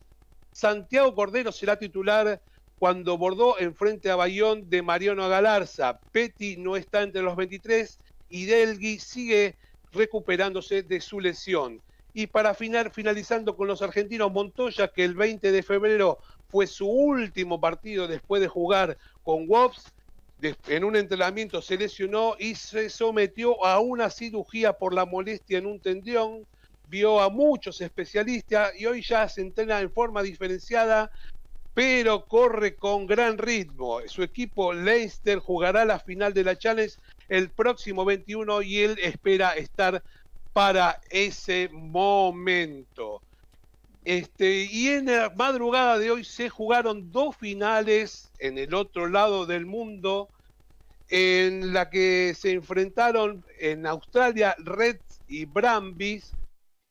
Speaker 3: Santiago Cordero será titular cuando bordó enfrente a Bayón de Mariano Galarza. Petty no está entre los 23 y Delgui sigue recuperándose de su lesión. Y para finalizando con los argentinos, Montoya, que el 20 de febrero fue su último partido después de jugar con Wops, en un entrenamiento se lesionó y se sometió a una cirugía por la molestia en un tendión. Vio a muchos especialistas y hoy ya se entrena en forma diferenciada, pero corre con gran ritmo. Su equipo Leicester jugará la final de la Challenge el próximo 21 y él espera estar para ese momento. Este, y en la madrugada de hoy se jugaron dos finales en el otro lado del mundo, en la que se enfrentaron en Australia Reds y Brambis,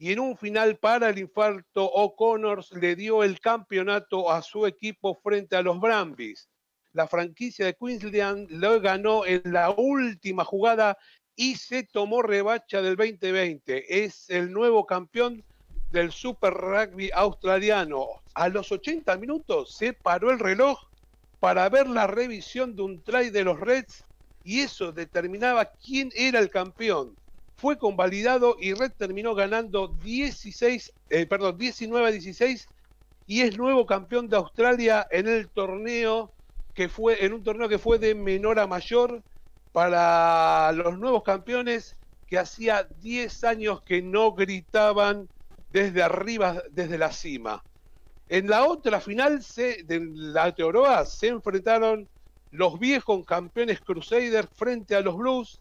Speaker 3: y en un final para el infarto O'Connor le dio el campeonato a su equipo frente a los Brambis. La franquicia de Queensland lo ganó en la última jugada y se tomó rebacha del 2020. Es el nuevo campeón del Super Rugby australiano. A los 80 minutos se paró el reloj para ver la revisión de un try de los Reds y eso determinaba quién era el campeón. Fue convalidado y Red terminó ganando 16, eh, perdón, 19 a 16 y es nuevo campeón de Australia en el torneo que fue en un torneo que fue de menor a mayor para los nuevos campeones que hacía 10 años que no gritaban desde arriba, desde la cima. En la otra final se, de la Teoroa se enfrentaron los viejos campeones Crusaders frente a los Blues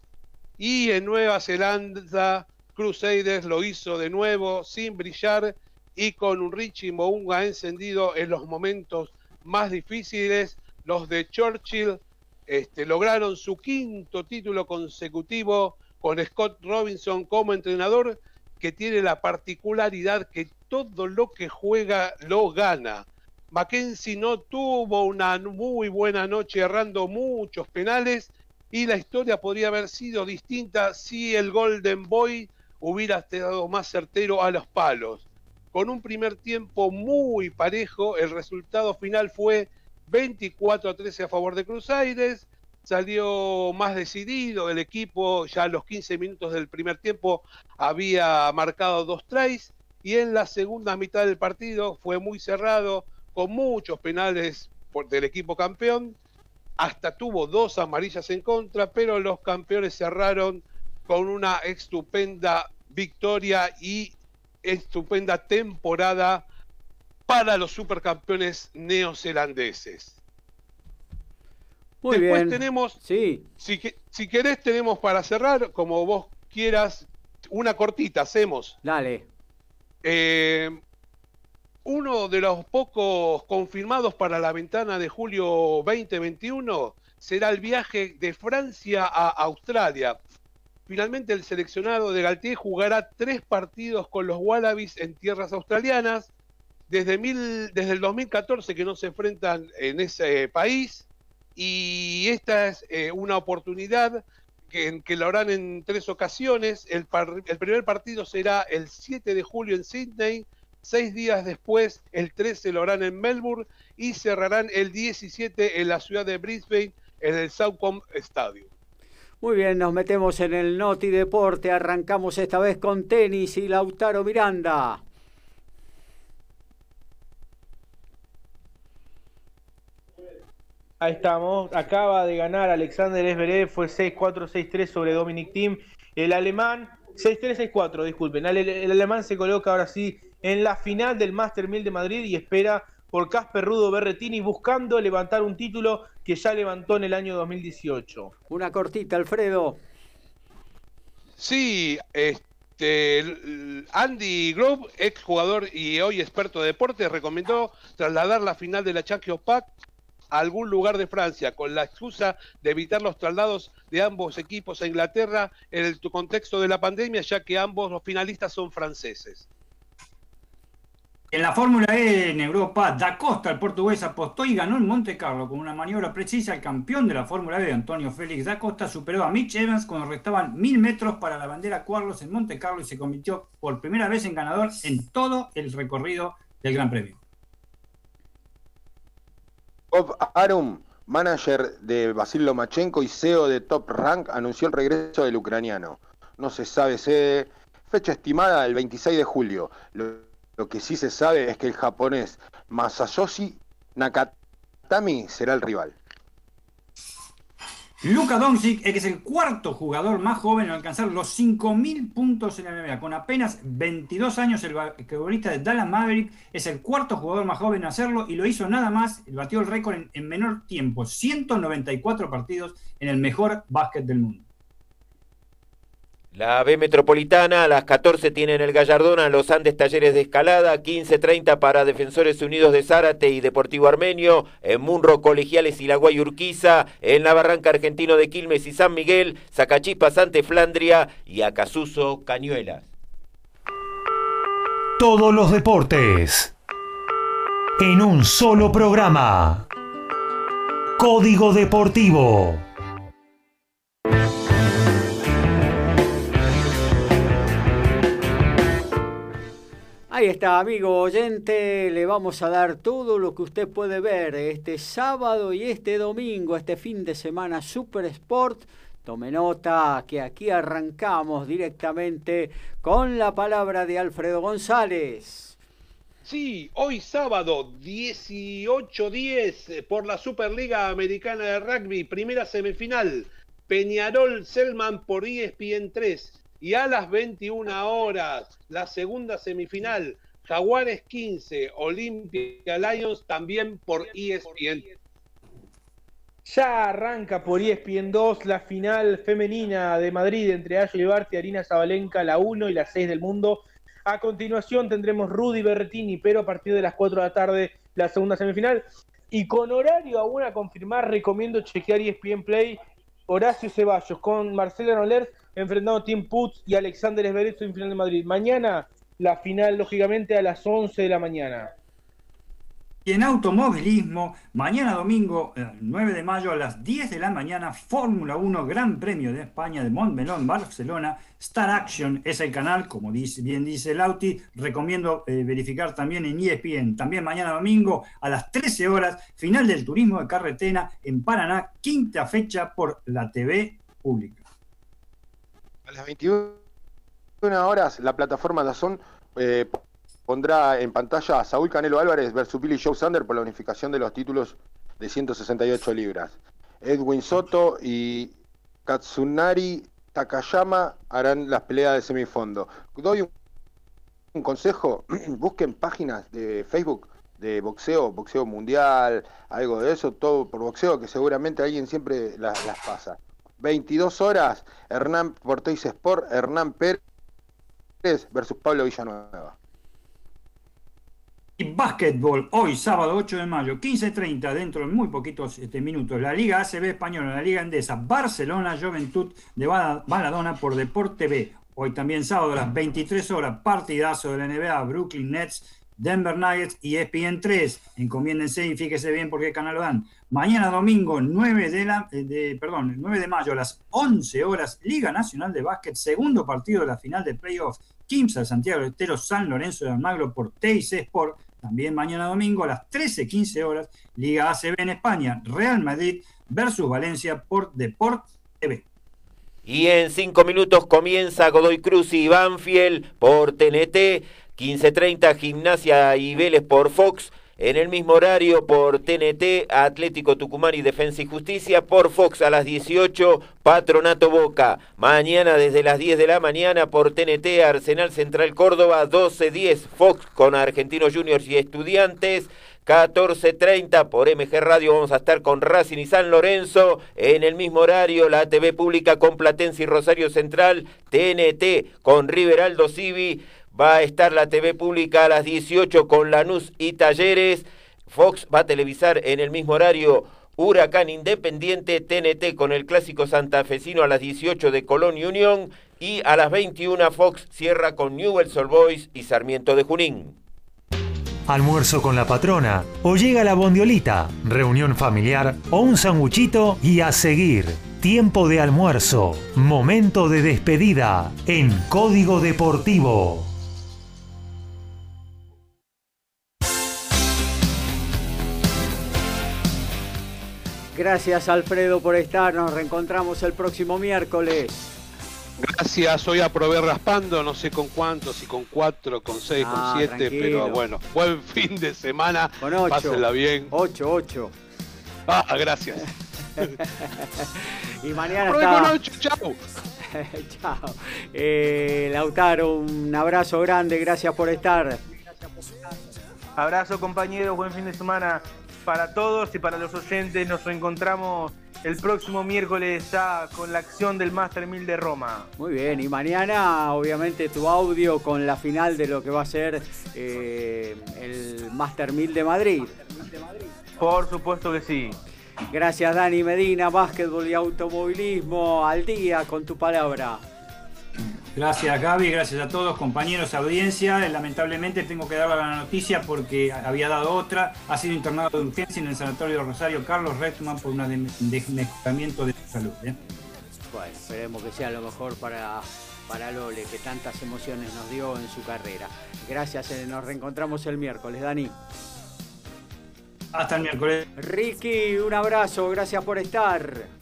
Speaker 3: y en Nueva Zelanda Crusaders lo hizo de nuevo sin brillar y con un Richie Mounga encendido en los momentos más difíciles. Los de Churchill este, lograron su quinto título consecutivo con Scott Robinson como entrenador que tiene la particularidad que todo lo que juega lo gana. Mackenzie no tuvo una muy buena noche errando muchos penales y la historia podría haber sido distinta si el Golden Boy hubiera estado más certero a los palos. Con un primer tiempo muy parejo, el resultado final fue 24 a 13 a favor de Crusaders, salió más decidido, el equipo ya a los 15 minutos del primer tiempo había marcado dos tries y en la segunda mitad del partido fue muy cerrado, con muchos penales del equipo campeón, hasta tuvo dos amarillas en contra, pero los campeones cerraron con una estupenda victoria y estupenda temporada para los supercampeones neozelandeses.
Speaker 1: Muy
Speaker 3: Después
Speaker 1: bien.
Speaker 3: tenemos,
Speaker 1: sí.
Speaker 3: si, si querés, tenemos para cerrar, como vos quieras, una cortita, hacemos.
Speaker 1: Dale.
Speaker 3: Eh, uno de los pocos confirmados para la ventana de julio 2021 será el viaje de Francia a Australia. Finalmente el seleccionado de Galtier jugará tres partidos con los Wallabies en tierras australianas. Desde, mil, desde el 2014 que no se enfrentan en ese país y esta es eh, una oportunidad que, que, lo harán en tres ocasiones. El, el, primer partido será el 7 de julio en Sydney, seis días después, el 13 lo harán en Melbourne y cerrarán el 17 en la ciudad de Brisbane en el Southcom Stadium.
Speaker 1: Muy bien, nos metemos en el Noti Deporte, arrancamos esta vez con tenis y Lautaro Miranda.
Speaker 4: Ahí estamos. Acaba de ganar Alexander Esberev, fue 6-4-6-3 sobre Dominic Thiem. El alemán, 6-3-6-4, disculpen. El, el, alemán se coloca ahora sí en la final del Master 1000 de Madrid y espera por Casper Rudo Berretini buscando levantar un título que ya levantó en el año 2018.
Speaker 1: Una cortita, Alfredo.
Speaker 3: Sí, este, Andy Grove, ex jugador y hoy experto de deporte, recomendó trasladar la final de la Champions Pack a algún lugar de Francia, con la excusa de evitar los traslados de ambos equipos a Inglaterra en el contexto de la pandemia, ya que ambos los finalistas son franceses.
Speaker 5: En la Fórmula E en Europa, Da Costa, el portugués, apostó y ganó en Monte Carlo con una maniobra precisa. El campeón de la Fórmula E, Antonio Félix Da Costa, superó a Mitch Evans cuando restaban mil metros para la bandera Carlos en Monte Carlo y se convirtió por primera vez en ganador en todo el recorrido del Gran Premio.
Speaker 6: Bob Arum, manager de Basil Lomachenko y CEO de Top Rank, anunció el regreso del ucraniano. No se sabe sede, fecha estimada el 26 de julio. Lo que sí se sabe es que el japonés Masayoshi Nakatami será el rival.
Speaker 5: Luka Doncic es el cuarto jugador más joven en alcanzar los 5.000 puntos en la NBA. Con apenas 22 años, el basquetbolista de Dallas Maverick es el cuarto jugador más joven en hacerlo y lo hizo nada más, batió el récord en, en menor tiempo, 194 partidos en el mejor básquet del mundo.
Speaker 2: La B Metropolitana a las 14 tienen el Gallardón a los Andes Talleres de Escalada, 15.30 para Defensores Unidos de Zárate y Deportivo Armenio, en Munro Colegiales y La Guay Urquiza, en la Barranca Argentino de Quilmes y San Miguel, Zacachipa Sante Flandria y Acasuso Cañuelas.
Speaker 7: Todos los deportes en un solo programa. Código Deportivo.
Speaker 1: Ahí está, amigo oyente, le vamos a dar todo lo que usted puede ver este sábado y este domingo, este fin de semana Super Sport. Tome nota que aquí arrancamos directamente con la palabra de Alfredo González.
Speaker 3: Sí, hoy sábado 18-10 por la Superliga Americana de Rugby, primera semifinal, Peñarol Selman por ESPN 3 y a las 21 horas, la segunda semifinal, Jaguares 15, Olympia Lions también por ESPN.
Speaker 4: Ya arranca por ESPN 2 la final femenina de Madrid entre Ashley Barty y Arina Zabalenka, la 1 y la 6 del mundo. A continuación tendremos Rudy Berretini, pero a partir de las 4 de la tarde la segunda semifinal. Y con horario aún a confirmar, recomiendo chequear ESPN Play Horacio Ceballos con Marcelo Noler enfrentando Tim Putz y Alexander Esberezo en final de Madrid. Mañana la final, lógicamente, a las 11 de la mañana.
Speaker 5: Y en automovilismo, mañana domingo, 9 de mayo a las 10 de la mañana, Fórmula 1, Gran Premio de España de Montmelón, Barcelona. Star Action es el canal, como bien dice Lauti. Recomiendo eh, verificar también en ESPN. También mañana domingo a las 13 horas, final del turismo de carretera en Paraná, quinta fecha por la TV pública.
Speaker 6: A las 21 horas, la plataforma Dazón eh, pondrá en pantalla a Saúl Canelo Álvarez versus Billy Joe Sander por la unificación de los títulos de 168 libras. Edwin Soto y Katsunari Takayama harán las peleas de semifondo. Doy un, consejo, busquen páginas de Facebook de boxeo, boxeo mundial, algo de eso, todo por boxeo, que seguramente alguien siempre las pasa. 22 horas, Hernán Portéis Sport, Hernán Pérez versus Pablo Villanueva.
Speaker 5: Y básquetbol, hoy sábado 8 de mayo, 15.30, dentro de muy poquitos este, minutos, la Liga ACB Española, la Liga Endesa, Barcelona, Juventud de Baladona por Deporte B. Hoy también sábado a las 23 horas, partidazo de la NBA, Brooklyn Nets, Denver Nuggets y ESPN 3. Encomiéndense y fíjese bien por qué canal dan. Mañana domingo 9 de, la, de, perdón, 9 de mayo a las 11 horas, Liga Nacional de Básquet, segundo partido de la final de playoffs, Kimsa Santiago de Estero, San Lorenzo de Almagro por TIC Sport. También mañana domingo a las 13.15 horas, Liga ACB en España, Real Madrid versus Valencia por Deport TV.
Speaker 2: Y en cinco minutos comienza Godoy Cruz y Banfield por TNT, 15.30 Gimnasia y Vélez por Fox, en el mismo horario por TNT, Atlético Tucumán y Defensa y Justicia, por Fox a las 18, Patronato Boca. Mañana desde las 10 de la mañana por TNT, Arsenal Central Córdoba, 12.10, Fox con Argentinos Juniors y Estudiantes. 14.30 por MG Radio vamos a estar con Racing y San Lorenzo. En el mismo horario, la TV pública con Platense y Rosario Central. TNT con River Aldo Civi. Va a estar la TV pública a las 18 con Lanús y Talleres. Fox va a televisar en el mismo horario Huracán Independiente, TNT con el clásico santafesino a las 18 de Colón y Unión. Y a las 21 Fox cierra con Newell's Old Boys y Sarmiento de Junín
Speaker 7: almuerzo con la patrona, o llega la bondiolita, reunión familiar o un sanguchito y a seguir. Tiempo de almuerzo, momento de despedida en Código Deportivo.
Speaker 1: Gracias Alfredo por estar, nos reencontramos el próximo miércoles.
Speaker 3: Gracias, hoy aprobé raspando, no sé con cuántos, si con cuatro, con seis, con
Speaker 1: Ah,
Speaker 3: siete,
Speaker 1: tranquilo.
Speaker 3: pero bueno, buen fin de semana,
Speaker 1: Con ocho.
Speaker 3: pásenla bien.
Speaker 1: Ocho, ocho.
Speaker 3: Ah, gracias.
Speaker 1: y mañana está... chao. chao. Eh, Lautaro, un abrazo grande, gracias por estar.
Speaker 4: Abrazo compañeros, buen fin de semana para todos y para los oyentes. Nos encontramos el próximo miércoles ya con la acción del Master 1000 de Roma.
Speaker 1: Muy bien, y mañana obviamente tu audio con la final de lo que va a ser eh, el Master 1000 de Madrid.
Speaker 4: Por supuesto que sí.
Speaker 1: Gracias Dani Medina, básquetbol y automovilismo al día con tu palabra.
Speaker 5: Gracias Gaby, gracias a todos, compañeros, audiencia. Lamentablemente tengo que dar la noticia porque había dado otra. Ha sido internado de urgencia en el Sanatorio de Rosario Carlos Redman por un desmejoramiento de salud. ¿eh?
Speaker 1: Bueno, esperemos que sea lo mejor para, para Lole, que tantas emociones nos dio en su carrera. Gracias, eh, nos reencontramos el miércoles, Dani.
Speaker 5: Hasta el miércoles.
Speaker 1: Ricky, un abrazo, gracias por estar.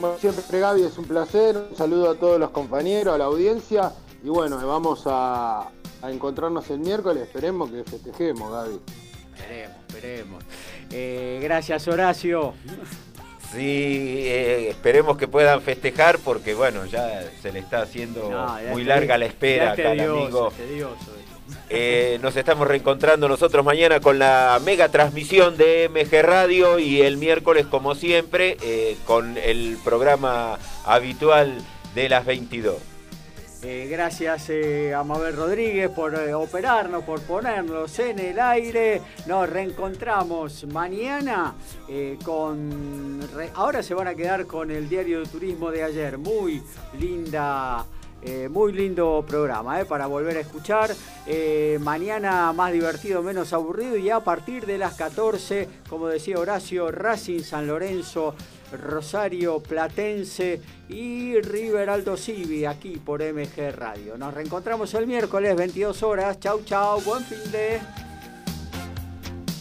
Speaker 6: Como siempre, Gaby, es un placer. Un saludo a todos los compañeros, a la audiencia. Y bueno, vamos a, encontrarnos el miércoles. Esperemos que festejemos, Gaby.
Speaker 1: Esperemos, esperemos. Eh, gracias, Horacio.
Speaker 2: Sí, eh, esperemos que puedan festejar porque bueno, ya se le está haciendo muy larga la espera acá amigo. Eh, nos estamos reencontrando nosotros mañana con la mega transmisión de MG Radio y el miércoles, como siempre, eh, con el programa habitual de las 22.
Speaker 1: Eh, gracias a Mabel Rodríguez por operarnos, por ponernos en el aire. Nos reencontramos mañana con... Ahora se van a quedar con el diario de turismo de ayer. Muy linda eh, muy lindo programa eh, para volver a escuchar. Eh, mañana más divertido, menos aburrido y a partir de las 14, como decía Horacio, Racing San Lorenzo, Rosario Platense y River Alto Civi aquí por MG Radio. Nos reencontramos el miércoles 22 horas. Chau, chau, buen fin de...